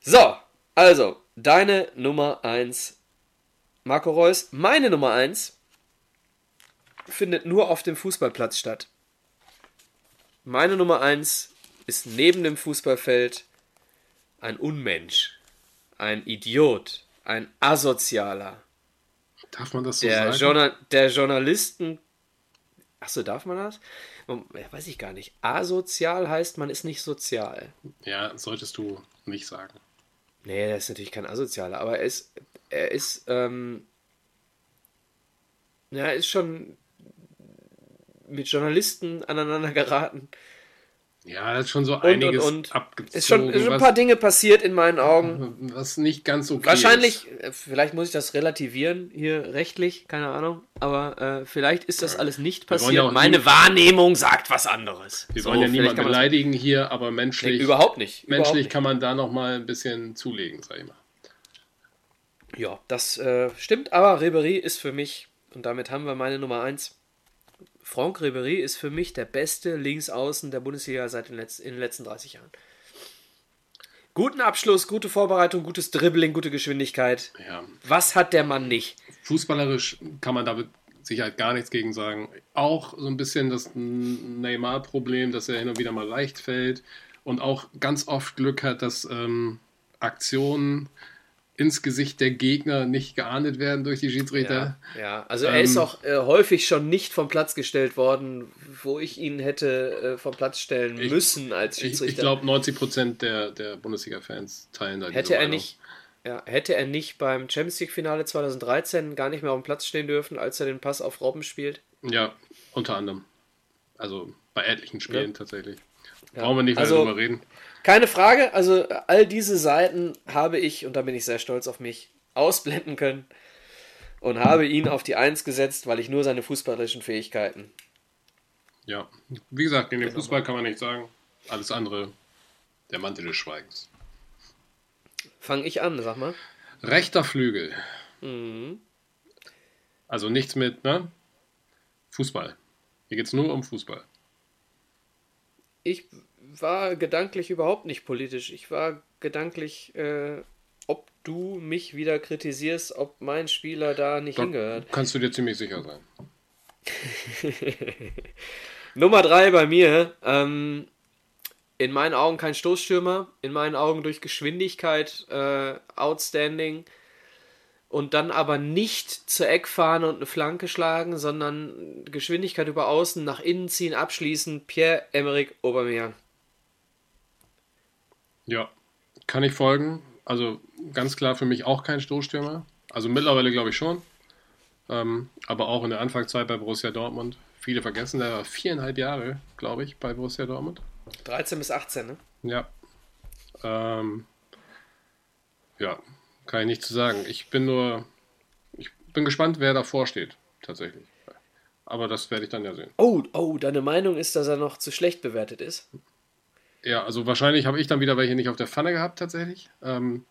so, also, deine Nummer 1, Marco Reus. Meine Nummer 1 findet nur auf dem Fußballplatz statt. Meine Nummer 1 ist neben dem Fußballfeld ein Unmensch, ein Idiot, ein Asozialer. Darf man das so der sagen? Journal der Journalisten. Achso, darf man das? Weiß ich gar nicht. Asozial heißt, man ist nicht sozial. Ja, solltest du nicht sagen. Nee, das ist natürlich kein Asozialer, aber er ist, er ist, ähm, ja, er ist schon mit Journalisten aneinander geraten. Ja, ist schon so einiges und, und, und. abgezogen. Ist schon, ist schon ein paar Dinge passiert in meinen Augen. Was nicht ganz okay Wahrscheinlich, ist. Äh, vielleicht muss ich das relativieren hier rechtlich, keine Ahnung. Aber äh, vielleicht ist das alles nicht passiert. Ja Meine Wahrnehmung sagt was anderes. Wir so, wollen ja niemanden beleidigen hier, aber menschlich. Nee, überhaupt nicht. Menschlich überhaupt nicht. kann man da nochmal ein bisschen zulegen, sag ich mal. Ja, das äh, stimmt, aber Ribery ist für mich, und damit haben wir meine Nummer 1, Franck Ribéry ist für mich der beste Linksaußen der Bundesliga seit den, Letz in den letzten 30 Jahren. Guten Abschluss, gute Vorbereitung, gutes Dribbling, gute Geschwindigkeit. Ja. Was hat der Mann nicht? Fußballerisch kann man da mit Sicherheit gar nichts gegen sagen. Auch so ein bisschen das Neymar-Problem, dass er hin und wieder mal leicht fällt und auch ganz oft Glück hat, dass ähm, Aktionen ins Gesicht der Gegner nicht geahndet werden durch die Schiedsrichter. Ja, ja. also er ist ähm, auch äh, häufig schon nicht vom Platz gestellt worden, wo ich ihn hätte äh, vom Platz stellen ich, müssen als Schiedsrichter. Ich, ich glaube, 90 Prozent der, der Bundesliga-Fans teilen da hätte er nicht ja, Hätte er nicht beim Champions League-Finale 2013 gar nicht mehr auf dem Platz stehen dürfen, als er den Pass auf Robben spielt? Ja, unter anderem. Also bei etlichen Spielen ja. tatsächlich. Brauchen wir nicht mehr also, darüber reden. Keine Frage, also all diese Seiten habe ich, und da bin ich sehr stolz auf mich, ausblenden können und habe ihn auf die Eins gesetzt, weil ich nur seine fußballerischen Fähigkeiten. Ja, wie gesagt, in dem genau. Fußball kann man nicht sagen. Alles andere, der Mantel des Schweigens. Fange ich an, sag mal. Rechter Flügel. Mhm. Also nichts mit, ne? Fußball. Hier geht es nur um Fußball. Ich war gedanklich überhaupt nicht politisch. Ich war gedanklich, äh, ob du mich wieder kritisierst, ob mein Spieler da nicht da hingehört. Kannst du dir ziemlich sicher sein. Nummer drei bei mir. Ähm, in meinen Augen kein Stoßstürmer, in meinen Augen durch Geschwindigkeit äh, outstanding und dann aber nicht zur Eckfahne und eine Flanke schlagen, sondern Geschwindigkeit über außen, nach innen ziehen, abschließen, Pierre-Emerick Aubameyang. Ja, kann ich folgen. Also ganz klar für mich auch kein Stoßstürmer. Also mittlerweile glaube ich schon. Ähm, aber auch in der Anfangszeit bei Borussia Dortmund. Viele vergessen, der war viereinhalb Jahre, glaube ich, bei Borussia Dortmund. 13 bis 18, ne? Ja. Ähm, ja, kann ich nicht zu sagen. Ich bin nur, ich bin gespannt, wer davor steht, tatsächlich. Aber das werde ich dann ja sehen. Oh, oh, deine Meinung ist, dass er noch zu schlecht bewertet ist? Ja, also wahrscheinlich habe ich dann wieder welche nicht auf der Pfanne gehabt, tatsächlich. Ähm,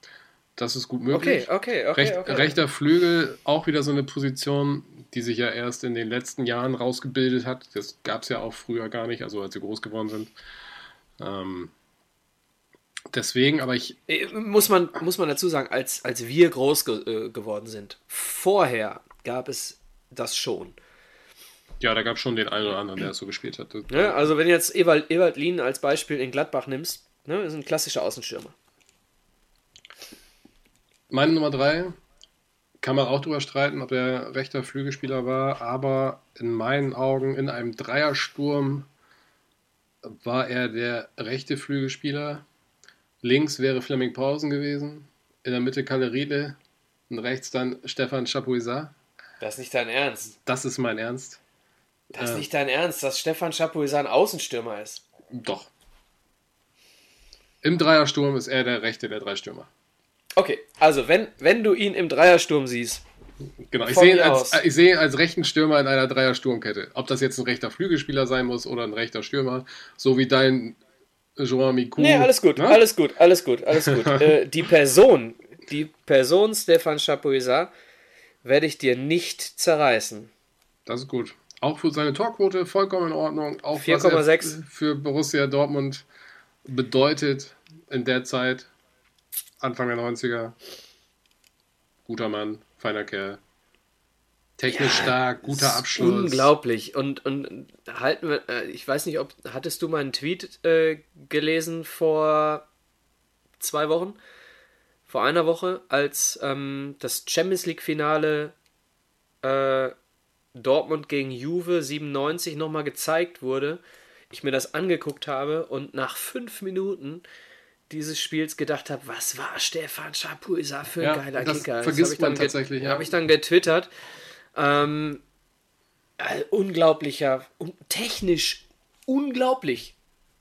das ist gut möglich. Okay, okay, okay, Recht, okay. Rechter Flügel, auch wieder so eine Position, die sich ja erst in den letzten Jahren rausgebildet hat. Das gab es ja auch früher gar nicht, also als sie groß geworden sind. Ähm, deswegen, aber ich. Äh, Muss man, muss man dazu sagen, als, als wir groß ge äh, geworden sind, vorher gab es das schon. Ja, da gab es schon den einen oder anderen, der es so gespielt hat. Ne? Also wenn du jetzt Ewald, Ewald Lien als Beispiel in Gladbach nimmst, ne, ist ein klassischer Außenstürmer. Meine Nummer drei kann man auch drüber streiten, ob der rechter Flügelspieler war, aber in meinen Augen in einem Dreiersturm war er der rechte Flügelspieler. Links wäre Fleming Pausen gewesen, in der Mitte Kalle Riedle und rechts dann Stefan Chapuisat. Das ist nicht dein Ernst. Das ist mein Ernst. Das ist Äh. nicht dein Ernst, dass Stefan Chapuisat ein Außenstürmer ist. Doch. Im Dreiersturm ist er der rechte der drei Stürmer. Okay, also wenn, wenn du ihn im Dreiersturm siehst, Genau, ich sehe, ihn als, aus. ich sehe ihn als rechten Stürmer in einer Dreier-Sturmkette. Ob das jetzt ein rechter Flügelspieler sein muss oder ein rechter Stürmer, so wie dein Joan Miku. Nee, alles gut, ne? alles gut, alles gut, alles gut. äh, die Person, die Person Stefan Chapuisat werde ich dir nicht zerreißen. Das ist gut. Auch für seine Torquote vollkommen in Ordnung. Auch was 4,6. er für Borussia Dortmund bedeutet in der Zeit, Anfang der 90er. Guter Mann, feiner Kerl. Technisch stark, guter Abschluss. Unglaublich. Und, und halten wir, äh, ich weiß nicht, ob, hattest du meinen Tweet äh, gelesen vor zwei Wochen? Vor einer Woche, als ähm, das Champions League-Finale äh, Dortmund gegen Juve 97 nochmal gezeigt wurde, ich mir das angeguckt habe und nach fünf Minuten dieses Spiels gedacht habe, was war Stefan Chapuisat für ein Ja, geiler das Kicker. vergisst hab ich man tatsächlich, ja. Habe ich dann getwittert. Ähm, äh, unglaublicher, un technisch unglaublich.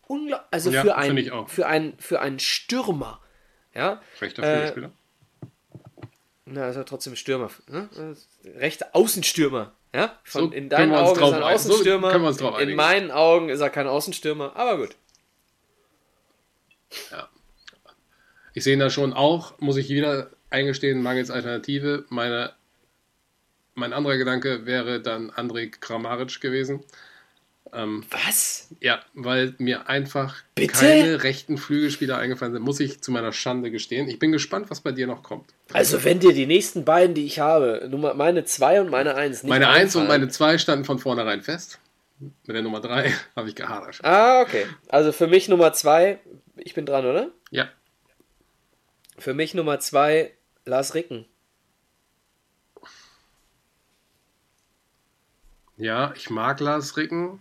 Ungla also Ja, für, einen, für, einen, für einen Stürmer. Ja, Rechter Äh, Flügelspieler. na, ist er trotzdem Stürmer. Ne? Rechter Außenstürmer. Ja? Von, So in deinen Augen ist er ein so Außenstürmer. drauf in einigen. meinen Augen ist er kein Außenstürmer. Aber gut. Ich sehe ihn da schon auch, muss ich wieder eingestehen, mangels Alternative. Meine, mein anderer Gedanke wäre dann Andrej Kramaric gewesen. Was? Ja, weil mir einfach Bitte? keine rechten Flügelspieler eingefallen sind, muss ich zu meiner Schande gestehen. Ich bin gespannt, was bei dir noch kommt. Also, wenn dir die nächsten beiden, die ich habe, Nummer, meine 2 und meine 1 nicht Meine 1 und meine 2 standen von vornherein fest. Mit der Nummer 3 habe ich gehadert. Ah, okay. Also für mich Nummer 2, ich bin dran, oder? Ja, Für mich Nummer 2, Lars Ricken. ja, ich mag Lars Ricken.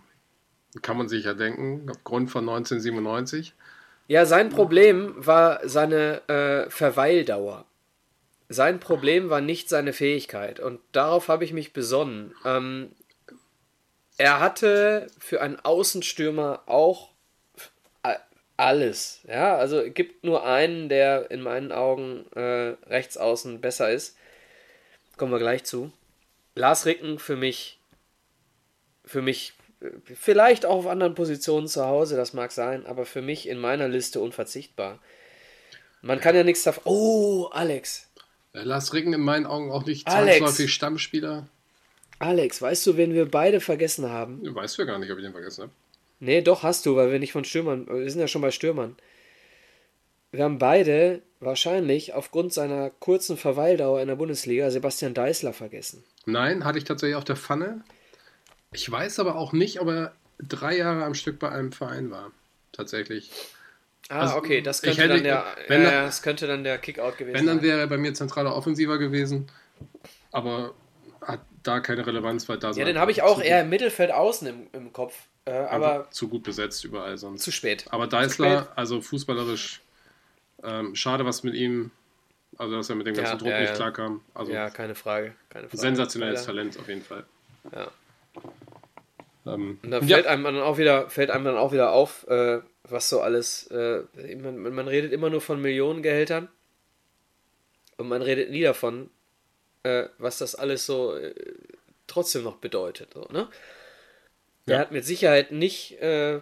Kann man sich ja denken, aufgrund von 1997. Ja, sein Problem war seine äh, Verweildauer. Sein Problem war nicht seine Fähigkeit. Und darauf habe ich mich besonnen. Ähm, er hatte für einen Außenstürmer auch a- alles. Ja, also es gibt nur einen, der in meinen Augen äh, rechts außen besser ist. Kommen wir gleich zu. Lars Ricken für mich, für mich, äh, vielleicht auch auf anderen Positionen zu Hause, das mag sein, aber für mich in meiner Liste unverzichtbar. Man kann ja nichts davon. Oh, Alex. Lars Ricken in meinen Augen auch nicht Alex. zwangsläufig Stammspieler. Alex, weißt du, wen wir beide vergessen haben? Weißt du gar nicht, ob ich den vergessen habe. Nee, doch hast du, weil wir nicht von Stürmern, wir sind ja schon bei Stürmern. Wir haben beide wahrscheinlich aufgrund seiner kurzen Verweildauer in der Bundesliga Sebastian Deißler vergessen. Nein, hatte ich tatsächlich auf der Pfanne. Ich weiß aber auch nicht, ob er drei Jahre am Stück bei einem Verein war. tatsächlich. Ah, Also, okay, das könnte, hätte- dann der, wenn ja, das könnte dann der Kickout gewesen Wenn, dann sein. wäre er bei mir zentraler Offensiver gewesen, aber hat da keine Relevanz, weil da Ja, den habe ich auch eher im Mittelfeld außen im, im Kopf. Äh, aber zu gut besetzt überall sonst. zu spät. Aber Deißler, also fußballerisch, ähm, schade, was mit ihm, also dass er mit dem ganzen Ja, Druck ja, nicht ja. klarkam. Also Ja, keine Frage. Keine Frage. sensationelles. Talent auf jeden Fall. Ja. Ähm, Und da ja, fällt einem dann auch wieder, fällt einem dann auch wieder auf, äh, was so alles. Äh, man, man redet immer nur von Millionengehältern und man redet nie davon, äh, was das alles so äh, trotzdem noch bedeutet. So, ne? Der Ja. hat mit Sicherheit nicht, äh,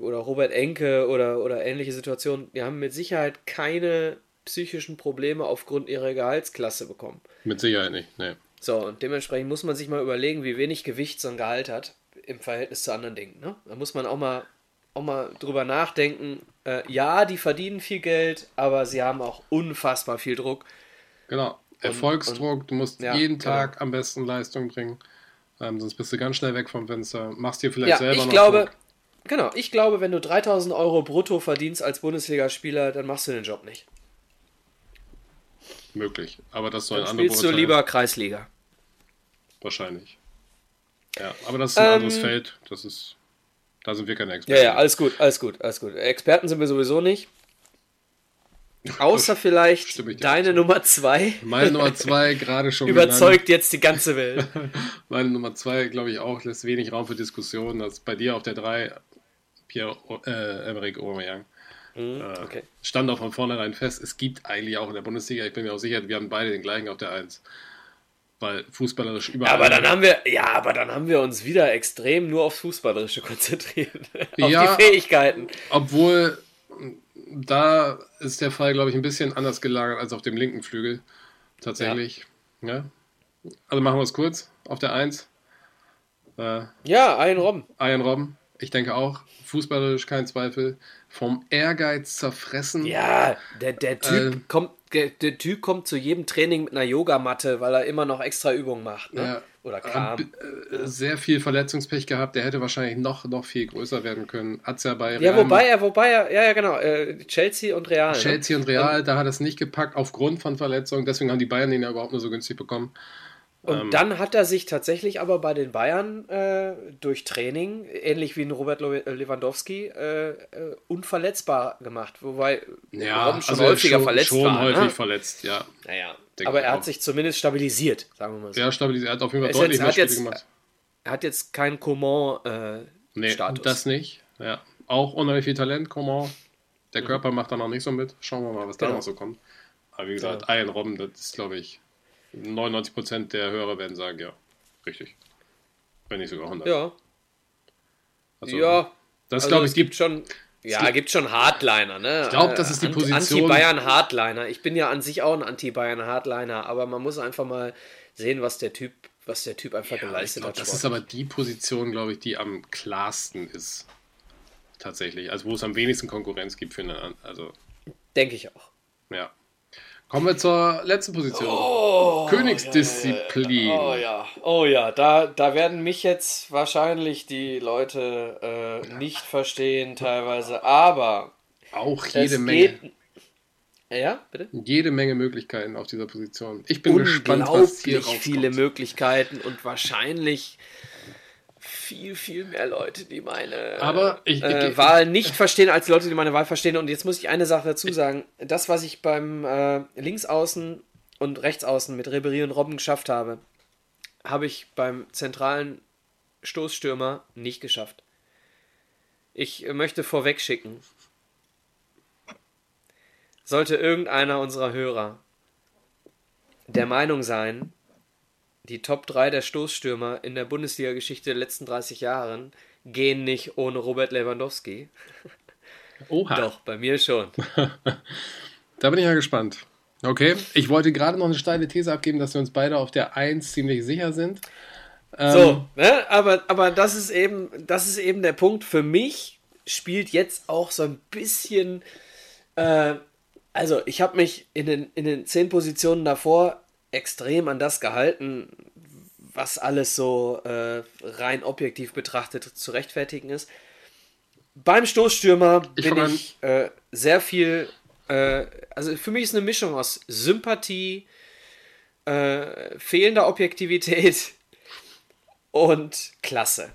oder Robert Enke oder, oder ähnliche Situationen, die haben mit Sicherheit keine psychischen Probleme aufgrund ihrer Gehaltsklasse bekommen. mit Sicherheit nicht. Nee. So, und dementsprechend muss man sich mal überlegen, wie wenig Gewicht so ein Gehalt hat im Verhältnis zu anderen Dingen. Ne? Da muss man auch mal, auch mal drüber nachdenken. Äh, ja, die verdienen viel Geld, aber sie haben auch unfassbar viel Druck. Genau. Erfolgsdruck, du musst Ja, jeden genau. Tag am besten Leistung bringen. Ähm, sonst bist du ganz schnell weg vom Fenster. Machst dir vielleicht Ja, selber ich noch glaube, Druck. genau, ich glaube, wenn du 3000 Euro brutto verdienst als Bundesligaspieler, dann machst du den Job nicht. Möglich. Aber das soll ein Dann anderer spielst du lieber Kreisliga. Wahrscheinlich. Ja, aber das ist ein Ähm, anderes Feld. Das ist. Da sind wir keine Ja, Experten. ja, alles gut, alles gut, alles gut. Experten sind wir sowieso nicht. Außer vielleicht deine Nummer zwei Meine Nummer zwei gerade schon überzeugt jetzt die ganze Welt. genannt. Meine Nummer zwei, glaube ich, auch lässt wenig Raum für Diskussionen. Das ist bei dir auf der drei Pierre äh, Emerick Aubameyang. Mhm, Äh, okay. Stand auch von vornherein fest. Es gibt eigentlich auch in der Bundesliga, ich bin mir auch sicher, wir haben beide den gleichen auf der Eins. Weil fußballerisch überall. Aber dann haben wir, ja, aber dann haben wir uns wieder extrem nur aufs Fußballerische konzentriert. auf Ja. die Fähigkeiten. Obwohl, da ist der Fall, glaube ich, ein bisschen anders gelagert als auf dem linken Flügel. Tatsächlich. Ja. Also machen wir es kurz. Auf der 1. Äh, Ja, ein Robben. Ian Robben. Ich denke auch. Fußballerisch kein Zweifel. Vom Ehrgeiz zerfressen. Ja, der, der Typ Ähm. kommt, der, Typ kommt zu jedem Training mit einer Yogamatte, weil er immer noch extra Übungen macht. Ne? Ja. Oder Äh, kam. äh, Sehr viel Verletzungspech gehabt. Der hätte wahrscheinlich noch, noch viel größer werden können. Hat's ja bei Ja, Real wobei er, wobei er, ja, ja, genau, äh, Chelsea und Real. Chelsea ne? und Real, da hat er es nicht gepackt aufgrund von Verletzungen. Deswegen haben die Bayern den ja überhaupt nur so günstig bekommen. Und Ähm. dann hat er sich tatsächlich aber bei den Bayern äh, durch Training, ähnlich wie ein Robert Lew- Lewandowski, äh, äh, unverletzbar gemacht. Wobei Robben schon er ist häufiger schon, verletzt schon war. häufig ne? verletzt, ja. Naja, aber er hat sich zumindest stabilisiert, sagen wir mal so. Sehr stabilisiert. Er hat auf jeden Fall deutlich jetzt- mehr Spiele jetzt- gemacht. Er hat jetzt keinen Coman-Status. Äh, Nee, Status. das nicht. Ja. Auch unheimlich viel Talent, Coman. Der Körper macht da noch nicht so mit. Schauen wir mal, was da Mhm. Genau. noch so kommt. Aber wie gesagt, Ian Robben, das ist, glaube ich, 99% der Hörer werden sagen, ja, richtig. Wenn nicht sogar 100. Ja, Also, ja. Das, also glaube ich, gibt schon. Ja, gibt- gibt schon Hardliner, ne? Ich glaub, das ist die Position- Anti-Bayern-Hardliner. Ich bin ja an sich auch ein Anti-Bayern-Hardliner, aber man muss einfach mal sehen, was der Typ, was der Typ einfach Ja, ich geleistet glaub, hat. das ist aber die Position, glaube ich, die am klarsten ist. Tatsächlich. Also wo es am wenigsten Konkurrenz gibt für eine. Also, Denke ich auch. ja. Kommen wir zur letzten Position. Oh, Königsdisziplin. Oh ja, oh ja, da, da werden mich jetzt wahrscheinlich die Leute äh, nicht verstehen teilweise, aber Auch es jede Menge. geht. Ja, bitte? Jede Menge Möglichkeiten auf dieser Position. Ich bin gespannt, was hier rauskommt. viele Möglichkeiten und wahrscheinlich viel, viel mehr Leute, die meine Aber ich- äh, Wahl nicht verstehen, als Leute, die meine Wahl verstehen. Und jetzt muss ich eine Sache dazu sagen. Das, was ich beim äh, Linksaußen und Rechtsaußen mit Ribery und Robben geschafft habe, habe ich beim zentralen Stoßstürmer nicht geschafft. Ich äh, möchte vorweg schicken, sollte irgendeiner unserer Hörer der Meinung sein, die Top 3 der Stoßstürmer in der Bundesliga-Geschichte der letzten 30 Jahren gehen nicht ohne Robert Lewandowski. Oha. Doch, bei mir schon. Da bin ich ja gespannt. Okay, ich wollte gerade noch eine steile These abgeben, dass wir uns beide auf der 1 ziemlich sicher sind. Ähm, So, ne? aber, aber das ist eben, das ist eben der Punkt. Für mich spielt jetzt auch so ein bisschen. Äh, also, ich habe mich in den, in den zehn Positionen davor extrem an das gehalten, was alles so äh, rein objektiv betrachtet zu rechtfertigen ist. beim Stoßstürmer Ich bin ich äh, sehr viel. Äh, also für mich ist eine Mischung aus Sympathie, äh, fehlender Objektivität und Klasse.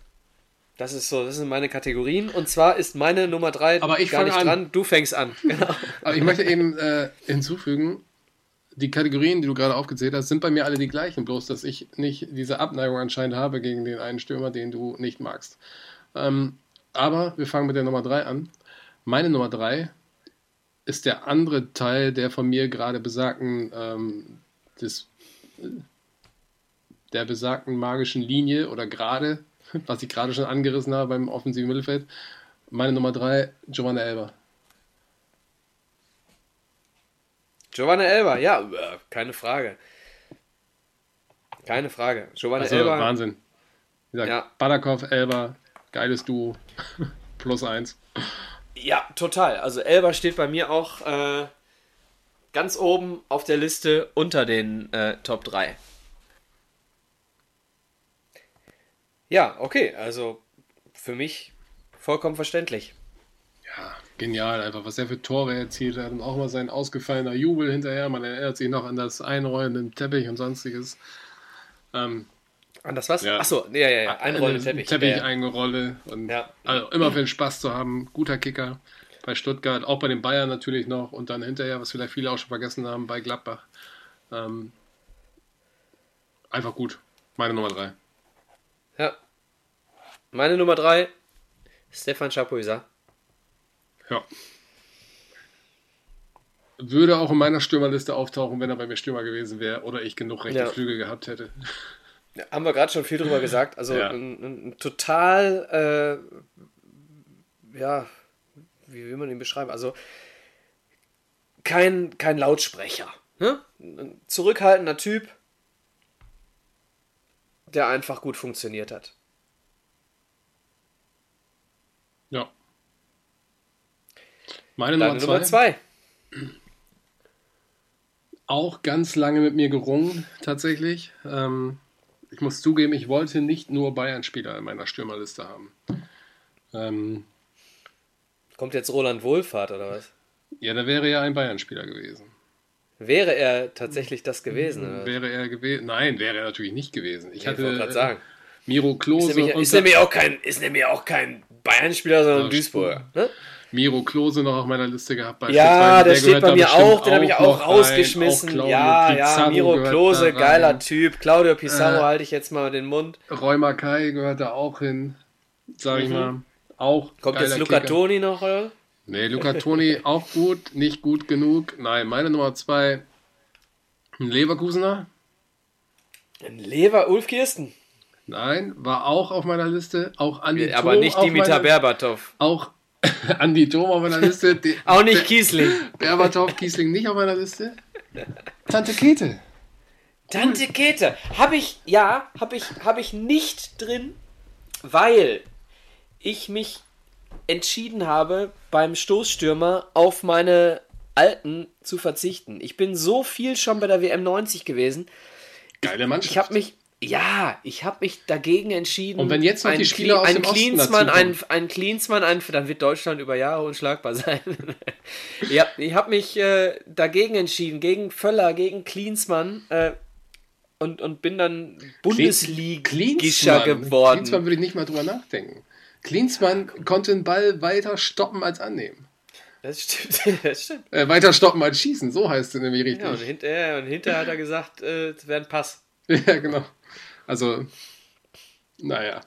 Das ist so, das sind meine Kategorien. Und zwar ist meine Nummer 3 Aber ich gar nicht an. dran. Du fängst an. Genau. Aber ich möchte eben äh, hinzufügen, die Kategorien, die du gerade aufgezählt hast, sind bei mir alle die gleichen, bloß dass ich nicht diese Abneigung anscheinend habe gegen den einen Stürmer, den du nicht magst. Ähm, aber wir fangen mit der Nummer 3 an. Meine Nummer 3 ist der andere Teil der von mir gerade besagten, ähm, des, äh, der besagten magischen Linie oder gerade, was ich gerade schon angerissen habe beim offensiven Mittelfeld. Meine Nummer 3, Giovanna Elber. Giovanna Elba, ja, äh, keine Frage. Keine Frage. Giovanna Also Elba. Wahnsinn. Wie gesagt, Ja. Badakow, Elber, geiles Duo. Plus eins. Ja, total. Also Elba steht bei mir auch äh, ganz oben auf der Liste unter den äh, Top 3. Ja, okay, also für mich vollkommen verständlich. Ja, genial, einfach was er für Tore erzielt hat und auch mal sein ausgefallener Jubel hinterher. Man erinnert sich noch an das Einrollen im Teppich und sonstiges. Ähm, An das was? Ja. Achso, ja, ja, ja. Einrollen Ein Teppich. Teppich ja, ja. eingerolle und Ja. also immer für den Spaß zu haben. Guter Kicker bei Stuttgart, auch bei den Bayern natürlich noch und dann hinterher, was vielleicht viele auch schon vergessen haben, bei Gladbach. Ähm, einfach gut. Meine Nummer drei. ja. Meine Nummer 3, Stefan Chapuisat. Ja. Würde auch in meiner Stürmerliste auftauchen, wenn er bei mir Stürmer gewesen wäre oder ich genug rechte Ja. Flügel gehabt hätte. Haben wir gerade schon viel drüber gesagt. Also Ja. ein, ein, ein total, äh, ja, wie will man ihn beschreiben? Also kein, kein Lautsprecher. Ne? Ein zurückhaltender Typ, der einfach gut funktioniert hat. Meine Deine Nummer Nummer zwei, zwei. auch ganz lange mit mir gerungen, tatsächlich. Ähm, ich muss zugeben, ich wollte nicht nur Bayern-Spieler in meiner Stürmerliste haben. Ähm, Kommt jetzt Roland Wohlfahrt oder was? ja, da wäre ja ein Bayern-Spieler gewesen. Wäre er tatsächlich das gewesen? Oder? Wäre er gewesen? Nein, wäre er natürlich nicht gewesen. Ich Ich hatte wollte gerade sagen. Miro Ist Klose nämlich, und ist, nämlich auch kein, ist nämlich auch kein Bayern-Spieler, sondern Duisburger. Ne? Miro Klose noch auf meiner Liste gehabt. Ja, beispielsweise. der, steht bei mir auch, den habe ich auch rein. rausgeschmissen. Auch ja, ja, Pizarro Miro gehört Klose, geiler Typ. Claudio Pizarro Äh, halte ich jetzt mal den Mund. Roy Mackay gehört da auch hin, sag ich mal. Auch Mhm. Kommt jetzt Luca Kicker. Toni noch, oder? Nee, Luca Toni auch gut, nicht gut genug. Nein, meine Nummer zwei, ein Leverkusener. Ein Lever Ulf Kirsten. Nein, war auch auf meiner Liste. Auch Andi Aber Thom nicht Dimitar meiner- Berbatov. Auch Andi Thom auf meiner Liste. Auch nicht Kiesling. Berbatov, Kiesling nicht auf meiner Liste. Tante Kete. Tante Kete. Habe ich, ja, habe ich, habe ich nicht drin, weil ich mich entschieden habe, beim Stoßstürmer auf meine Alten zu verzichten. Ich bin so viel schon bei der WM 90 gewesen. Geile Mannschaft. Ich habe mich, ja, ich habe mich dagegen entschieden. Und wenn jetzt noch die Spieler Kli- aus dem Osten Klinsmann, ein, ein dann wird Deutschland über Jahre unschlagbar sein. ja, ich habe mich äh, dagegen entschieden, gegen Völler, gegen Klinsmann äh, und, und bin dann Bundesligischer geworden. Klinsmann würde ich nicht mal drüber nachdenken. Klinsmann konnte den Ball weiter stoppen als annehmen. Das stimmt, das stimmt. Äh, weiter stoppen als schießen, so heißt es nämlich richtig. Ja, und hinterher, und hinterher hat er gesagt, äh, es wäre ein Pass. Ja, genau. Also, naja.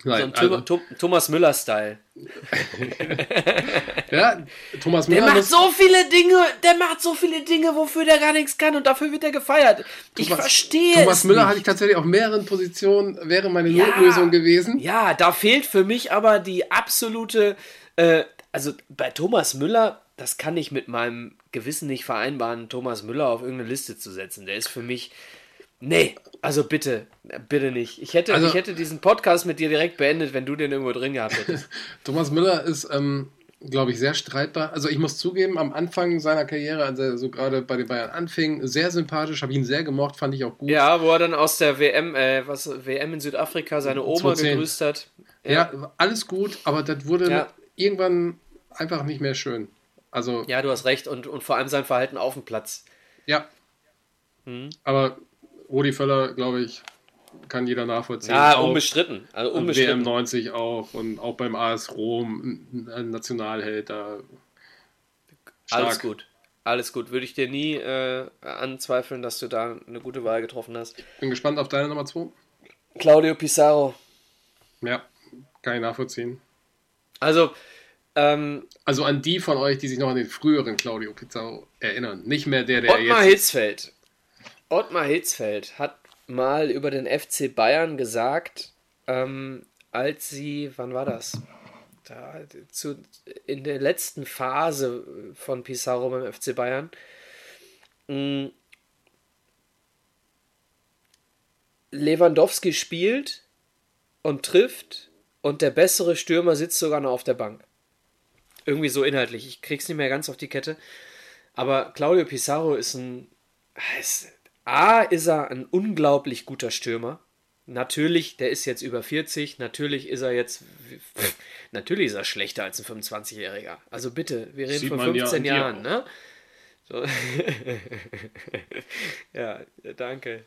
So Nein, ein also, Thom- Thom- Thomas Müller-Style. ja, Thomas Der Müller macht muss, so viele Dinge, der macht so viele Dinge, wofür der gar nichts kann und dafür wird er gefeiert. Ich Thomas- verstehe Thomas Müller nicht. hatte ich tatsächlich auf mehreren Positionen, wäre meine Ja. Notlösung gewesen. Ja, da fehlt für mich aber die absolute, äh, also bei Thomas Müller, das kann ich mit meinem Gewissen nicht vereinbaren, Thomas Müller auf irgendeine Liste zu setzen. Der ist für mich, nee, also bitte, bitte nicht. Ich hätte, Also- ich hätte diesen Podcast mit dir direkt beendet, wenn du den irgendwo drin gehabt hättest. Thomas Müller ist, ähm, glaube ich, sehr streitbar. Also ich muss zugeben, am Anfang seiner Karriere, als er so gerade bei den Bayern anfing, sehr sympathisch, habe ihn sehr gemocht, fand ich auch gut. ja, wo er dann aus der WM, äh, was, WM in Südafrika seine Oma 2010. gegrüßt hat. Ja, ja alles gut, aber das wurde ja. irgendwann einfach nicht mehr schön. Also, ja, du hast recht und, und vor allem sein Verhalten auf dem Platz. Ja. Hm. Aber Rudi Völler, glaube ich, kann jeder nachvollziehen. Ja, auch unbestritten. Also unbestritten. WM 90 auch und auch beim AS Rom, ein Nationalheld da. Stark. Alles gut. Alles gut. Würde ich dir nie äh, anzweifeln, dass du da eine gute Wahl getroffen hast. Bin gespannt auf deine Nummer 2. Claudio Pizarro. Ja, kann ich nachvollziehen. Also, ähm, also an die von euch, die sich noch an den früheren Claudio Pizarro erinnern. Nicht mehr der, der Ottmar jetzt. Hitzfeld. Ottmar Hitzfeld hat mal über den FC Bayern gesagt, ähm, als sie, wann war das? Da, zu, in der letzten Phase von Pizarro beim FC Bayern. Mm, Lewandowski spielt und trifft und der bessere Stürmer sitzt sogar noch auf der Bank. Irgendwie so inhaltlich. Ich krieg's nicht mehr ganz auf die Kette. Aber Claudio Pizarro ist ein. Ist, A, ist er ein unglaublich guter Stürmer. Natürlich, der ist jetzt über 40. Natürlich ist er jetzt. Natürlich ist er schlechter als ein 25-Jähriger. Also bitte, wir reden Sieht von 15 ja Jahren, ne? So. ja, danke.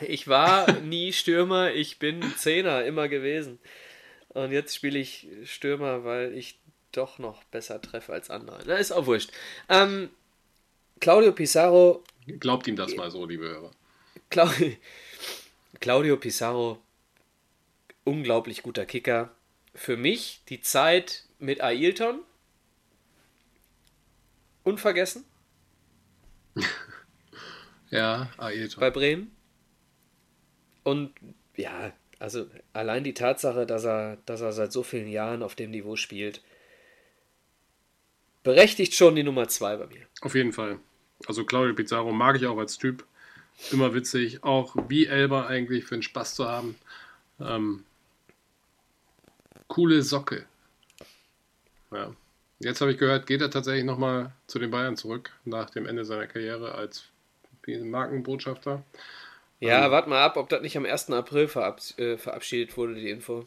Ich war nie Stürmer, ich bin Zehner immer gewesen. Und jetzt spiele ich Stürmer, weil ich doch noch besser treffe als andere. Na, ist auch wurscht. Ähm, Claudio Pizarro. Glaubt ihm das mal so, liebe Hörer. Claudio, Claudio Pizarro, unglaublich guter Kicker. Für mich die Zeit mit Ailton. Unvergessen. ja, Ailton. Bei Bremen. Und ja, also allein die Tatsache, dass er, dass er seit so vielen Jahren auf dem Niveau spielt, berechtigt schon die Nummer 2 bei mir. Auf jeden Fall. Also Claudio Pizarro mag ich auch als Typ. Immer witzig. Auch wie Elba eigentlich für den Spaß zu haben. Ähm, coole Socke. Ja. Jetzt habe ich gehört, geht er tatsächlich nochmal zu den Bayern zurück nach dem Ende seiner Karriere als Markenbotschafter. Ja, ähm, warte mal ab, ob das nicht am 1. April verab äh, verabschiedet wurde, die Info.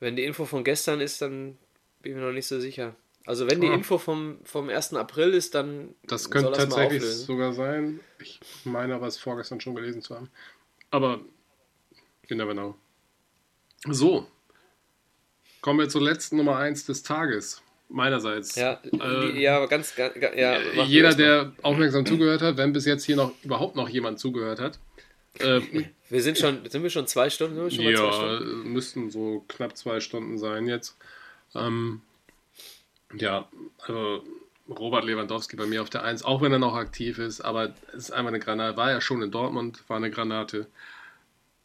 Wenn die Info von gestern ist, dann bin ich mir noch nicht so sicher. Also wenn die ah. Info vom, vom 1. April ist, dann. Das könnte das tatsächlich sogar sein. Ich meine aber es vorgestern schon gelesen zu haben. Aber you never know. So. Kommen wir zur letzten Nummer 1 des Tages meinerseits. Ja, äh, ja ganz, ganz ja, jeder, der aufmerksam zugehört hat, wenn bis jetzt hier noch überhaupt noch jemand zugehört hat. Äh, wir sind schon, sind wir schon zwei Stunden? Schon ja, Stunden? müssten so knapp zwei Stunden sein jetzt. Ähm, ja, also Robert Lewandowski bei mir auf der 1, auch wenn er noch aktiv ist, aber es ist einfach eine Granate. War ja schon in Dortmund, war eine Granate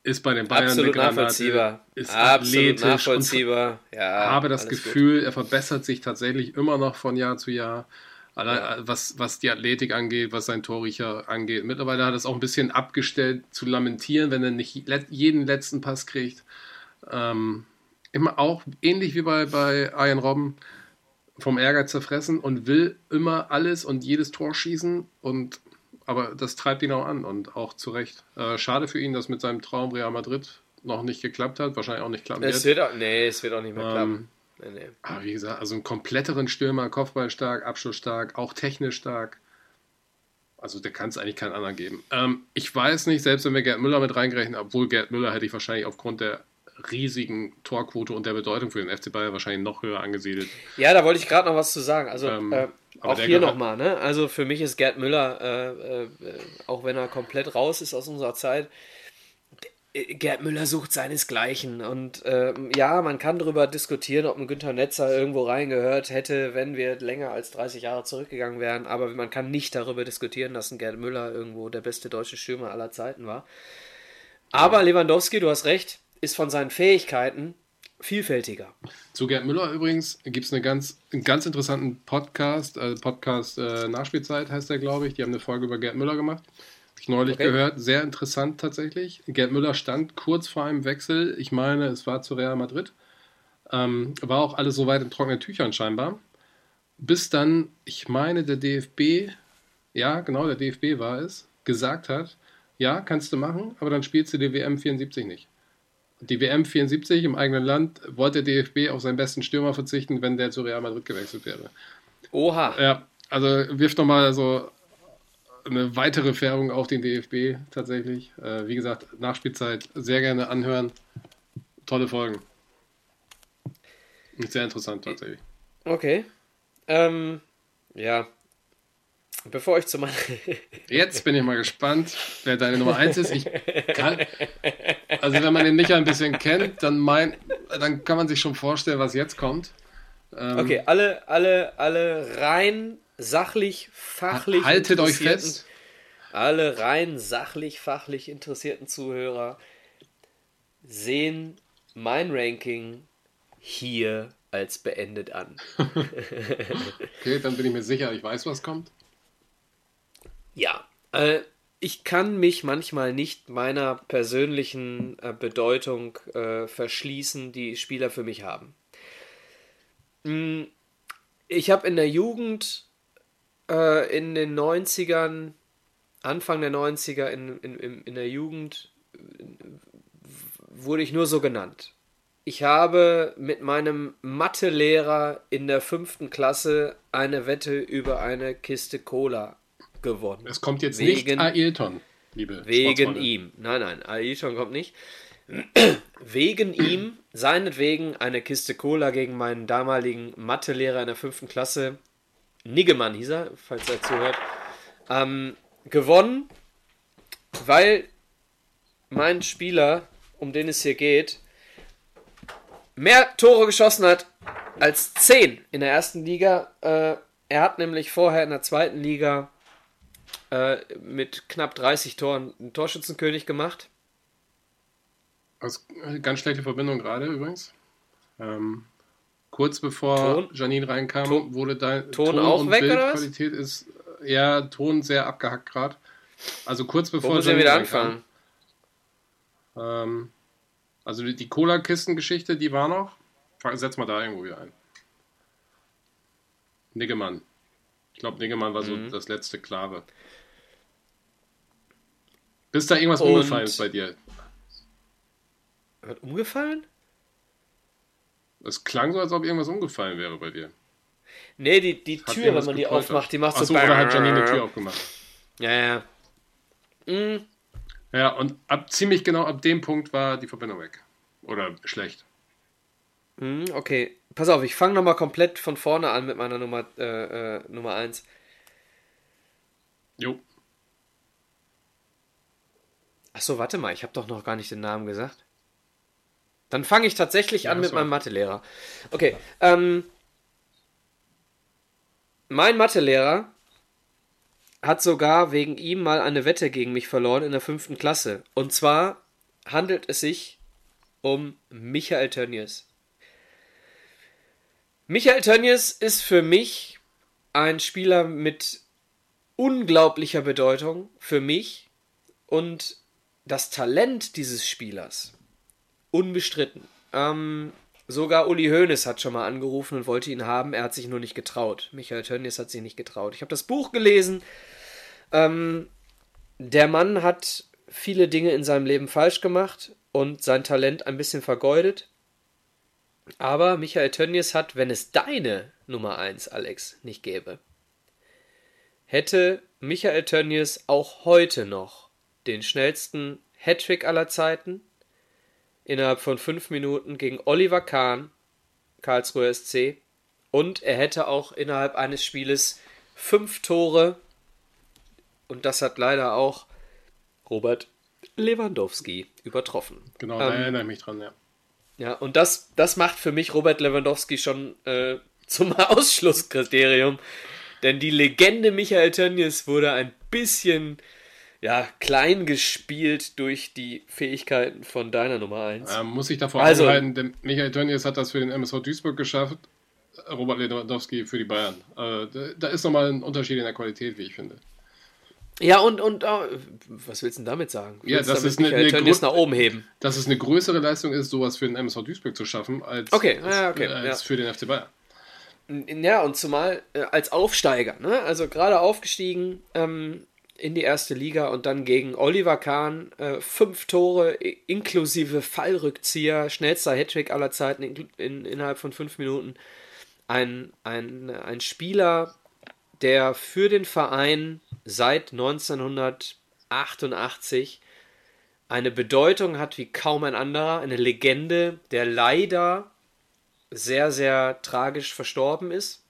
ist bei den Bayern Absolut nachvollziehbar. Ist Absolut nachvollziehbar. Ja, habe das Gefühl, gut. er verbessert sich tatsächlich immer noch von Jahr zu Jahr. Ja. Was, was die Athletik angeht, was sein Torriecher angeht. Mittlerweile hat er es auch ein bisschen abgestellt zu lamentieren, wenn er nicht jeden letzten Pass kriegt. Ähm, immer auch ähnlich wie bei, bei Ian Robben vom Ehrgeiz zerfressen und will immer alles und jedes Tor schießen und aber das treibt ihn auch an und auch zu Recht. Äh, schade für ihn, dass mit seinem Traum Real Madrid noch nicht geklappt hat, wahrscheinlich auch nicht klappen es wird. Auch, nee, es wird auch nicht mehr ähm, klappen. Nee, nee. Aber wie gesagt, also einen kompletteren Stürmer, Kopfball stark, stark, auch technisch stark. Also der kann es eigentlich keinen anderen geben. Ähm, ich weiß nicht, selbst wenn wir Gerd Müller mit reingerechnet, obwohl Gerd Müller hätte ich wahrscheinlich aufgrund der riesigen Torquote und der Bedeutung für den FC Bayern wahrscheinlich noch höher angesiedelt. Ja, da wollte ich gerade noch was zu sagen. Also ähm, äh, auch hier nochmal, ne? Also für mich ist Gerd Müller, äh, äh, auch wenn er komplett raus ist aus unserer Zeit, Gerd Müller sucht seinesgleichen. Und äh, ja, man kann darüber diskutieren, ob ein Günther Netzer irgendwo reingehört hätte, wenn wir länger als 30 Jahre zurückgegangen wären. Aber man kann nicht darüber diskutieren, dass ein Gerd Müller irgendwo der beste deutsche Stürmer aller Zeiten war. Aber Lewandowski, du hast recht, ist von seinen Fähigkeiten vielfältiger. Zu Gerd Müller übrigens gibt es eine ganz, einen ganz interessanten Podcast, äh, Podcast äh, Nachspielzeit heißt der, glaube ich. Die haben eine Folge über Gerd Müller gemacht. Habe ich neulich okay. gehört. Sehr interessant tatsächlich. Gerd Müller stand kurz vor einem Wechsel. Ich meine, es war zu Real Madrid. Ähm, war auch alles soweit in trockenen Tüchern scheinbar. Bis dann, ich meine, der DFB, ja, genau, der DFB war es, gesagt hat, ja, kannst du machen, aber dann spielst du die WM 74 nicht. Die WM 74 im eigenen Land wollte der DFB auf seinen besten Stürmer verzichten, wenn der zu Real Madrid gewechselt wäre. Oha. Ja, also wirft nochmal so eine weitere Färbung auf den DFB tatsächlich. Äh, wie gesagt, Nachspielzeit sehr gerne anhören. Tolle Folgen. Sehr interessant tatsächlich. Okay. Ähm, ja. Bevor ich zu meiner. Jetzt bin ich mal gespannt, wer deine Nummer 1 ist. Ich kann, also, wenn man den Micha ein bisschen kennt, dann, mein, dann kann man sich schon vorstellen, was jetzt kommt. Ähm, okay, alle, alle, alle rein sachlich, fachlich. Haltet euch fest. Alle rein sachlich, fachlich interessierten Zuhörer sehen mein Ranking hier als beendet an. okay, dann bin ich mir sicher, ich weiß, was kommt. Ja, äh, ich kann mich manchmal nicht meiner persönlichen äh, Bedeutung äh, verschließen, die Spieler für mich haben. Hm, ich habe in der Jugend äh, in den 90ern, Anfang der 90er in, in, in der Jugend, wurde ich nur so genannt. Ich habe mit meinem Mathelehrer in der fünften Klasse eine Wette über eine Kiste Cola gewonnen. Es kommt jetzt wegen, nicht Ailton, liebe Wegen ihm. Nein, nein, Ailton kommt nicht. wegen ihm, seinetwegen, eine Kiste Cola gegen meinen damaligen Mathelehrer in der fünften Klasse, Niggemann hieß er, falls er zuhört, ähm, gewonnen, weil mein Spieler, um den es hier geht, mehr Tore geschossen hat als 10 in der ersten Liga. Äh, er hat nämlich vorher in der zweiten Liga äh, mit knapp 30 Toren einen Torschützenkönig gemacht. Also, ganz schlechte Verbindung gerade übrigens. Ähm, kurz bevor Ton? Janine reinkam, Ton? wurde dein Ton, Ton auch und weg, Bildqualität ist ja Ton sehr abgehackt gerade. Also kurz bevor Wo muss Janine wieder anfangen. Ähm, also die, die Cola-Kisten-Geschichte, die war noch. Setz mal da irgendwo wieder ein. Niggemann. Ich glaube, Niggemann war so mhm. das letzte Klare. Bis da irgendwas Und umgefallen ist bei dir. Hat umgefallen? Es klang so, als ob irgendwas umgefallen wäre bei dir. Nee, die, die Tür, wenn man die aufmacht, die macht Ach so. Achso, oder hat Janine die Tür aufgemacht. Ja, ja. Mhm. Ja, und ab ziemlich genau ab dem Punkt war die Verbindung weg. Oder schlecht. Mhm, okay. Pass auf, ich fange nochmal komplett von vorne an mit meiner Nummer, äh, äh, Nummer 1. Jo. Achso, warte mal, ich habe doch noch gar nicht den Namen gesagt. Dann fange ich tatsächlich ja, an mit meinem Mathelehrer. Okay, ähm, mein Mathelehrer hat sogar wegen ihm mal eine Wette gegen mich verloren in der fünften Klasse. Und zwar handelt es sich um Michael Tönnies. Michael Tönnies ist für mich ein Spieler mit unglaublicher Bedeutung für mich und das Talent dieses Spielers unbestritten. Ähm, sogar Uli Hoeneß hat schon mal angerufen und wollte ihn haben. Er hat sich nur nicht getraut. Michael Tönnies hat sich nicht getraut. Ich habe das Buch gelesen. Ähm, der Mann hat viele Dinge in seinem Leben falsch gemacht und sein Talent ein bisschen vergeudet. Aber Michael Tönnies hat, wenn es deine Nummer 1, Alex, nicht gäbe, hätte Michael Tönnies auch heute noch den schnellsten Hattrick aller Zeiten innerhalb von fünf Minuten gegen Oliver Kahn, Karlsruher SC, und er hätte auch innerhalb eines Spieles fünf Tore und das hat leider auch Robert Lewandowski übertroffen. Genau, da ähm, erinnere ich mich dran, ja. Ja, und das, das macht für mich Robert Lewandowski schon äh, zum Ausschlusskriterium. Denn die Legende Michael Tönnies wurde ein bisschen ja, klein gespielt durch die Fähigkeiten von deiner Nummer 1. Ähm, muss ich davor also, anhalten, denn Michael Tönnies hat das für den MSV Duisburg geschafft, Robert Lewandowski für die Bayern. Äh, da ist nochmal ein Unterschied in der Qualität, wie ich finde. Ja, und, und oh, was willst du denn damit sagen? Ja, das ist eine, eine nach oben heben. Dass es eine größere Leistung ist, sowas für den MSV Duisburg zu schaffen, als, okay. Ja, okay. als ja. für den FC Bayern. Ja, und zumal äh, als Aufsteiger, ne? also gerade aufgestiegen, ähm, in die erste Liga und dann gegen Oliver Kahn äh, fünf Tore inklusive Fallrückzieher, schnellster Hattrick aller Zeiten in, in, innerhalb von fünf Minuten. Ein, ein, ein Spieler, der für den Verein seit 1988 eine Bedeutung hat wie kaum ein anderer, eine Legende, der leider sehr, sehr tragisch verstorben ist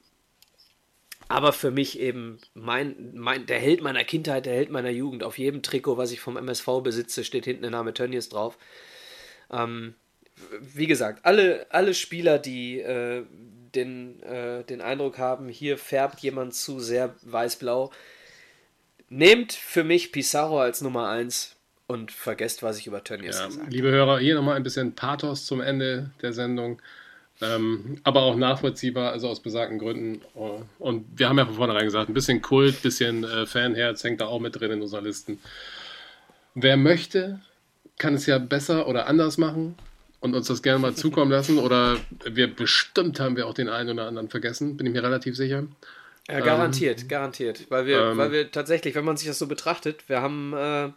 aber für mich eben mein, mein, der Held meiner Kindheit, der Held meiner Jugend. Auf jedem Trikot, was ich vom MSV besitze, steht hinten der Name Tönnies drauf. Ähm, wie gesagt, alle, alle Spieler, die äh, den, äh, den Eindruck haben, hier färbt jemand zu sehr weiß-blau, nehmt für mich Pizarro als Nummer 1 und vergesst, was ich über Tönnies ja, gesagt habe. Liebe Hörer, hier nochmal ein bisschen Pathos zum Ende der Sendung. Ähm, aber auch nachvollziehbar, also aus besagten Gründen. Und wir haben ja von vornherein gesagt, ein bisschen Kult, ein bisschen äh, Fanherz hängt da auch mit drin in unseren Listen. Wer möchte, kann es ja besser oder anders machen und uns das gerne mal zukommen lassen. Oder wir bestimmt haben wir auch den einen oder anderen vergessen, bin ich mir relativ sicher. Ja, garantiert, ähm, garantiert. Weil wir, ähm, weil wir tatsächlich, wenn man sich das so betrachtet, wir haben äh,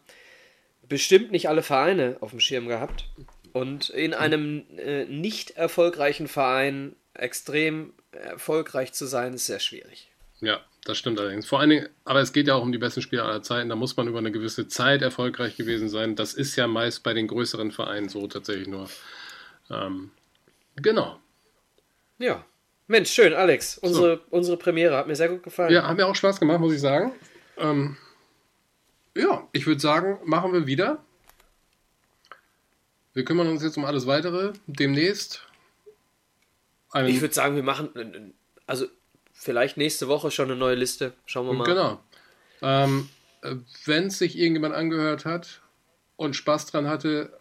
bestimmt nicht alle Vereine auf dem Schirm gehabt. Und in einem äh, nicht erfolgreichen Verein extrem erfolgreich zu sein, ist sehr schwierig. Ja, das stimmt allerdings. Vor allen Dingen, aber es geht ja auch um die besten Spieler aller Zeiten. Da muss man über eine gewisse Zeit erfolgreich gewesen sein. Das ist ja meist bei den größeren Vereinen so tatsächlich nur. Ähm, genau. Ja. Mensch, schön, Alex. Unsere, so. unsere Premiere hat mir sehr gut gefallen. Ja, hat mir auch Spaß gemacht, muss ich sagen. Ähm, ja, ich würde sagen, machen wir wieder. Wir kümmern uns jetzt um alles weitere demnächst. Einen ich würde sagen, wir machen also vielleicht nächste Woche schon eine neue Liste. Schauen wir mal. Genau. Ähm, Wenn sich irgendjemand angehört hat und Spaß dran hatte,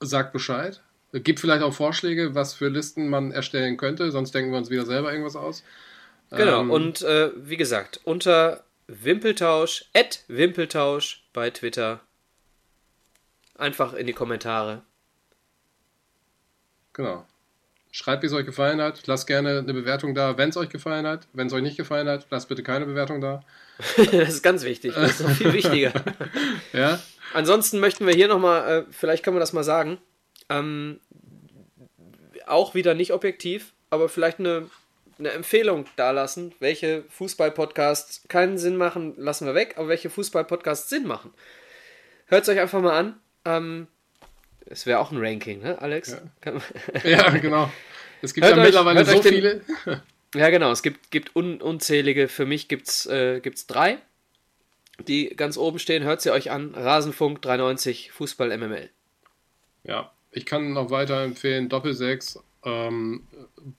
sagt Bescheid. Gibt vielleicht auch Vorschläge, was für Listen man erstellen könnte, sonst denken wir uns wieder selber irgendwas aus. Genau, ähm, und äh, wie gesagt, unter Wimpeltausch, at Wimpeltausch bei Twitter Einfach in die Kommentare. Genau. Schreibt, wie es euch gefallen hat. Lasst gerne eine Bewertung da, wenn es euch gefallen hat. Wenn es euch nicht gefallen hat, lasst bitte keine Bewertung da. das ist ganz wichtig. Das ist viel wichtiger. ja. Ansonsten möchten wir hier nochmal, äh, vielleicht können wir das mal sagen, ähm, auch wieder nicht objektiv, aber vielleicht eine, eine Empfehlung dalassen, welche Fußball-Podcasts keinen Sinn machen, lassen wir weg, aber welche Fußball-Podcasts Sinn machen. Hört es euch einfach mal an. Ähm, es wäre auch ein Ranking, ne, Alex? Ja, ja genau. Es gibt hört ja euch, mittlerweile so den, viele. ja, genau. Es gibt, gibt un, unzählige. Für mich gibt es äh, gibt's drei, die ganz oben stehen. Hört sie euch an. Rasenfunk 390, Fußball MML. Ja, ich kann noch weiter empfehlen. Doppel 6, ähm,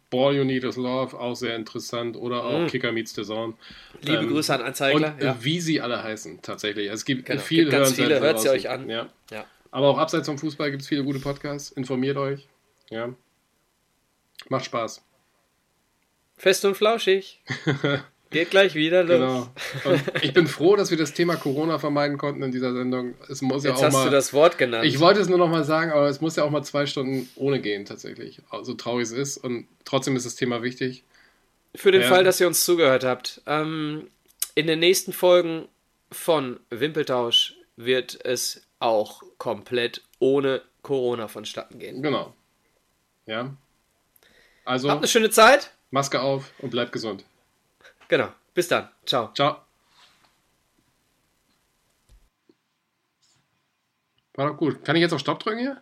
Ball You Need Is Love, auch sehr interessant. Oder auch mm. Kicker Meets the Zone. Liebe ähm, Grüße an Anzeigler. Und ja. wie sie alle heißen, tatsächlich. Es gibt genau. viel gibt ganz viele, hört sie euch an. Ja. ja. Aber auch abseits vom Fußball gibt es viele gute Podcasts. Informiert euch. Ja. Macht Spaß. Fest und flauschig. Geht gleich wieder los. Genau. Und ich bin froh, dass wir das Thema Corona vermeiden konnten in dieser Sendung. Es muss Jetzt ja auch hast mal, du das Wort genannt. Ich wollte es nur noch mal sagen, aber es muss ja auch mal zwei Stunden ohne gehen, tatsächlich. So traurig es ist. Und trotzdem ist das Thema wichtig. Für den ja. Fall, dass ihr uns zugehört habt. Ähm, in den nächsten Folgen von Wimpeltausch wird es auch komplett ohne Corona vonstatten gehen. Genau. Ja. Also. Habt eine schöne Zeit. Maske auf und bleibt gesund. Genau. Bis dann. Ciao. Ciao. War doch gut. Kann ich jetzt auf Stopp drücken hier?